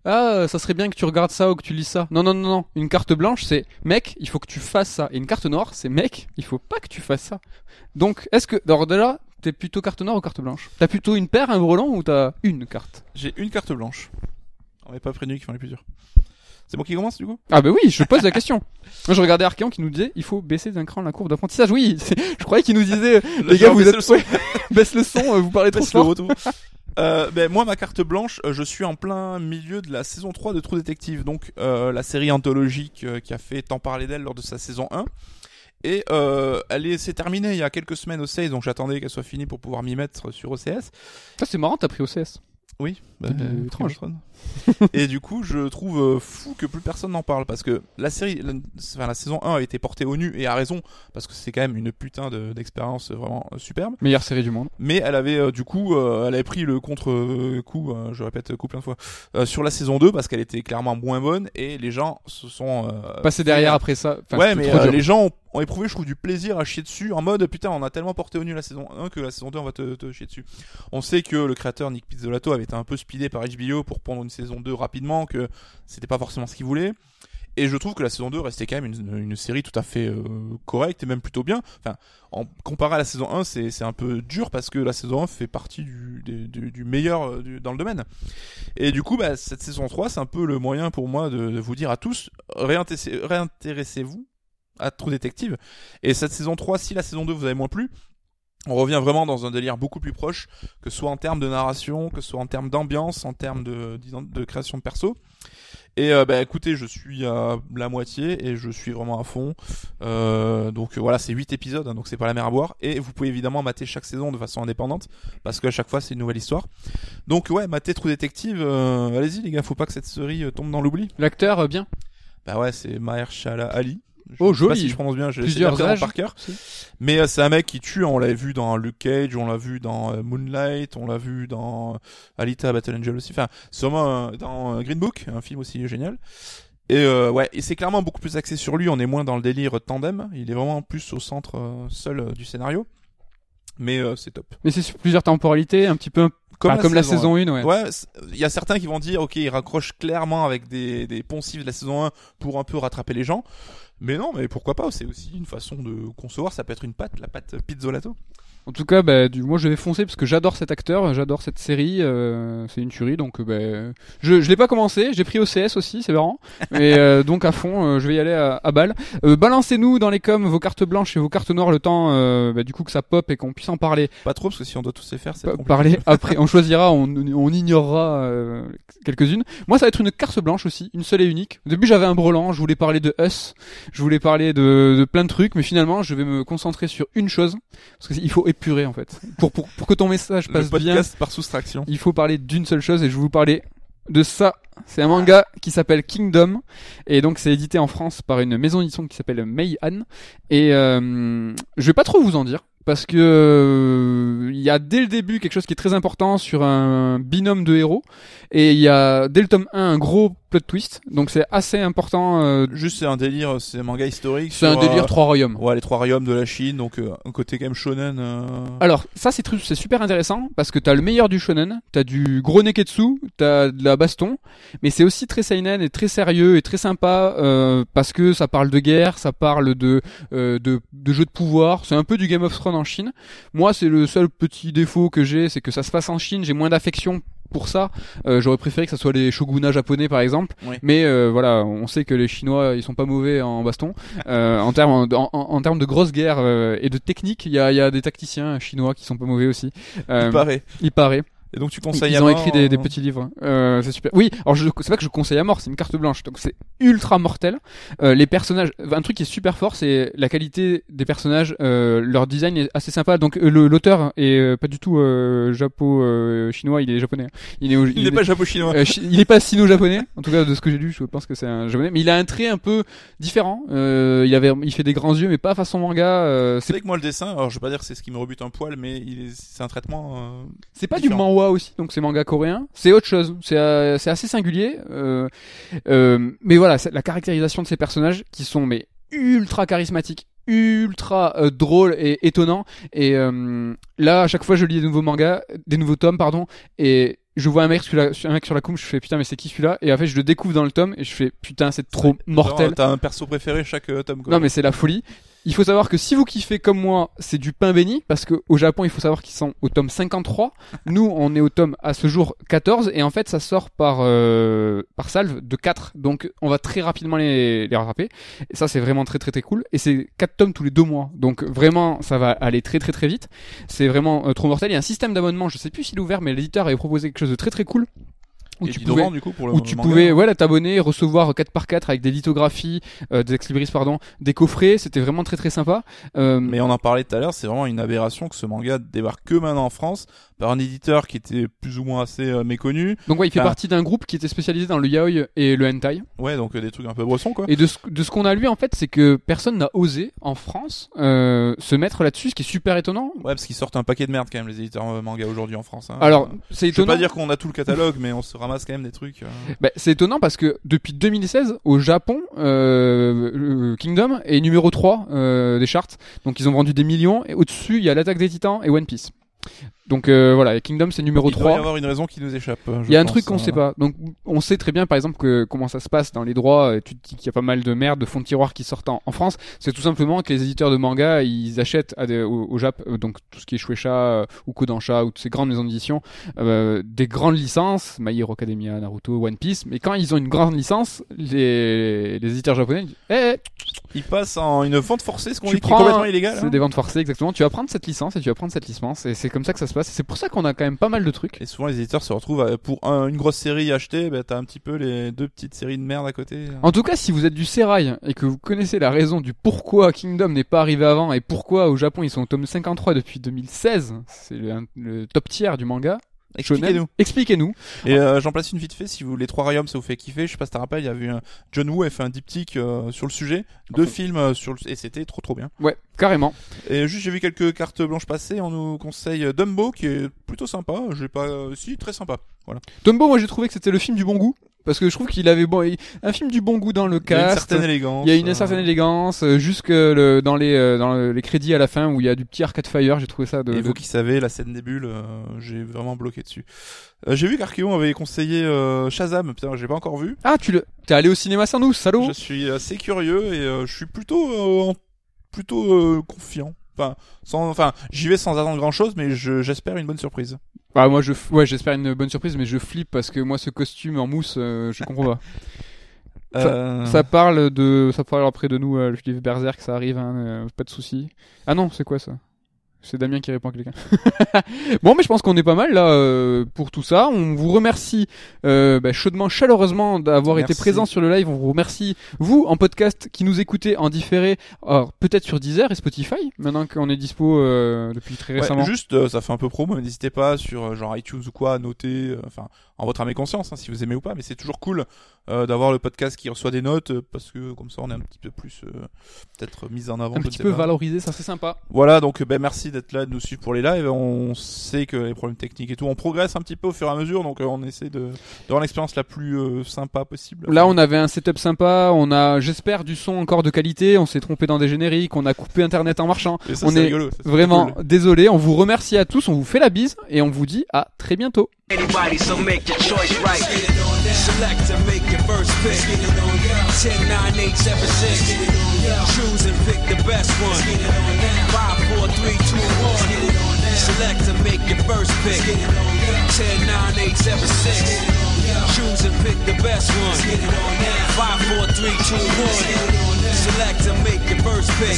ah, ça serait bien que tu regardes ça ou que tu lis ça. Non, non, non, non. Une carte blanche, c'est mec, il faut que tu fasses ça. Et une carte noire, c'est mec, il faut pas que tu fasses ça. Donc, est-ce que, alors de là, t'es plutôt carte noire ou carte blanche? T'as plutôt une paire, un brelan ou t'as une carte? J'ai une carte blanche. On m'avait pas prévenu qu'il fallait plusieurs. C'est moi qui commence du coup? Ah bah oui, je pose la question. *laughs* Moi je regardais Archeon qui nous disait il faut baisser d'un cran la courbe d'apprentissage. Oui, *laughs* je croyais qu'il nous disait les gars vous êtes le son. *laughs* baisse le son, euh, vous parlez trop Baisse fort. Euh, ben, moi, ma carte blanche, euh, je suis en plein milieu de la saison 3 de True Detective, donc euh, la série anthologique qui a fait tant parler d'elle lors de sa saison 1. Et elle est, s'est terminée il y a quelques semaines au 16, donc j'attendais qu'elle soit finie pour pouvoir m'y mettre sur OCS. Ça c'est marrant, t'as pris OCS. Oui, bah, Euh, étrange. *laughs* Et du coup, je trouve euh, fou que plus personne n'en parle parce que la série, la, enfin, la saison 1 a été portée au nu et à raison parce que c'est quand même une putain de- d'expérience vraiment euh, superbe. Meilleure série du monde. Mais elle avait euh, du coup, euh, elle avait pris le contre-coup, je répète coup plein de fois, sur la saison 2 parce qu'elle était clairement moins bonne et les gens se sont Passer derrière après ça. enfin, ouais, mais trop les gens ont, ont éprouvé, je trouve, du plaisir à chier dessus en mode putain, on a tellement porté au nu la saison 1 que la saison 2 on va te, te chier dessus. On sait que le créateur Nick Pizzolatto avait été un peu speedé par HBO pour prendre une saison 2 rapidement, que c'était pas forcément ce qu'il voulait. Et je trouve que la saison 2 restait quand même une, série tout à fait euh, correcte et même plutôt bien. Enfin, en comparé à la saison 1, c'est un peu dur parce que la saison 1 fait partie du, meilleur euh, du- dans le domaine. Et du coup, bah, cette saison 3, c'est un peu le moyen pour moi de, de vous dire à tous, réintéressez- réintéressez-vous à True Detective. Et cette saison 3, si la saison 2 vous avez moins plu, on revient vraiment dans un délire beaucoup plus proche, que ce soit en termes de narration, que ce soit en termes d'ambiance, en termes de, de création de perso. Et euh, bah écoutez, je suis à la moitié et je suis vraiment à fond. Euh, donc euh, voilà, c'est 8 épisodes, hein, donc c'est pas la mer à boire. Et vous pouvez évidemment mater chaque saison de façon indépendante, parce qu'à chaque fois c'est une nouvelle histoire. Donc ouais, mater True Detective, euh, allez-y les gars, faut pas que cette série euh, tombe dans l'oubli. L'acteur, euh, bien. Bah ouais, c'est Mahershala Ali. Je Oh, sais pas joli. si je prononce bien, j'ai Plusieurs âges. par cœur. Si. Mais euh, c'est un mec qui tue, on l'a vu dans Luke Cage, on l'a vu dans euh, Moonlight, on l'a vu dans euh, Alita Battle Angel aussi. Enfin, c'est vraiment euh, dans Green Book, un film aussi génial. Et euh, ouais, et c'est clairement beaucoup plus axé sur lui, on est moins dans le délire tandem, il est vraiment plus au centre seul du scénario. Mais euh, c'est top. Mais c'est sur plusieurs temporalités, un petit peu comme, comme la saison 1, ouais. Ouais, il y a certains qui vont dire, ok, il raccroche clairement avec des, des poncifs de la saison 1 pour un peu rattraper les gens. Mais non, mais pourquoi pas, c'est aussi une façon de concevoir, ça peut être une pâte, la pâte pizzolato. En tout cas, bah, du, moi je vais foncer parce que j'adore cet acteur, j'adore cette série, euh, c'est une tuerie, donc euh, bah, je, je l'ai pas commencé, j'ai pris OCS aussi, c'est marrant, *laughs* mais euh, donc à fond, euh, je vais y aller à, à balle. Euh, Balancez-nous dans les coms vos cartes blanches et vos cartes noires le temps, euh, bah, du coup que ça pop et qu'on puisse en parler. Pas trop, parce que si on doit tous les faire, c'est parler après, on *laughs* choisira, on, on ignorera euh, quelques-unes. Moi, ça va être une carte blanche aussi, une seule et unique. Au début, j'avais un brelan, je voulais parler de Us, je voulais parler de, de plein de trucs, mais finalement, je vais me concentrer sur une chose, parce qu'il faut en fait. Pour, pour, pour que ton message Le passe bien, podcast par soustraction. il faut parler d'une seule chose et je vais vous parler de ça. C'est un manga qui s'appelle Kingdom et donc c'est édité en France par une maison d'édition qui s'appelle Meihan et euh, je vais pas trop vous en dire parce que euh, il y a dès le début quelque chose qui est très important sur un binôme de héros et il y a dès le tome 1 un gros plot twist donc c'est assez important euh, Juste, c'est un délire, c'est un manga historique. c'est un délire euh, trois royaumes Ouais, les trois royaumes de la Chine, donc euh, un côté quand même shonen. Alors, ça c'est super intéressant parce que t'as le meilleur du shonen, t'as du gros neketsu, t'as de la baston, mais c'est aussi très seinen et très sérieux et très sympa parce que ça parle de guerre, ça parle de de, de jeux de pouvoir, c'est un peu du Game of Thrones en Chine. Moi, c'est le seul petit défaut que j'ai, c'est que ça se passe en Chine, j'ai moins d'affection pour ça. Euh, J'aurais préféré que ça soit les shogunats japonais par exemple, Oui. mais euh, voilà, on sait que les Chinois ils sont pas mauvais en baston. Euh, en termes en, en, en termes de grosses guerres euh, et de technique, il y a, il y a des tacticiens chinois qui sont pas mauvais aussi. Euh, il paraît. il paraît. Et donc tu Ils, conseilles ils à ont mort, écrit des, des euh, petits livres. Euh, c'est super. Oui, alors c'est pas que je conseille à mort, c'est une carte blanche, donc c'est ultra mortel. Euh, les personnages, un truc qui est super fort, c'est la qualité des personnages. Euh, leur design est assez sympa. Donc euh, l'auteur est euh, pas du tout euh, japo chinois, il est japonais. Il est, au- Il n'est pas japo-chinois. euh, chi- il est pas sino-japonais, en tout cas de ce que j'ai lu, je pense que c'est un japonais, mais il a un trait un peu différent. Euh, il avait, il fait des grands yeux, mais pas façon manga. Euh, C'est c'est vrai que moi le dessin, alors je vais pas dire c'est ce qui me rebute un poil, mais il est- c'est un traitement. C'est pas Différent. du manhwa aussi, donc c'est manga coréen. C'est autre chose. C'est euh, assez singulier. Euh, euh, mais voilà, la caractérisation de ces personnages qui sont mais ultra charismatiques, ultra euh, drôles et étonnants. Et euh, là, à chaque fois, je lis des nouveaux mangas, des nouveaux tomes, pardon, et je vois un mec sur la, un mec sur la coupe, je fais putain mais c'est qui celui-là? Et en fait, je le découvre dans le tome et je fais putain c'est trop mortel. T'as un perso préféré chaque euh, tome. Quoi. Non mais c'est la folie. Il faut savoir que si vous kiffez comme moi, c'est du pain béni parce que au Japon, il faut savoir qu'ils sont au tome 53. *laughs* Nous, on est au tome à ce jour 14 et en fait, ça sort par euh, par salve de 4. Donc on va très rapidement les les rattraper. Et ça c'est vraiment très très très cool et c'est 4 tomes tous les deux mois. Donc vraiment, ça va aller très très très vite. C'est vraiment euh, trop mortel. Il y a un système d'abonnement, je sais plus s'il est ouvert mais l'éditeur avait proposé quelque chose de très très cool. Où Et tu pouvais, du coup pour le où tu manga. pouvais voilà t'abonner recevoir 4 par 4 avec des lithographies euh, des ex-libris pardon des coffrets. C'était vraiment très très sympa. Euh, Mais on en parlait tout à l'heure, c'est vraiment une aberration que ce manga débarque que maintenant en France par un éditeur qui était plus ou moins assez euh, méconnu. donc ouais il fait Ah. partie d'un groupe qui était spécialisé dans le yaoi et le hentai Ouais, donc euh, des trucs un peu brossons quoi. et de ce, de ce qu'on a lu en fait c'est que personne n'a osé en France euh, se mettre là-dessus ce qui est super étonnant Ouais, parce qu'ils sortent un paquet de merde quand même les éditeurs manga aujourd'hui en France. hein. alors c'est je veux étonnant pas dire qu'on a tout le catalogue, mais on se ramasse quand même des trucs. Bah, c'est étonnant parce que depuis 2016 au Japon Kingdom est numéro 3 euh, des charts donc ils ont vendu des millions et au-dessus il y a l'attaque des titans et One Piece Donc euh, voilà, Kingdom c'est numéro Il doit y 3. avoir une raison qui nous échappe. je Il y a un pense, truc qu'on hein. sait pas. Donc on sait très bien par exemple que comment ça se passe dans les droits. Tu te dis qu'il y a pas mal de merde, de fonds de tiroir qui sortent en, en France. C'est tout simplement que les éditeurs de manga ils achètent à des- au, au Jap, euh, donc tout ce qui est Shueisha euh, ou Kodansha ou toutes ces grandes maisons d'édition, euh, des grandes licences, My Hero Academia, Naruto, One Piece. Mais quand ils ont une grande licence, les, les éditeurs japonais disent Eh, eh, Il passe en une vente forcée, ce qu'on dit qui est prends- complètement illégal. C'est hein. des ventes forcées exactement. Tu vas prendre cette licence et tu vas prendre cette licence et c'est comme ça que ça se passe. C'est pour ça qu'on a quand même pas mal de trucs. Et souvent les éditeurs se retrouvent pour un- une grosse série achetée, bah, t'as un petit peu les deux petites séries de merde à côté. En tout cas, si vous êtes du sérail et que vous connaissez la raison du pourquoi Kingdom n'est pas arrivé avant et pourquoi au Japon ils sont au tome 53 depuis 2016, c'est le, le top tiers du manga. Expliquez-nous. Expliquez-nous. Et euh, j'en place une vite fait si vous les trois royaumes ça vous fait kiffer. Je sais pas si t'as rappelé, il y avait un John Woo a fait un diptyque euh, sur le sujet, deux Enfin. films euh, sur le et c'était trop trop bien. Ouais, carrément. Et juste j'ai vu quelques cartes blanches passer, on nous conseille Dumbo qui est plutôt sympa. J'ai pas, euh, si très sympa. Voilà. Dumbo, moi j'ai trouvé que c'était le film du bon goût parce que je trouve qu'il avait bon, un film du bon goût dans le Il y a une cast. certaine élégance. Il y a une euh, certaine élégance, euh, jusque le, dans les euh, dans les crédits à la fin où il y a du petit arcade fire. J'ai trouvé ça de, Et de- vous qui savez, la scène des bulles, euh, j'ai vraiment bloqué dessus. Euh, j'ai vu qu'Archeon avait conseillé Shazam, putain, j'ai pas encore vu. Ah, tu le, t'es allé au cinéma sans nous, salaud. Je suis assez curieux et je suis plutôt euh, plutôt euh, confiant. Enfin, sans, enfin, j'y vais sans attendre grand chose, mais je- j'espère une bonne surprise. Bah moi je, ouais, j'espère une bonne surprise, mais je flippe parce que moi ce costume en mousse, euh, je comprends pas. Ça- Euh, Ça parle de, ça parle après de nous, euh, je dis Berserk, ça arrive, hein, euh, pas de souci. Ah non, c'est quoi ça? C'est Damien qui répond à quelqu'un. *laughs* bon, mais je pense qu'on est pas mal là euh, pour tout ça. On vous remercie euh, bah, chaudement, chaleureusement d'avoir été présent sur le live. On vous remercie vous en podcast qui nous écoutez en différé, alors peut-être sur Deezer et Spotify maintenant qu'on est dispo euh, depuis très ouais, récemment. juste, euh, ça fait un peu promo, mais n'hésitez pas sur euh, genre iTunes ou quoi à noter, euh, enfin, en votre âme et conscience, hein, si vous aimez ou pas, mais c'est toujours cool euh, d'avoir le podcast qui reçoit des notes, euh, parce que comme ça on est un petit peu plus euh, peut-être mis en avant. un petit peu pas. valorisé, ça c'est sympa. Voilà, donc ben merci d'être là, de nous suivre pour les lives. On sait que les problèmes techniques et tout, on progresse un petit peu au fur et à mesure, donc euh, on essaie de d'avoir l'expérience la plus euh, sympa possible. Là, on avait un setup sympa, on a, j'espère, du son encore de qualité, on s'est trompé dans des génériques, on a coupé internet en marchant. Et ça, on c'est est rigolo, ça, Vraiment, cool. désolé, on vous remercie à tous, on vous fait la bise et on vous dit à très bientôt. Anybody, so make your choice right. Select to make your first pick. 10, 9, 8, 7, 6. Choose and pick the best one. 5, 4, 3, 2, 1. Select to make your first pick. 10, 9, 8, 7, 6. Choose and pick the best one. 5, 4, 3, 2, 1. Select to make your first pick.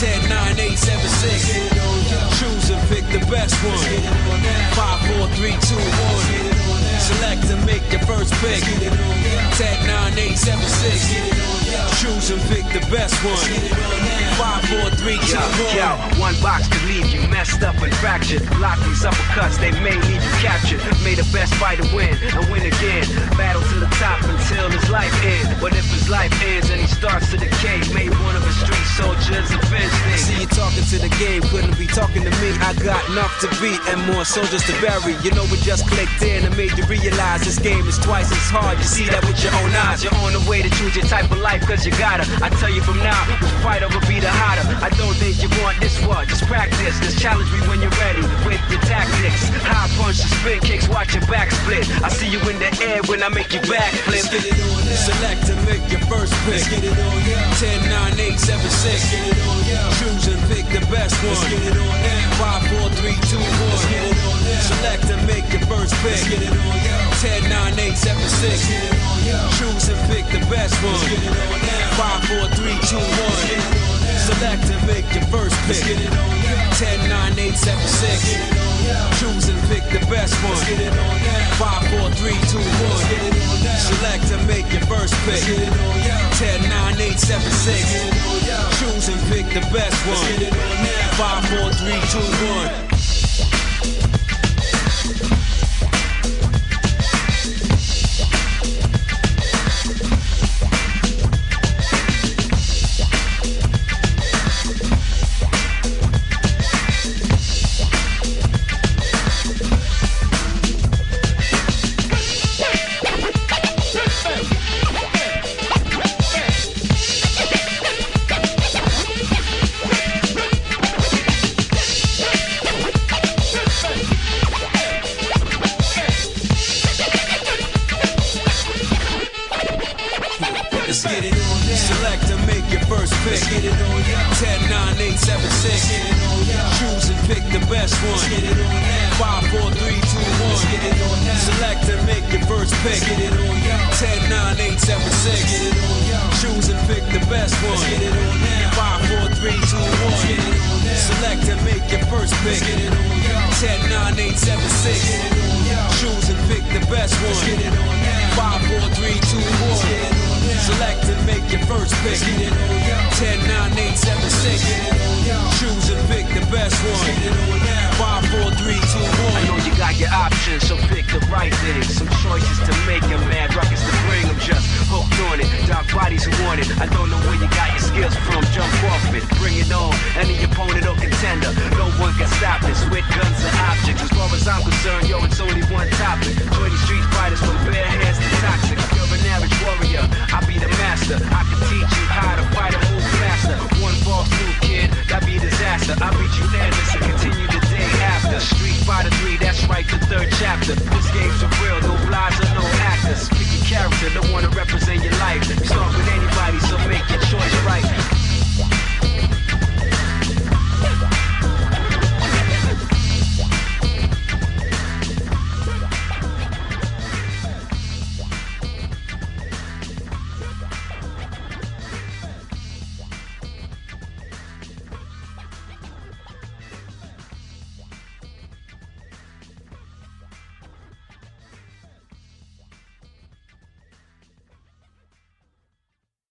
10, 9, 8, 7, 6. Choose and pick the best one. 5, 4, 3, 2, 1. Select to make your first pick. 10, 9, 8, 7, 6. Choose and pick the best one. 5, 4, 3, 2, Yo, 1. yo, one box could leave you messed up and fractured. Lock these uppercuts, they may leave you captured. May the best fighter win and win again. Battle to the top until his life ends. But if his life ends and he starts to decay, may one of his street soldiers avenge See things. you talking to the game, couldn't be talking to me. I got enough to beat and more soldiers to bury. You know we just clicked in and made you realize this game is twice as hard. You see that with your own eyes. You're on the way to choose your type of life, cause you gotta. I tell you from now, the fighter will be the hotter. I don't think you want this one, just practice. Just challenge me when you're ready with your tactics. High punch, spin kicks, watch your back split. I see you in the air when I make you back flip. Let's get it on now. Select to make your first pick. Let's get it on now. 10, 9, 8, 7, 6. Get it on now. Choose and pick the best one. Let's get it on now. 5, 4, 3, 2, 1. Let's get it on. Select to make your first pick. Let's get it on now. 10, 9, 8, 7, 6. Get it on. Choose and pick the best one. On now. 5, 4, 3, 2, 1. Select to make your first pick. On now. 10, 9, 8, 7, 6. Get it on. Choose and pick the best one. On now. 5, 4, 3, 2, 1. Get it on now. Select to make your first pick. 10, 9, 8, 7, 6. Choose and pick the best one. 5, 4, 3, 2, 1.